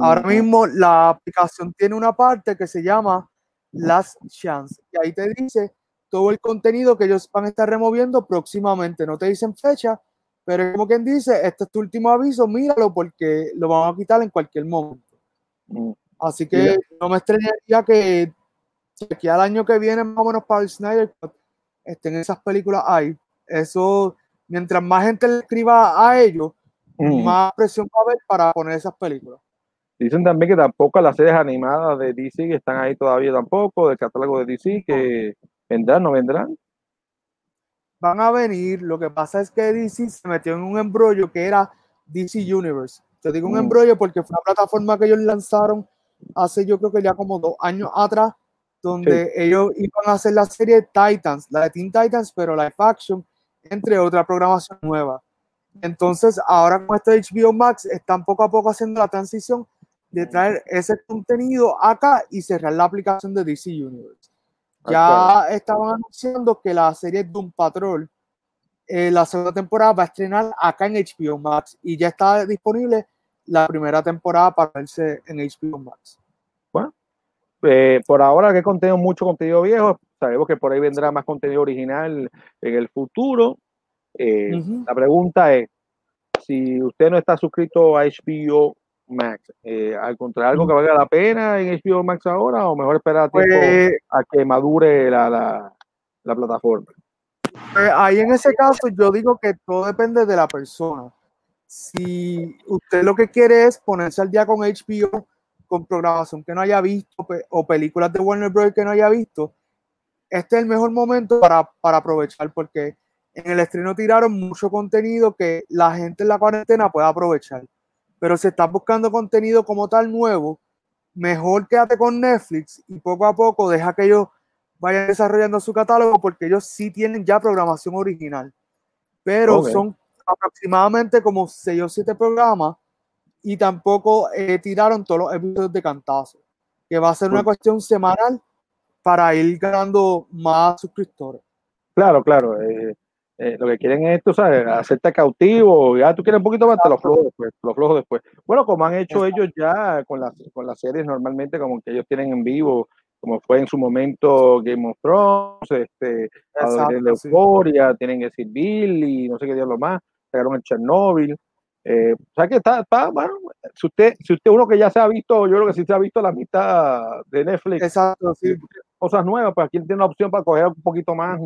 Speaker 5: Ahora
Speaker 1: Ujú.
Speaker 5: mismo la aplicación tiene una parte que se llama Last Chance y ahí te dice todo el contenido que ellos van a estar removiendo próximamente. No te dicen fecha, pero es como quien dice, este es tu último aviso, míralo porque lo vamos a quitar en cualquier momento.
Speaker 1: Mm.
Speaker 5: Así que no me extrañaría que aquí al año que viene, más o menos para el Snyder Cut, estén esas películas ahí. Eso, mientras más gente le escriba a ellos,
Speaker 1: Mm.
Speaker 5: más presión va a haber para poner esas películas.
Speaker 1: Dicen también que tampoco las series animadas de DC que están ahí todavía tampoco, del catálogo de DC, que vendrán, no vendrán.
Speaker 5: Van a venir, lo que pasa es que DC se metió en un embrollo que era DC Universe. Te digo un
Speaker 1: Mm.
Speaker 5: embrollo porque fue una plataforma que ellos lanzaron hace yo creo que ya como dos años atrás, donde ellos iban a hacer la serie Titans, la de Teen Titans, pero live action, entre otra programación nueva. Entonces, ahora con este HBO Max, están poco a poco haciendo la transición de traer ese contenido acá y cerrar la aplicación de DC Universe. Ya estaban anunciando que la serie Doom Patrol, eh, la segunda temporada va a estrenar acá en HBO Max y ya está disponible la primera temporada para verse en HBO Max.
Speaker 1: Eh, por ahora que contenido, mucho contenido viejo, Sabemos que por ahí vendrá más contenido original en el futuro. Eh. La pregunta es, si usted no está suscrito a HBO Max, eh, ¿encontrar algo que valga la pena en HBO Max ahora o mejor esperar
Speaker 5: Pues,
Speaker 1: a que madure la, la, la plataforma?
Speaker 5: pues, ahí en ese caso yo digo que todo depende de la persona. Si usted lo que quiere es ponerse al día con HBO, con programación que no haya visto o películas de Warner Bros. que no haya visto, este es el mejor momento para, para aprovechar porque en el estreno tiraron mucho contenido que la gente en la cuarentena puede aprovechar. Pero si estás buscando contenido como tal nuevo, mejor quédate con Netflix y poco a poco deja que ellos vayan desarrollando su catálogo porque ellos sí tienen ya programación original. Pero son aproximadamente como 6 o 7 programas y tampoco eh, tiraron todos los episodios de cantazo, que va a ser una cuestión semanal para ir ganando más suscriptores.
Speaker 1: Claro, claro. eh, eh, lo que quieren es, tú sabes, hacerte cautivo. Ya tú quieres un poquito más, te lo flojo después. te lo flojo después. Bueno, como han hecho
Speaker 5: Exacto.
Speaker 1: ellos ya con las, con las series normalmente, como que ellos tienen en vivo, como fue en su momento Game of Thrones, este,
Speaker 5: Exacto,
Speaker 1: tienen
Speaker 5: sí.
Speaker 1: Euphoria, tienen que decir Billy, no sé qué diablo más, pegaron en Chernobyl. Eh, o sea que está, está, bueno, si usted, si usted uno que ya se ha visto, yo creo que sí se ha visto la mitad de Netflix,
Speaker 5: Exacto, sí.
Speaker 1: cosas nuevas, pues aquí tiene una opción para coger un poquito más.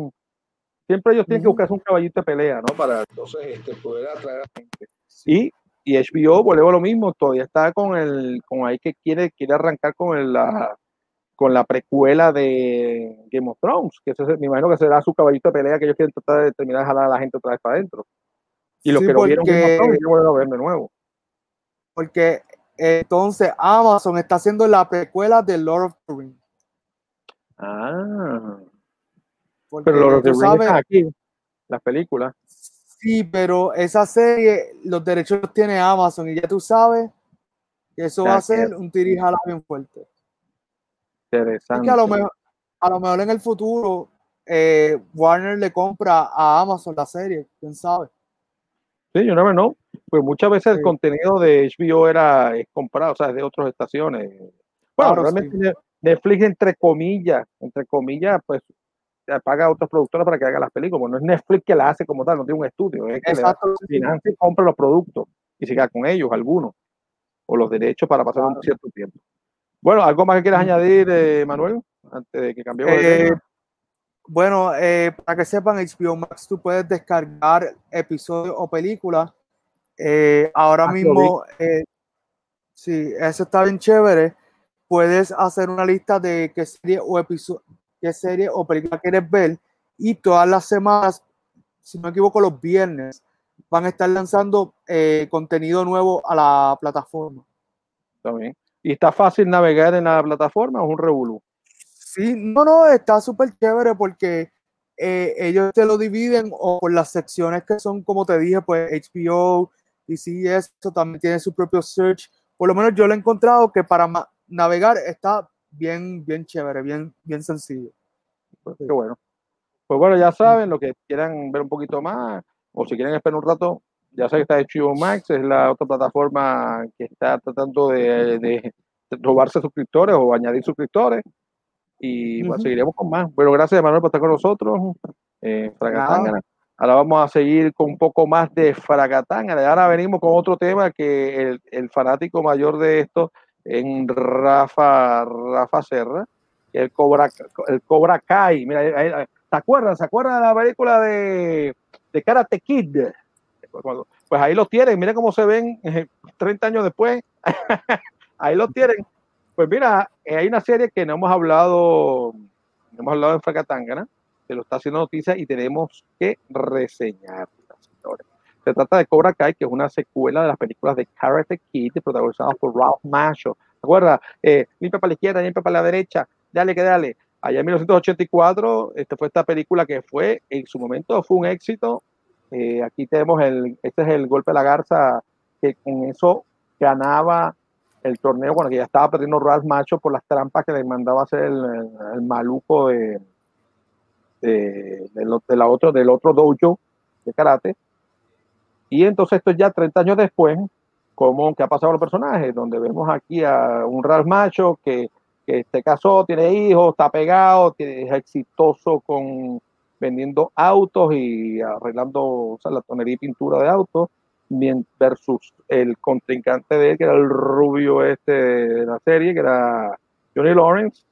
Speaker 1: Siempre ellos tienen que buscarse un caballito de pelea, ¿no? Para entonces este, poder atraer a gente. Y, y HBO, vuelvo a lo mismo, todavía está con el, con ahí que quiere, quiere arrancar con el, la, con la precuela de Game of Thrones, que ese, me imagino que será su caballito de pelea que ellos quieren tratar de terminar de jalar a la gente otra vez para adentro. Y los
Speaker 5: Sí,
Speaker 1: que vieron of
Speaker 5: porque-
Speaker 1: Thrones, quieren volver a ver de nuevo.
Speaker 5: Porque entonces Amazon está haciendo la precuela de Lord of the Rings.
Speaker 1: Ah,
Speaker 5: Porque
Speaker 1: pero los de
Speaker 5: tú
Speaker 1: Rings aquí, las películas.
Speaker 5: sí, pero esa serie, los derechos los tiene Amazon y ya tú sabes que eso va a ser un tirijala bien fuerte.
Speaker 1: Interesante.
Speaker 5: que a lo mejor, a lo mejor en el futuro eh, Warner le compra a Amazon la serie, quién sabe.
Speaker 1: Sí, yo never know. Pues muchas veces el contenido de HBO era es comprado, o sea, es de otras estaciones. Bueno,
Speaker 5: Claro,
Speaker 1: realmente Ne- Netflix, entre comillas, entre comillas, pues eh, paga a otros productores para que hagan las películas. No es Netflix que la hace como tal, no tiene un estudio, es que
Speaker 5: Exacto.
Speaker 1: financia y compra los productos y se queda con ellos, algunos, o los derechos para pasar un cierto tiempo. Bueno, ¿algo más que quieras
Speaker 5: Mm.
Speaker 1: añadir, eh, Manuel? Antes de que cambiemos de
Speaker 5: Eh,
Speaker 1: tema.
Speaker 5: Bueno, eh, para que sepan, HBO Max tú puedes descargar episodios o películas. Eh, ahora
Speaker 1: Ah,
Speaker 5: mismo, eh, sí, eso está bien chévere. Puedes hacer una lista de qué serie o episodio, qué serie o película quieres ver y todas las semanas, si no me equivoco, los viernes van a estar lanzando eh, contenido nuevo a la plataforma.
Speaker 1: También. ¿Y está fácil navegar en la plataforma o es un revolú?
Speaker 5: Sí, no, no, está súper chévere porque eh, ellos te lo dividen o por las secciones que son, como te dije, pues HBO, DC, eso también tiene su propio search. Por lo menos yo lo he encontrado que para navegar está bien, bien chévere, bien, bien sencillo.
Speaker 1: Pues, qué bueno. Pues bueno, ya saben, lo que quieran ver un poquito más, o si quieren esperar un rato, ya saben que está HBO Max, es la otra plataforma que está tratando de robarse suscriptores o añadir suscriptores. Y bueno,
Speaker 5: Ujú.
Speaker 1: seguiremos con más. Bueno, gracias Manuel por estar con nosotros. Eh, Fragatángana. Ahora vamos a seguir con un poco más de Fragatángana. Y ahora venimos con otro tema que el, el fanático mayor de esto en Rafa, Rafa Serra, el Cobra, el Cobra Kai. Mira, ahí- ahí- ¿se acuerdan? ¿Se acuerdan de la película de, de Karate Kid? Pues ahí los tienen, miren cómo se ven eh, 30 años después. ahí los tienen. Pues mira, eh, hay una serie que no hemos hablado, no hemos hablado en Fracatangana, que lo está haciendo noticia y tenemos que reseñarla, señores. Se trata de Cobra Kai, que es una secuela de las películas de Karate Kid, protagonizadas por Ralph Macchio. ¿Te acuerdas? Eh, limpia para la izquierda, limpia para la derecha, dale que dale. Allá en 1984, este fue esta película que fue, en su momento fue un éxito. Eh, aquí tenemos el, este es el golpe de la garza, que con eso ganaba el torneo cuando ya estaba perdiendo Ralph Macho por las trampas que le mandaba hacer el, el, maluco de, de, de, la otro, del otro dojo de karate. Y entonces esto ya 30 años después, como que ha pasado los personajes, donde vemos aquí a un Ralph Macho que que se casó, tiene hijos, está pegado, es exitoso con vendiendo autos y arreglando o sea, la tonería y pintura de autos, versus el contrincante de él, que era el rubio este de la serie, que era Johnny Lawrence,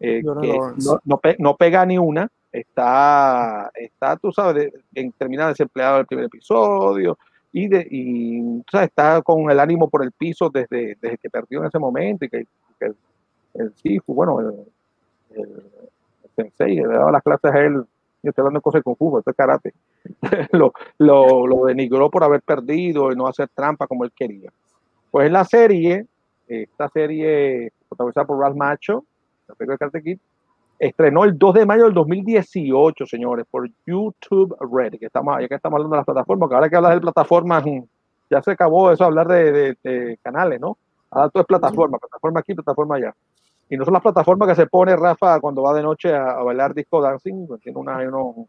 Speaker 1: eh,
Speaker 5: Johnny
Speaker 1: que
Speaker 5: Lawrence.
Speaker 1: No, no pe- no pega ni una, está, está tú sabes, de- en, termina desempleado el primer episodio, y, de, y o sea, está con el ánimo por el piso desde, desde que perdió en ese momento y que, que el, el bueno, el, el, el sensei le daba las clases a él, yo estoy hablando de cosas kung fu, esto es karate, lo, lo, lo denigró por haber perdido y no hacer trampa como él quería. Pues la serie, esta serie protagonizada por Ralph Macho, la película de Karate Kid, estrenó el 2 de mayo del 2018, señores, por YouTube Red, que estamos, ya que estamos hablando de las plataformas, que ahora que hablas de plataformas, ya se acabó eso, hablar de, de- de canales, ¿no? Ahora todo es plataforma, plataforma aquí, plataforma allá. Y no son las plataformas que se pone Rafa cuando va de noche a, bailar disco dancing, pues tiene una, hay uno-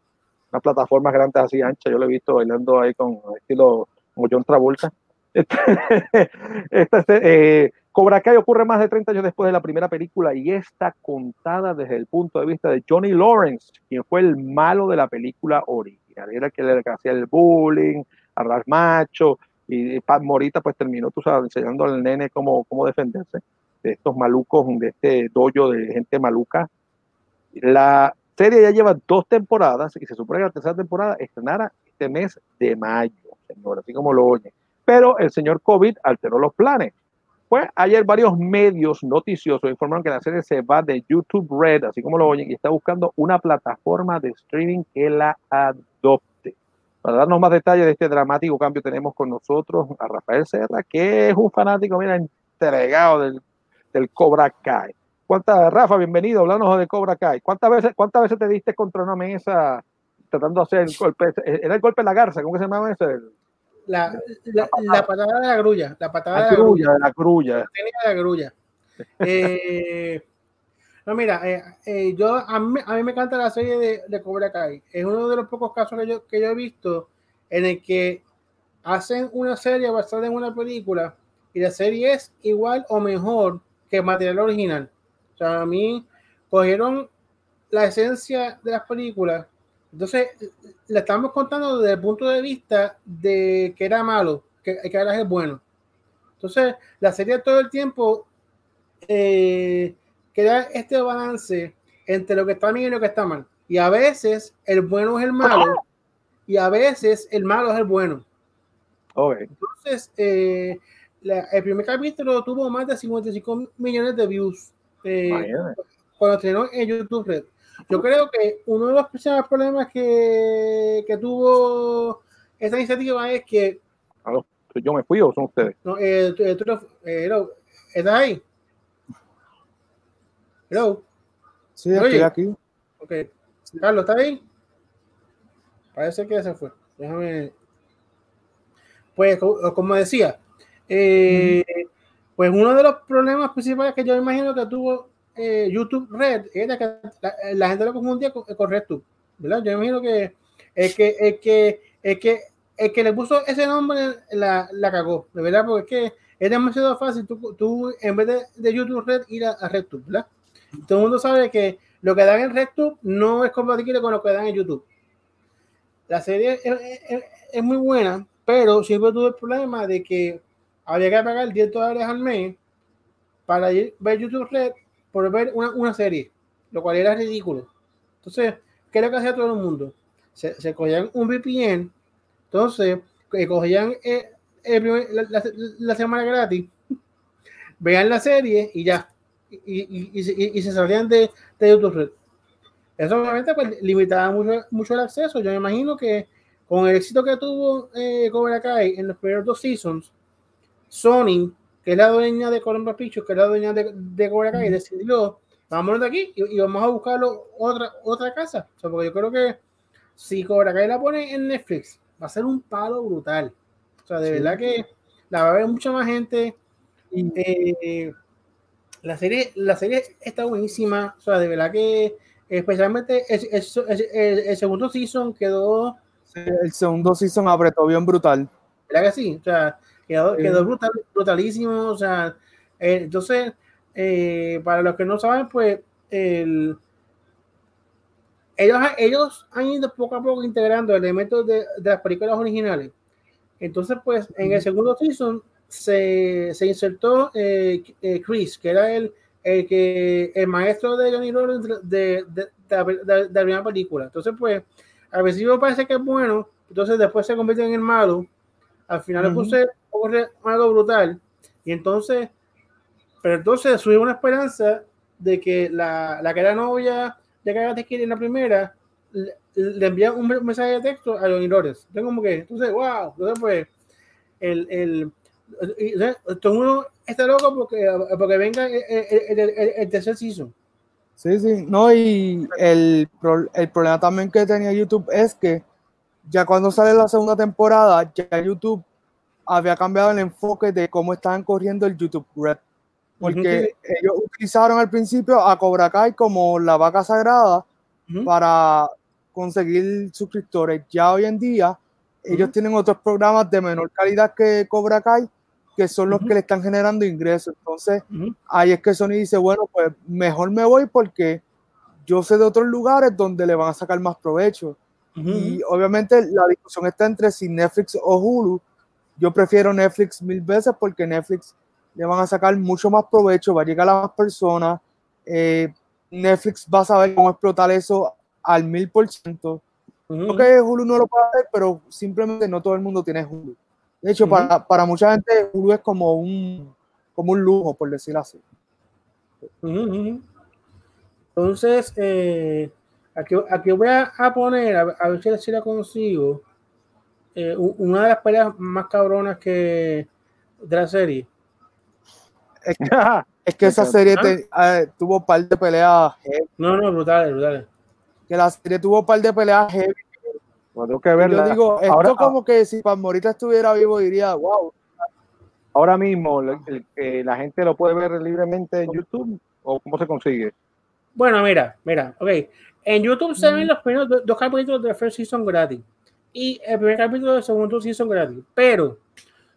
Speaker 1: unas plataformas grandes así anchas, yo lo he visto bailando ahí con estilo John Travolta. Esta, eh, Cobra Kai ocurre más de 30 años después de la primera película y está contada desde el punto de vista de Johnny Lawrence, quien fue el malo de la película original. Era el que le hacía el bullying, a Ralph Macho, y Pat Morita pues terminó, enseñando al nene cómo, cómo defenderse de estos malucos, de este dojo de gente maluca. La serie ya lleva dos temporadas y se supone que la tercera temporada estrenará este mes de mayo, señor, así como lo oyen. Pero el señor COVID alteró los planes. Pues ayer varios medios noticiosos informaron que la serie se va de YouTube Red, así como lo oyen, y está buscando una plataforma de streaming que la adopte. Para darnos más detalles de este dramático cambio tenemos con nosotros a Rafael Serra, que es un fanático, mira, entregado del, del Cobra Kai. ¿Cuántas, Rafa, bienvenido, hablanos de Cobra Kai. ¿Cuántas veces, ¿Cuántas veces te diste contra una mesa tratando de hacer el golpe? Era el golpe de la garza, ¿cómo que se llamaba ese?
Speaker 3: La, la, la patada de la grulla, la patada
Speaker 1: La
Speaker 3: de la grulla.
Speaker 1: la grulla.
Speaker 3: técnica de la grulla. Eh, no, mira, eh, eh, yo a mí, a mí me encanta la serie de, de Cobra Kai. Es uno de los pocos casos que yo, que yo he visto en el que hacen una serie basada en una película y la serie es igual o mejor que material original. O sea, a mí cogieron la esencia de las películas, entonces le estamos contando desde el punto de vista de que era malo, que, que ahora es bueno. Entonces, la serie todo el tiempo eh, crea este balance entre lo que está bien y lo que está mal. Y a veces el bueno es el malo y a veces el malo es el bueno.
Speaker 1: Ok.
Speaker 3: Entonces, eh, la- el primer capítulo tuvo más de 55 millones de views eh, cuando estrenó en YouTube Red. Yo creo que uno de los principales problemas que, que tuvo esta iniciativa es que
Speaker 1: Aló, ¿soy ¿Yo me fui o son ustedes?
Speaker 3: no, eh, tú- eh, tú no- eh, ¿estás ahí? Hello.
Speaker 5: Sí, estoy
Speaker 3: Oye.
Speaker 5: aquí.
Speaker 3: Ok. Carlos, ¿está ahí? Parece que se fue. Déjame. Pues, co- como decía, eh, pues uno de los problemas principales que yo imagino que tuvo eh, YouTube Red era que la, la gente lo confundía con, con RedTube, ¿verdad? Yo imagino que el que, el que, el que, el que le puso ese nombre la, la cagó, de verdad, porque es que es demasiado fácil tú, tú en vez de, de YouTube Red ir a, a RedTube, ¿verdad? Todo el mundo sabe que lo que dan en RedTube no es compatible con lo que dan en YouTube. La serie es, es- es muy buena, pero siempre tuve el problema de que había que pagar 10 dólares al mes para ir, ver YouTube Red por ver una, una serie, lo cual era ridículo. Entonces, ¿qué es lo que hacía todo el mundo? Se, se cogían un VPN, entonces que cogían eh, la, la- la semana gratis, vean la serie y ya, y- y se salían de, de YouTube Red. Eso obviamente pues, limitaba mucho, mucho el acceso. Yo me imagino que con el éxito que tuvo eh, Cobra Kai en los primeros dos seasons, Sony, que es la dueña de Columbia Pictures, que es la dueña de, de Cobra Kai, decidió, vámonos de aquí y, y vamos a buscarlo otra, otra casa. O sea, porque yo creo que si Cobra Kai la pone en Netflix, va a ser un palo brutal. O sea, de
Speaker 5: Sí.
Speaker 3: verdad que la va a ver mucha más gente. Eh, la serie, la serie está buenísima. O sea, de verdad que especialmente el, el- el- el segundo season quedó,
Speaker 5: el segundo season apretó bien brutal.
Speaker 3: ¿verdad que sí? O sea, quedó,
Speaker 5: Sí.
Speaker 3: quedó brutal, brutalísimo. O sea, eh, entonces eh, para los que no saben, pues el, ellos, ellos han ido poco a poco integrando elementos de, de las películas originales. Entonces, pues en el segundo season se, se insertó eh, Chris, que era el, el, que, el maestro de Johnny Rollins de, de, de, la primera película. Entonces, pues, al principio parece que es bueno, entonces después se convierte en el malo. Al final uh -huh. Ocurre algo brutal. Y entonces, pero entonces surge una esperanza de que la, la que era novia de Karate Kid en la primera le, le envía un mensaje de texto a Johnny Lawrence. Entonces, como que, entonces, wow, entonces pues, el, el, todo el mundo está loco porque, porque venga el, el, el, el tercer season.
Speaker 5: Sí, sí, no, y el, el problema también que tenía YouTube es que ya cuando sale la segunda temporada, ya YouTube había cambiado el enfoque de cómo estaban corriendo el YouTube Red. Porque uh -huh. ellos utilizaron al principio a Cobra Kai como la vaca sagrada uh -huh. para conseguir suscriptores. Ya hoy en día, uh -huh. ellos tienen otros programas de menor calidad que Cobra Kai, que son los que le están generando ingresos. Entonces, ahí es que Sony dice, bueno, pues mejor me voy porque yo sé de otros lugares donde le van a sacar más provecho. Y obviamente la discusión está entre si Netflix o Hulu. Yo prefiero Netflix mil veces porque Netflix le van a sacar mucho más provecho, va a llegar a más personas. Eh, Netflix va a saber cómo explotar eso al mil por ciento. No que Hulu no lo puede hacer, pero simplemente no todo el mundo tiene Hulu. De hecho, uh -huh. para, para, mucha gente Hulu es como un, como un lujo, por decirlo así.
Speaker 3: Uh -huh. Entonces, eh, aquí, aquí, voy a, poner, a, a, ver si la consigo, eh, una de las peleas más cabronas que de la serie.
Speaker 5: Es que, es que esa serie te, uh, tuvo un par de peleas heavy.
Speaker 3: No, no, brutales, brutales.
Speaker 5: Que la serie tuvo un par de peleas heavy.
Speaker 1: Tengo que verla.
Speaker 5: Yo digo, esto ahora, como que si Palmorita estuviera vivo diría, wow.
Speaker 1: Ahora mismo, el, el, la gente lo puede ver libremente en YouTube o cómo se consigue.
Speaker 3: Bueno, mira, mira, ok. En YouTube se ven los primeros dos, dos capítulos de First Season gratis y el primer capítulo del segundo Season gratis. Pero,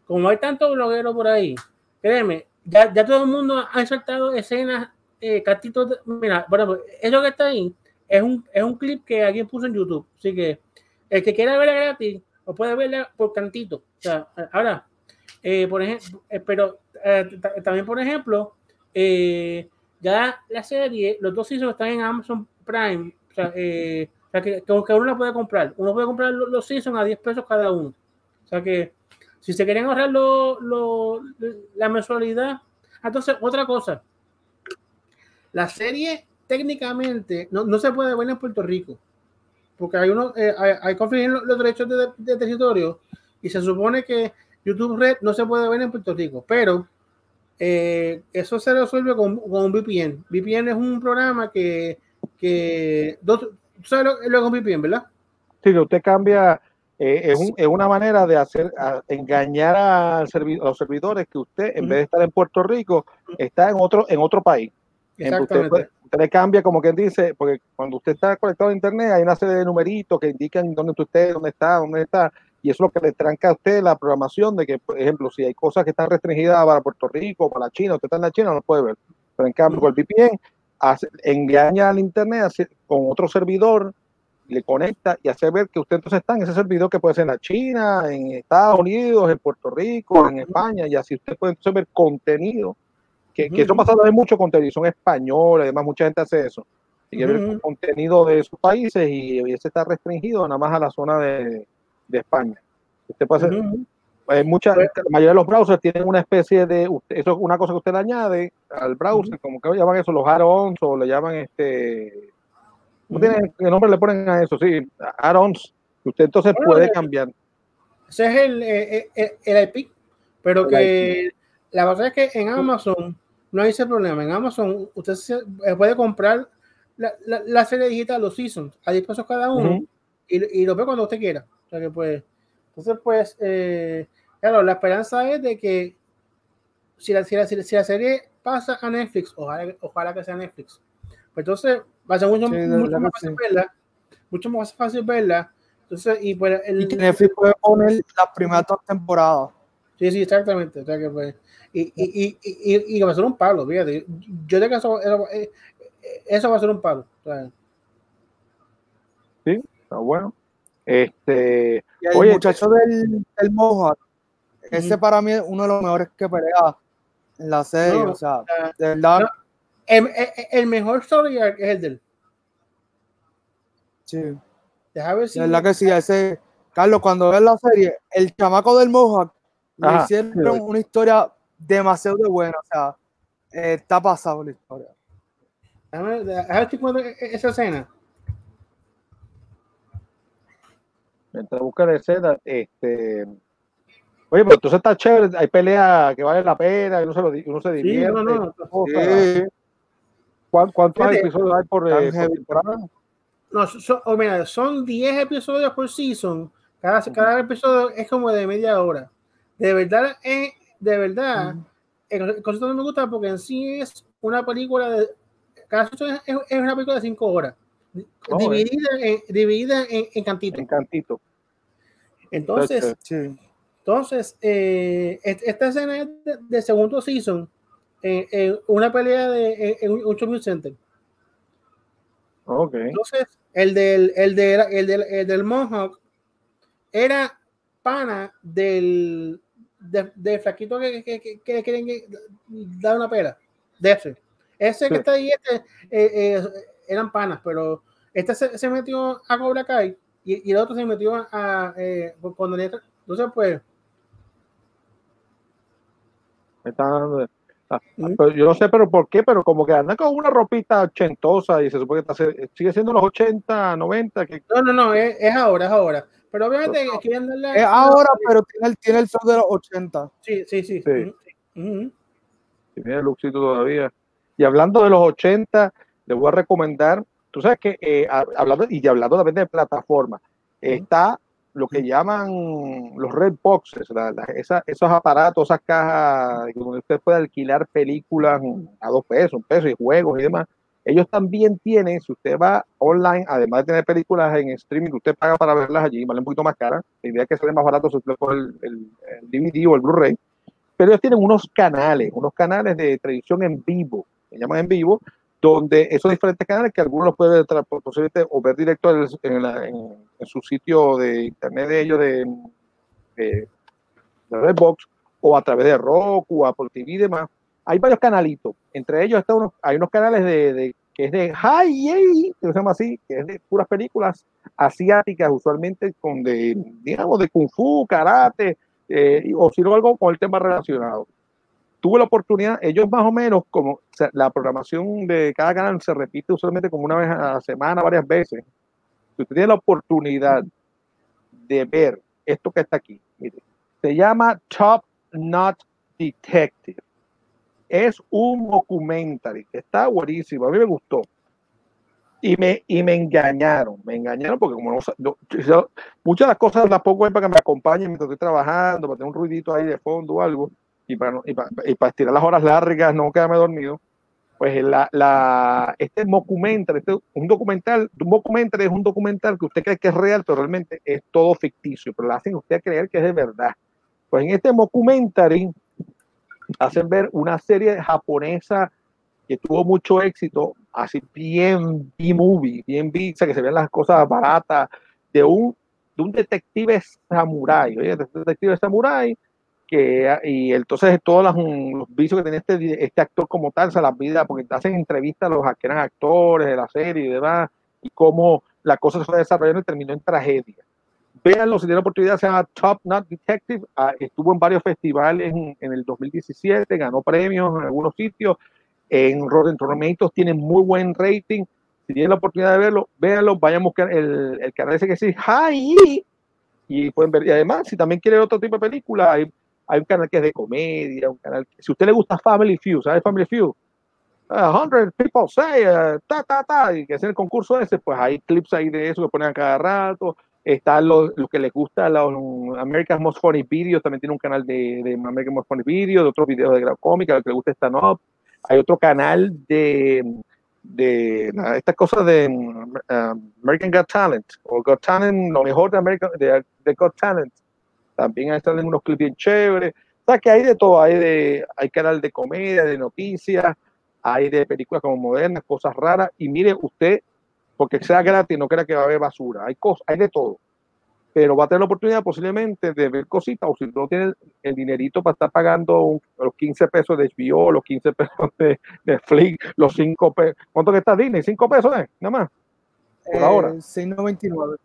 Speaker 3: como hay tantos blogueros por ahí, créeme, ya, ya todo el mundo ha saltado escenas, eh, cartitos. De, mira, bueno, eso que está ahí es un, es un clip que alguien puso en YouTube. Así que el que quiera verla gratis, o puede verla por cantito. O sea, ahora, eh, por ejemplo, eh, pero eh, también, por ejemplo, eh, ya la serie, los dos seasons están en Amazon Prime. O sea, eh, que, uno puede comprar. Uno puede comprar los, los seasons a 10 pesos cada uno. O sea que si se quieren ahorrar lo, lo, la mensualidad. Entonces, otra cosa. La serie técnicamente no, no, se puede ver en Puerto Rico. Porque hay uno, eh, hay, hay conflictos los, los derechos de, territorio y se supone que YouTube Red no se puede ver en Puerto Rico. Pero eh, eso se resuelve con, con, un VPN. VPN es un programa que, que ¿tú sabes lo, lo que es VPN, verdad?
Speaker 1: Sí, que usted cambia eh, es, un, es, una manera de hacer a engañar a, servi a, los servidores que usted en uh -huh. vez de estar en Puerto Rico está en otro en otro país usted, puede, usted, le cambia como quien dice porque cuando usted está conectado a internet hay una serie de numeritos que indican dónde usted dónde está dónde está y eso es lo que le tranca a usted la programación de que por ejemplo si hay cosas que están restringidas para Puerto Rico para China usted está en la China no lo puede ver pero en cambio con el VPN hace, engaña al internet hace, con otro servidor le conecta y hace ver que usted entonces está en ese servidor que puede ser en la China, en Estados Unidos, en Puerto Rico, en España, y así usted puede entonces ver contenido, que, que eso pasa ver mucho contenido, son españoles, además mucha gente hace eso, y ver contenido de esos países y, y, ese está restringido nada más a la zona de, de España. Usted puede hacer, hay muchas, la mayoría de los browsers tienen una especie de, eso es una cosa que usted le añade al browser, como que llaman eso los add-ons o le llaman este no tiene qué nombre le ponen a eso, sí, add-ons. Usted entonces bueno, puede cambiar.
Speaker 3: Ese es el, el, el, el IP, pero que IP. la verdad es que en Amazon no hay ese problema. En Amazon usted se eh, puede comprar la, la, la, serie digital, los seasons, a 10 pesos cada uno, uh -huh. y, y, lo ve cuando usted quiera. O sea que pues, entonces pues, eh, claro, la esperanza es de que si la, si la, si la serie pasa a Netflix, ojalá, ojalá que sea Netflix, pues entonces va a ser mucho, sí, mucho más fácil sí. verla, mucho más fácil verla. Entonces, y pues el,
Speaker 5: y Netflix puede poner las primeras dos temporadas.
Speaker 3: Sí, sí, exactamente. O sea que, pues, y, y, y, y, y va a ser un palo, fíjate. Yo de que eso, eso, eh, eso va a ser un palo.
Speaker 1: Sí, está bueno. Este,
Speaker 5: Y el
Speaker 1: Oye,
Speaker 5: muchacho del, del Mohawk, ese para mí es uno de los mejores que pelea en la serie.
Speaker 3: No,
Speaker 5: o sea, de verdad,
Speaker 3: no. el, el, el mejor story es el del.
Speaker 5: sí. De
Speaker 3: Deja ver si.
Speaker 5: verdad que sí. Ese, Carlos, cuando ves la serie, el chamaco del Mohawk le
Speaker 1: Ajá,
Speaker 5: hicieron
Speaker 1: sí, lo vi.
Speaker 5: una historia demasiado de buena. O sea, eh, está pasado la historia.
Speaker 3: Déjame, déjame ver si encuentro e- esa escena.
Speaker 1: Mientras busca de seda, este. Oye, pero entonces está chévere, hay peleas que valen la pena, y uno se, lo, uno se
Speaker 3: Sí,
Speaker 1: divierte.
Speaker 3: no, no.
Speaker 5: Sí.
Speaker 1: ¿Cuán- ¿Cuántos
Speaker 3: Fíjate.
Speaker 1: episodios hay por, eh, por temporada?
Speaker 3: No, son, oh, mira, son 10 episodios por season. Cada, cada episodio es como de media hora. De verdad, eh, de verdad, el, el concepto no me gusta porque en sí es una película de. Cada es, es una película de 5 horas. Dividida en, dividida en, en cantitos.
Speaker 1: Encantito.
Speaker 3: Entonces,
Speaker 5: Sí.
Speaker 3: entonces eh, est- esta escena es de, de segundo season. En, en una pelea de, en, un shopping center. Entonces, el del, el del, el del, el del Mohawk era pana del, de, del flaquito que, que, que, quieren dar una pera. De ese. Ese que está ahí, este, eh, eh, eran panas, pero este se, se metió a Cobra Kai y, y el otro se metió a. a, eh, cuando le- entonces, pues.
Speaker 1: Me está dando de- ah,
Speaker 3: Ujú.
Speaker 1: pero yo no sé, pero por qué, pero como que andan con una ropita ochentosa y se supone que está, sigue siendo los 80, 90, que
Speaker 3: No, no, no, es, es ahora, es ahora. Pero obviamente quieren darle.
Speaker 5: Es ahora, pero tiene el, tiene el flow de los 80.
Speaker 3: Sí, sí, sí.
Speaker 1: Sí.
Speaker 3: Ujú.
Speaker 1: que tiene Luxito todavía. Y hablando de los 80, les voy a recomendar, tú sabes que eh, ha- hablando y hablando también de plataforma, está lo que llaman los red boxes, la- la- esa- esos aparatos, esas cajas donde usted puede alquilar películas a dos pesos, un peso y juegos y demás. Ellos también tienen, si usted va online, además de tener películas en streaming, usted paga para verlas allí, vale un poquito más cara. La idea es que sale más barato si usted coge el, el- el DVD o el Blu-ray pero ellos tienen unos canales, unos canales de televisión en vivo, se llaman en vivo, donde esos diferentes canales que algunos pueden posiblemente o ver directo en, la- en- su sitio de internet de ellos de, de, Redbox o a través de Roku, Apple TV y demás. Hay varios canalitos, entre ellos está unos, hay unos canales de, de- que es de High, que se llama así, que es de puras películas asiáticas, usualmente con de, digamos, de kung fu, karate, eh, o si no algo con el tema relacionado. Tuve la oportunidad, ellos más o menos, como la programación de cada canal se repite usualmente como una vez a la semana, varias veces. Si usted tiene la oportunidad de ver esto que está aquí, se llama Top Not Detective. Es un documentary, está buenísimo, a mí me gustó. Y me, y me engañaron, me engañaron porque como no, muchas de las cosas las pongo ahí para que me acompañen mientras estoy trabajando, para tener un ruidito ahí de fondo o algo, y para, y para, y para estirar las horas largas, no quedarme dormido. Pues la, la, este documental, este, un documental, un documental es un documental que usted cree que es real, pero realmente es todo ficticio, pero lo hacen usted creer que es de verdad. Pues en este documentary hacen ver una serie japonesa que tuvo mucho éxito, así bien B-movie, bien B, o sea, que se ven las cosas baratas, de un, de un detective samurái, oye, detective samurái, que, y entonces todos mm, los vicios que tenía este, este actor como tal, se las vida, porque hacen entrevistas a los que eran actores de la serie y demás, y cómo la cosa se fue desarrollando y terminó en tragedia. Véanlo si tienen oportunidad, se llama Top Not Detective, ah, estuvo en varios festivales en, el 2017, ganó premios en algunos sitios, en Rotten Tomatoes tiene muy buen rating. Si tienen la oportunidad de verlo, véanlo, vayan a buscar el, el canal ese que dice Hi y pueden ver. Y además, si también quieren otro tipo de película, hay, hay un canal que es de comedia, un canal si usted le gusta Family Feud, ¿sabe Family Feud? A hundred people say, uh, ta, ta, ta, y que hacen el concurso ese, pues hay clips ahí de eso que ponen a cada rato. Está lo, lo que les gusta, los America's Most Funny Videos, también tiene un canal de, de America's Most Funny Videos, de otros videos de grado cómica, lo que le gusta stand up. Hay otro canal de, de estas cosas de um, American Got Talent, o Got Talent, lo mejor de, American, de, de Got Talent. También ahí salen unos clips bien chéveres. sea que hay de todo, hay de, hay canal de comedia, de noticias, hay de películas como modernas, cosas raras, y mire usted, porque sea gratis, no crea que va a haber basura, hay cosas, hay de todo. Pero va a tener la oportunidad posiblemente de ver cositas, o si no tiene el dinerito para estar pagando un- los 15 pesos de HBO, los 15 pesos de Netflix, los 5 pesos. ¿Cuánto que está Disney? ¿5 pesos, eh? Nada más. Por ahora.
Speaker 5: Eh, 6.99.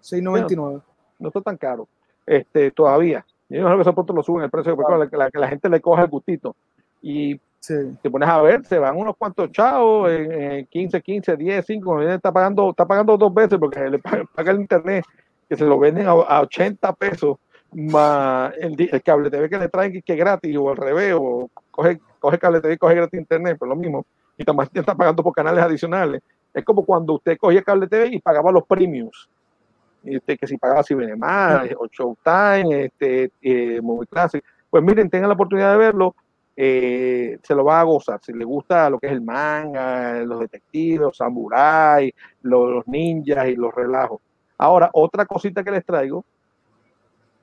Speaker 5: 6.99.
Speaker 1: no está tan caro este, todavía. Yo no sé si pronto lo suben el precio porque la, la- que la gente le coja el gustito. Y
Speaker 5: Sí.
Speaker 1: te pones a ver, se van unos cuantos chavos en, en 15, 15, 10, 5, está pagando, está pagando dos veces porque le paga, el internet, que se lo venden a, a 80 pesos, más el, el cable TV que le traen que, que es gratis, o al revés, o coge, coge cable TV y coge gratis internet, pues lo mismo. Y también está pagando por canales adicionales. Es como cuando usted cogía cable TV y pagaba los premiums. Este, que si pagaba más, o Showtime, este, eh, Movie Classic. Pues miren, tengan la oportunidad de verlo, eh, se lo va a gozar. Si le gusta lo que es el manga, los detectives, los samuráis, los, los ninjas y los relajos. Ahora, otra cosita que les traigo,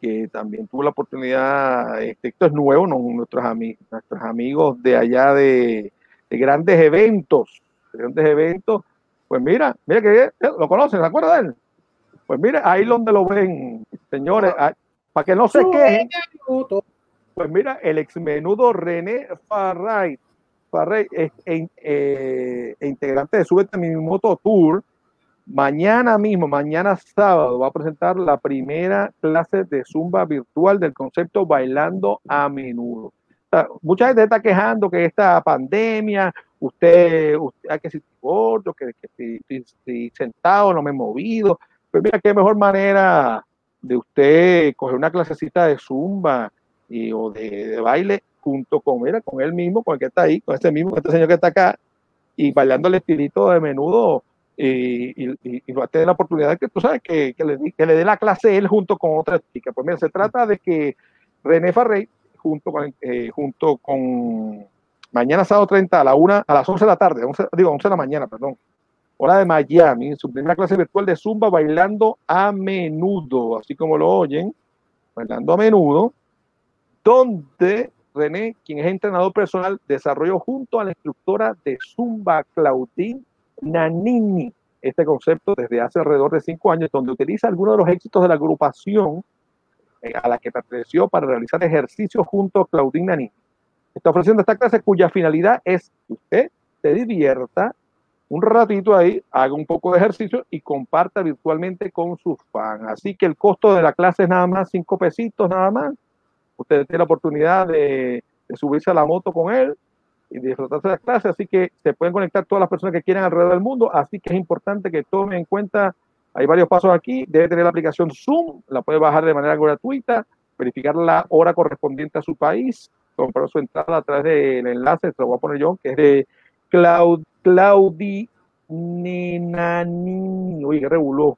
Speaker 1: que también tuve la oportunidad, este, esto es nuevo, no, nuestros, ami- nuestros amigos de allá de, de grandes eventos, de grandes eventos, pues mira, mira que eh, lo conocen, ¿se acuerdan de él? Pues mira, ahí donde lo ven, señores, ah, para que no se quejen, pues mira, el ex menudo René Farray, Farray es, eh, e integrante de Súbete mi moto tour, mañana mismo, mañana sábado, va a presentar la primera clase de zumba virtual del concepto Bailando a menudo. O sea, mucha gente está quejando que esta pandemia, usted, usted ah, que si gordo, que, que si, si- si sentado no me he movido, pues mira qué mejor manera de usted coger una clasecita de zumba y, o de, baile junto con, mira, con él mismo, con el que está ahí, con este mismo, con este señor que está acá, y bailando el estilito de menudo, y, y- y- va la oportunidad que tú sabes que, que le, que le dé la clase él junto con otra chica. Pues mira, se trata de que René Farrey, junto con, eh, junto con mañana sábado 30 a, la una, a las 11 de la tarde, 11, digo 11 de la mañana, perdón, hora de Miami, su primera clase virtual de Zumba bailando a menudo, así como lo oyen, bailando a menudo, donde René, quien es entrenador personal, desarrolló junto a la instructora de Zumba, Claudine Nanini, este concepto desde hace alrededor de cinco años, donde utiliza algunos de los éxitos de la agrupación eh, a la que perteneció para realizar ejercicios junto a Claudine Nanini. Está ofreciendo esta clase cuya finalidad es que usted se divierta un ratito ahí, haga un poco de ejercicio y comparta virtualmente con sus fans. Así que el costo de la clase es nada más cinco pesitos, nada más. Usted tiene la oportunidad de, subirse a la moto con él y disfrutarse de la clase. Así que se pueden conectar todas las personas que quieran alrededor del mundo. Así que es importante que tomen en cuenta, hay varios pasos aquí. Debe tener la aplicación Zoom, la puede bajar de manera gratuita, verificar la hora correspondiente a su país, comprar su entrada a través del enlace, se lo voy a poner yo, que es de Cloud, Claudi Nenanini. Qué reguló.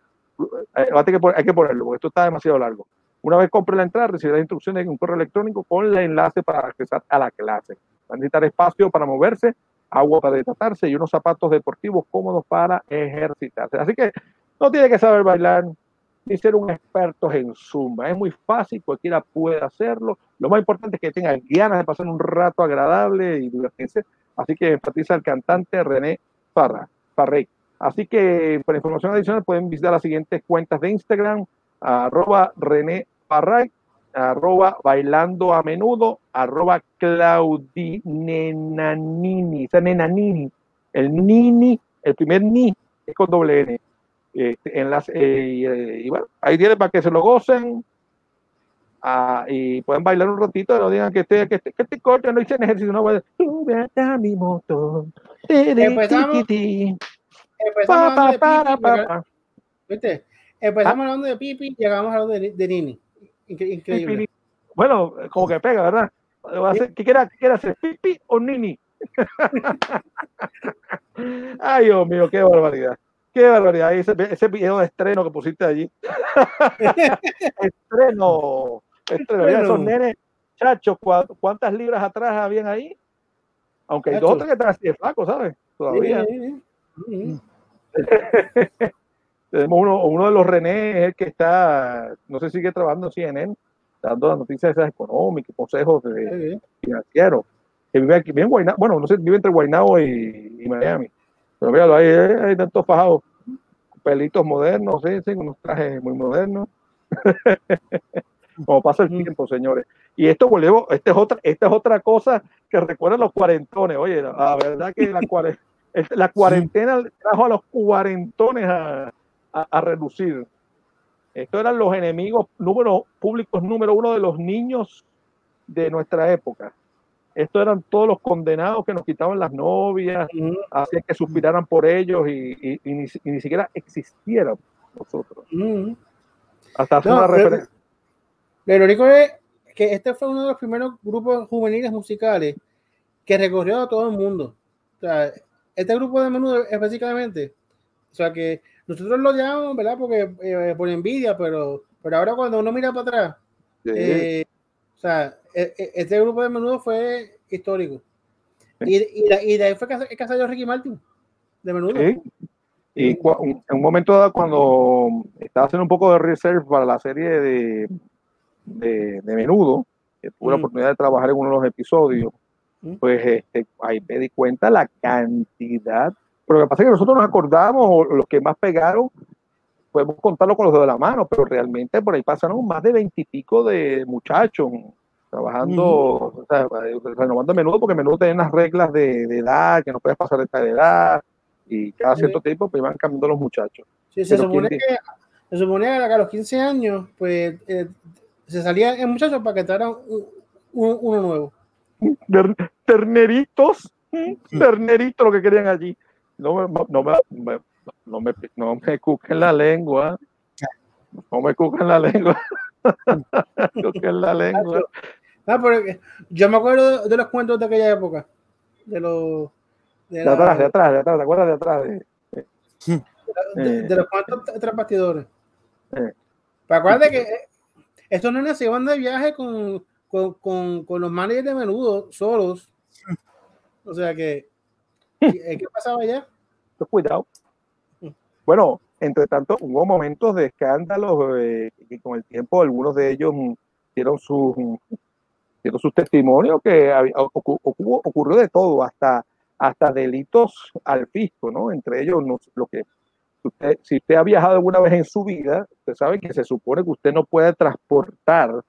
Speaker 1: Eh, Hay que, hay que ponerlo, porque esto está demasiado largo. Una vez compre la entrada, recibirá instrucciones en un correo electrónico con el enlace para accesar a la clase. Va a necesitar espacio para moverse, agua para hidratarse y unos zapatos deportivos cómodos para ejercitarse. Así que no tiene que saber bailar ni ser un experto en Zumba. Es muy fácil, cualquiera puede hacerlo. Lo más importante es que tengan ganas de pasar un rato agradable y divertirse. Así que enfatiza el cantante René Farra, Farrey. Así que para información adicional pueden visitar las siguientes cuentas de Instagram, arroba René Farray, arroba bailando a menudo, arroba Claudinenanini, esa nenanini, el nini, el primer ni es con doble N. Este, enlace, eh, y, eh, bueno, ahí tienen para que se lo gocen ah, y pueden bailar un ratito, no digan que este, que este, que este coche no hice ejercicio, no voy a sube a mi moto.
Speaker 3: Empezamos.
Speaker 1: Ti,
Speaker 3: Empezamos
Speaker 1: pa,
Speaker 3: hablando
Speaker 1: pa,
Speaker 3: de pipi,
Speaker 1: pa,
Speaker 3: llega-
Speaker 1: pa.
Speaker 3: ¿viste? Empezamos hablando de pipi, llegamos hablando de, de Nini. Incre- Increíble.
Speaker 1: Bueno, como que pega, ¿verdad? ¿Qué quiere, qué quiere hacer? ¿Pipi o nini? Ay, Dios mío, qué barbaridad. Qué barbaridad. Ese, ese video de estreno que pusiste allí. estreno. Estreno. Mira, esos nenes, chachos, ¿cuá- ¿cuántas libras atrás habían ahí? Aunque hay dos
Speaker 3: Chacho.
Speaker 1: que están así de flacos, ¿sabes? Todavía.
Speaker 3: Sí, sí, sí.
Speaker 1: Tenemos uno, uno de los René, es el que está, no sé si sigue trabajando en CNN, dando las noticias esas económicas, consejos de- financieros. Que vive aquí, vive en Guaynabo, bueno, no sé, vive entre Guaynabo y, y Miami. Pero míralo, ahí hay tantos fajados, pelitos modernos, sí, sí, con unos trajes muy modernos. Como pasa el tiempo, señores. Y esto volvemos, esta es otra, esta es otra cosa que recuerda los cuarentones. Oye, la, la verdad que la, cuare- el- la cuarentena trajo a los cuarentones a, a, a reducir. Estos eran los enemigos número, públicos número uno de los niños de nuestra época. Estos eran todos los condenados que nos quitaban las novias, hacían que suspiraran por ellos y, y- y ni, y ni siquiera existieran nosotros. Hasta hacer
Speaker 3: No,
Speaker 1: una
Speaker 3: pero-
Speaker 1: referencia.
Speaker 3: Lo irónico es que este fue uno de los primeros grupos juveniles musicales que recorrió a todo el mundo. O sea, este grupo de menudo específicamente, o sea que nosotros lo llamamos, ¿verdad? Porque eh, por envidia, pero, pero ahora cuando uno mira para atrás, eh, o sea, e- e- este grupo de menudo fue histórico. Y, y, de- y de ahí fue que, que salió Ricky Martin, de menudo.
Speaker 1: Sí. Y en un momento dado, cuando estaba haciendo un poco de research para la serie de, de, de Menudo, que tuve la
Speaker 3: Mm.
Speaker 1: oportunidad de trabajar en uno de los episodios,
Speaker 3: Mm.
Speaker 1: pues este, ahí me di cuenta la cantidad. Pero lo que pasa es que nosotros nos acordamos, o los que más pegaron, podemos contarlo con los dedos de la mano, pero realmente por ahí pasaron más de veintipico de muchachos trabajando, o sea, renovando menudo, porque menudo tenía unas reglas de, de edad, que no puedes pasar de esta edad, y cada
Speaker 3: Sí.
Speaker 1: cierto tiempo pues iban cambiando los muchachos.
Speaker 3: Sí, se, supone
Speaker 1: ¿quién
Speaker 3: que, se supone que a los 15 años, pues eh, se salía el muchacho para que entrara un- un- uno nuevo.
Speaker 1: Ter- terneritos, terneritos lo que querían allí. No me, no me, me- no me, no me cuquen la lengua. No me cuquen la lengua. cuquen la lengua.
Speaker 3: Ah, pero yo me acuerdo de los cuentos de aquella época. De los. De,
Speaker 1: De
Speaker 3: la-
Speaker 1: atrás, de atrás, de atrás, ¿te acuerdas de atrás? De-
Speaker 3: de- de los cuentos t- tras bastidores.
Speaker 1: Eh.
Speaker 3: Pero acuérdate que eh, estos nenes se iban de viaje con, con, con, con los managers de menudo solos. O sea que. ¿Qué qué pasaba allá?
Speaker 1: Pues cuidado. Bueno, entre tanto, hubo momentos de escándalos eh, y con el tiempo algunos de ellos dieron sus, dieron sus testimonios que había- ocu- ocu- ocurrió de todo, hasta, hasta delitos al fisco, ¿no? Entre ellos, no, lo que usted, si usted ha viajado alguna vez en su vida, usted sabe que se supone que usted no puede transportar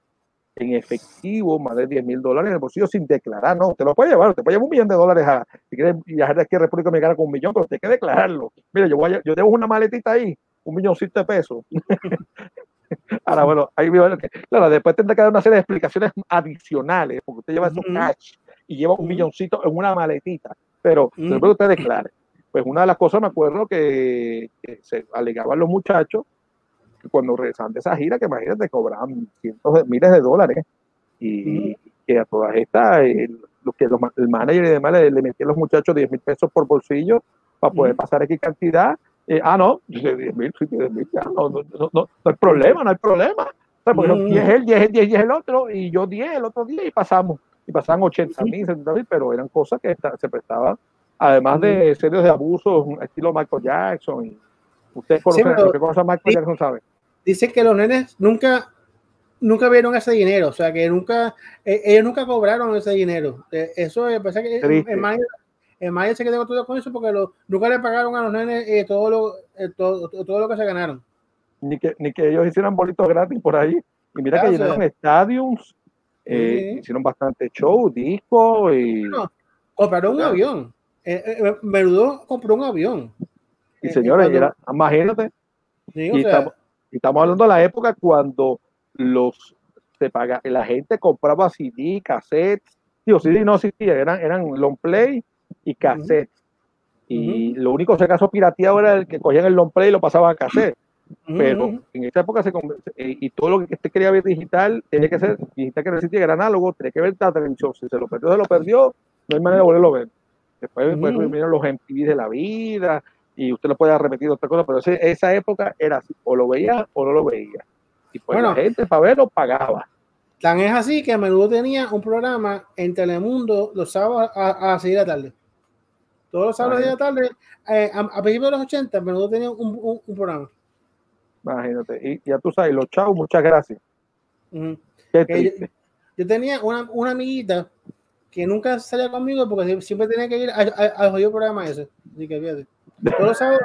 Speaker 1: en efectivo más de 10 mil dólares en el bolsillo sin declarar, no, usted lo puede llevar, usted puede llevar un millón de dólares a, si quiere viajar de aquí a República Dominicana con un millón, pero usted hay que declararlo. Mira, yo, voy a- yo tengo una maletita ahí, un milloncito de pesos. Ahora, bueno, ahí claro, después tendrá que dar una serie de explicaciones adicionales, porque usted lleva esos cash y lleva un milloncito en una maletita, pero después usted declare. Pues una de las cosas me acuerdo que, que se alegaban los muchachos que cuando regresaban de esa gira, que imagínate, cobraban cientos de miles de dólares y que a todas estas, lo que los el manager y demás le, le metían a los muchachos 10 mil pesos por bolsillo para poder pasar X cantidad. Eh, ah, no, dice 10 mil, sí, 10 mil, ya, no, no, no, no, no hay problema, no hay problema. O sea, porque
Speaker 3: Ujú.
Speaker 1: 10 él, 10 él, 10 10 el otro, y yo 10 el otro día y pasamos. Y pasaban 80 mil, 70 mil, pero eran cosas que se prestaban, además de serios de abusos, estilo Michael Jackson. Y ustedes conocen,
Speaker 3: pero-
Speaker 1: a Michael
Speaker 3: sí.
Speaker 1: Jackson saben.
Speaker 3: Dice que los nenes nunca. Nunca vieron ese dinero, o sea que nunca, eh, ellos nunca cobraron ese dinero. Eh, eso eh, pensé que el manager, el manager se quedó todo con eso porque lo- nunca le pagaron a los nenes eh, todo, lo, eh, todo, todo lo que se ganaron.
Speaker 1: ni que, ni que ellos hicieran bolitos gratis por ahí. Y mira que llenaron estadios, eh,
Speaker 3: Sí.
Speaker 1: hicieron bastante show, discos y,
Speaker 3: compraron un
Speaker 1: Claro.
Speaker 3: avión. Eh, eh, Menudo compró un avión.
Speaker 1: y
Speaker 3: Eh,
Speaker 1: señores, era- imagínate,
Speaker 3: sí,
Speaker 1: y,
Speaker 3: sea,
Speaker 1: estamos, y estamos hablando de la época cuando los se paga, la gente compraba CD, cassettes, digo, CD no existía, eran, eran long play y cassettes. Y lo único que acaso pirateado era el que cogían el long play y lo pasaban a cassette. pero en esa época se eh, y todo lo que usted quería ver digital tenía que ser digital que no existía, era análogo, tenía que ver la televisión. Si se lo perdió, se lo perdió, no hay manera de volverlo a ver. Después, vinieron los MTV de la vida y usted lo puede repetir otra cosa, pero ese- esa época era así, o lo veía o no lo veía. Y pues
Speaker 3: Bueno.
Speaker 1: la gente para verlo pagaba.
Speaker 3: Tan es así que a menudo tenía un programa en Telemundo los sábados a, a las 6 de la tarde. Todos los sábados de la tarde, eh, a, a principios de los 80, a menudo tenía un, un- un programa.
Speaker 1: Imagínate. Y ya tú sabes, los chavos, muchas gracias. Qué
Speaker 3: yo, yo tenía una, una amiguita que nunca salía conmigo porque sie- siempre tenía que ir a- a- al jodido programa ese. Así que fíjate. Todos sábados,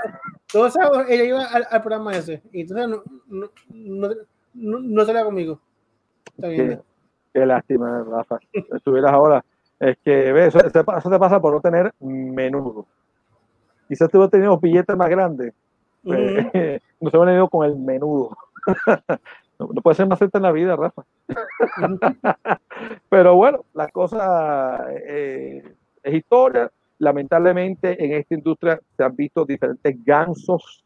Speaker 3: todos sábados ella iba al, al programa ese. Y entonces no, no, no, no, no salía conmigo. Está bien.
Speaker 1: Qué, qué lástima, Rafa. Estuvieras ahora. Es que, ves, eso, eso te pasa por no tener menudo. Quizás tú hubieras tenido billetes más grandes. Pues,
Speaker 3: Ujú.
Speaker 1: no se han ido con el menudo. no, no puede ser más cerca en la vida, Rafa. Pero bueno, la cosa eh, es historia. Lamentablemente en esta industria se han visto diferentes gansos,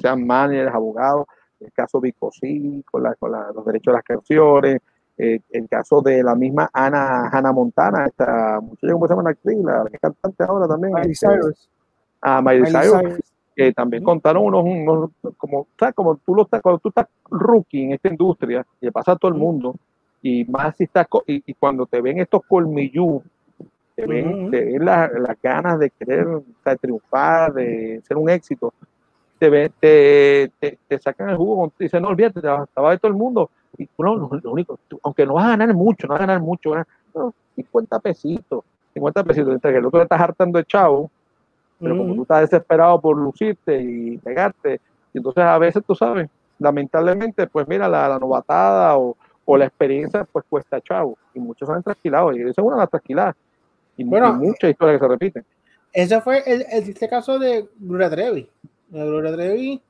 Speaker 1: sean managers, abogados, el caso Vicosí, con, la, con la- los derechos de las canciones, eh, el caso de la misma Ana Hannah Montana, esta muchacha, ¿cómo se llama la actriz? La cantante ahora también.
Speaker 5: Miley Cyrus.
Speaker 1: a Miley
Speaker 5: Miley
Speaker 1: Cyrus,
Speaker 5: Cyrus.
Speaker 1: Que también contaron unos, unos como, ¿sabes? como tú lo estás, cuando tú estás rookie en esta industria, y le pasa a todo el mundo, y más si estás, y, y cuando te ven estos colmillú, te ven, te ven la- las ganas de querer sea, triunfar, de ser un éxito, te, ven, te, te, te sacan el jugo, te dicen, no olvídate, te va, te va a ver todo el mundo, y tú no, lo, lo único, tú- aunque no vas a ganar mucho, no vas a ganar mucho, vas a- no, 50 pesitos, 50 pesitos, mientras que el otro le estás hartando de chavo, pero como
Speaker 3: Ujú.
Speaker 1: tú estás desesperado por lucirte y pegarte, y entonces a veces tú sabes, lamentablemente, pues mira, la, la novatada o, o la experiencia, pues cuesta chavo, y muchos han trasquilado, y esa es una de las trasquiladas, y,
Speaker 3: Bueno,
Speaker 1: y muchas historias que se repiten.
Speaker 3: Ese fue el, el triste caso de Gloria Trevi. La Gloria Trevi,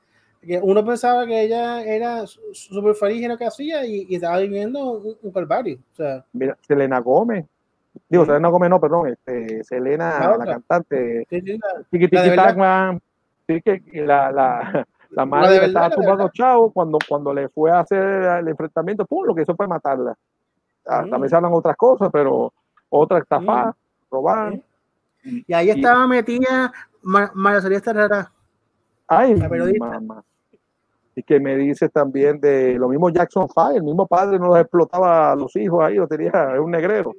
Speaker 3: que uno pensaba que ella era súper feliz en lo que hacía y, y estaba viviendo un, un calvario. O sea,
Speaker 1: Mira, Selena Gómez, digo. Selena Gómez no, perdón, este, Selena,
Speaker 3: La
Speaker 1: la, cantante,
Speaker 3: sí, sí, la-
Speaker 1: Tiki
Speaker 3: La de
Speaker 1: Tiki
Speaker 3: verdad.
Speaker 1: Tagman, sí que la, la, la madre
Speaker 3: verdad,
Speaker 1: estaba tumbando chavo cuando, cuando le fue a hacer el enfrentamiento, pum, lo que hizo fue matarla. Ah,
Speaker 3: Mm.
Speaker 1: También se hablan otras cosas, pero otra estafada, robar.
Speaker 3: Sí. y ahí estaba metida Ma- María Celeste Herrera.
Speaker 1: Ay,
Speaker 3: La periodista.
Speaker 1: mamá. Y que me dices también de lo mismo Jackson Five, el mismo padre no los explotaba a los hijos ahí, lo tenía, es un negrero.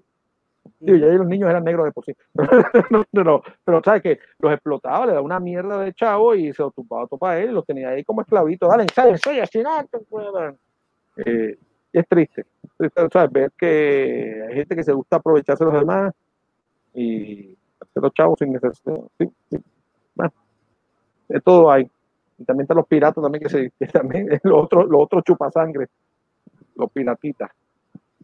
Speaker 1: Digo, ya los niños eran negros de por sí. no, pero sabes que los explotaba, le daba una mierda de chavo y se los tumbaba todo para él los tenía ahí como esclavitos. Dale, sale, soy así. Eh, es triste, triste, ¿sabes? ver que hay gente que se gusta aprovecharse de los demás y hacer los chavos sin necesidad. De todo hay. Y también están los piratas también, que, se, también es lo otro, lo otro chupasangre, los piratitas.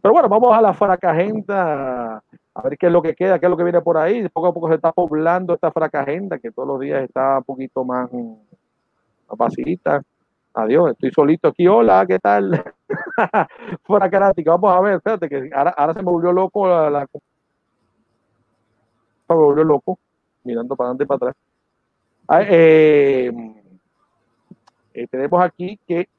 Speaker 1: Pero bueno, vamos a la fracagenda, a ver qué es lo que queda, qué es lo que viene por ahí. Poco a poco se está poblando esta fracagenda, que todos los días está un poquito más, más vacita. Adiós, estoy solito aquí. Hola, ¿qué tal? Fracarática, vamos a ver, espérate, que ahora, ahora se me volvió loco la, la- me volvió loco, mirando para adelante y para atrás. Ah, eh, eh, tenemos aquí que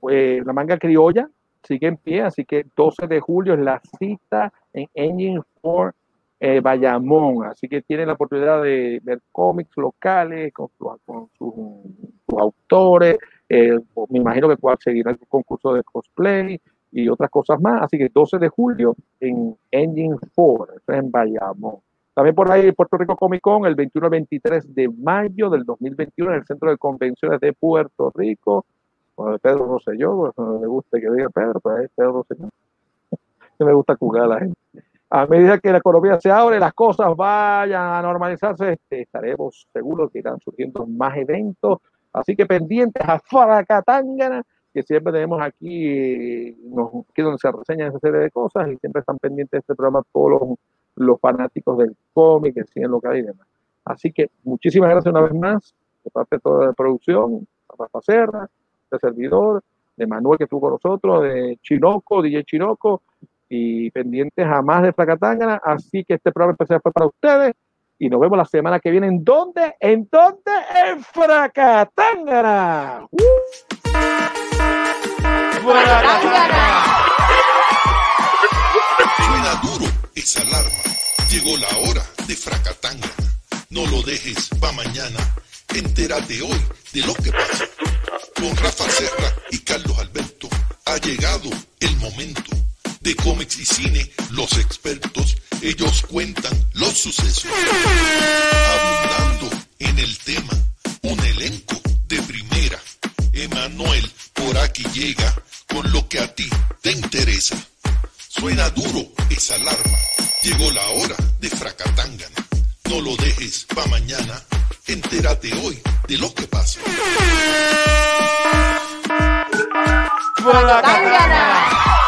Speaker 1: pues, la manga criolla sigue en pie, así que 12 de julio es la cita en Engine 4 eh, Bayamón, así que tienen la oportunidad de ver cómics locales con, su- con sus, autores, eh, me imagino que pueda seguir el concurso de cosplay y otras cosas más, así que 12 de julio en Engine 4, eso es en Bayamón. También por ahí Puerto Rico Comic Con el 21 al 23 de mayo del 2021 en el Centro de Convenciones de Puerto Rico. Bueno, Pedro Rosselló, pues, no me gusta que diga Pedro, pero es Pedro Rosselló. me gusta jugar a la gente. A medida que la economía se abre, las cosas vayan a normalizarse, estaremos seguros que irán surgiendo más eventos. Así que pendientes a Faracatangana, que siempre tenemos aquí, aquí donde se reseñan esa serie de cosas y siempre están pendientes de este programa todos los, los fanáticos del cómic, el cine local y demás. Así que muchísimas gracias una vez más de parte de toda la producción, a Rafa Serra, de servidor, de Manuel que estuvo con nosotros, de Chinoco, DJ Chinoco, y pendientes a más de Fracatangana. Así que este programa especial fue para ustedes. Y nos vemos la semana que viene. ¿En dónde? ¿En dónde? En Fracatangana. ¡Uh!
Speaker 2: Suena duro esa alarma. Llegó la hora de Fracatanga. No lo dejes pa' mañana. Entérate hoy de lo que pasa con Rafa Serra y Carlos Alberto, ha llegado el momento de cómics y cine, los expertos, ellos cuentan los sucesos. Abundando en el tema, un elenco de primera. Emanuel por aquí llega con lo que a ti te interesa. Suena duro esa alarma. Llegó la hora de Fracatangana. No lo dejes pa' mañana. Entérate hoy de lo que pasa.
Speaker 1: Fracatangana.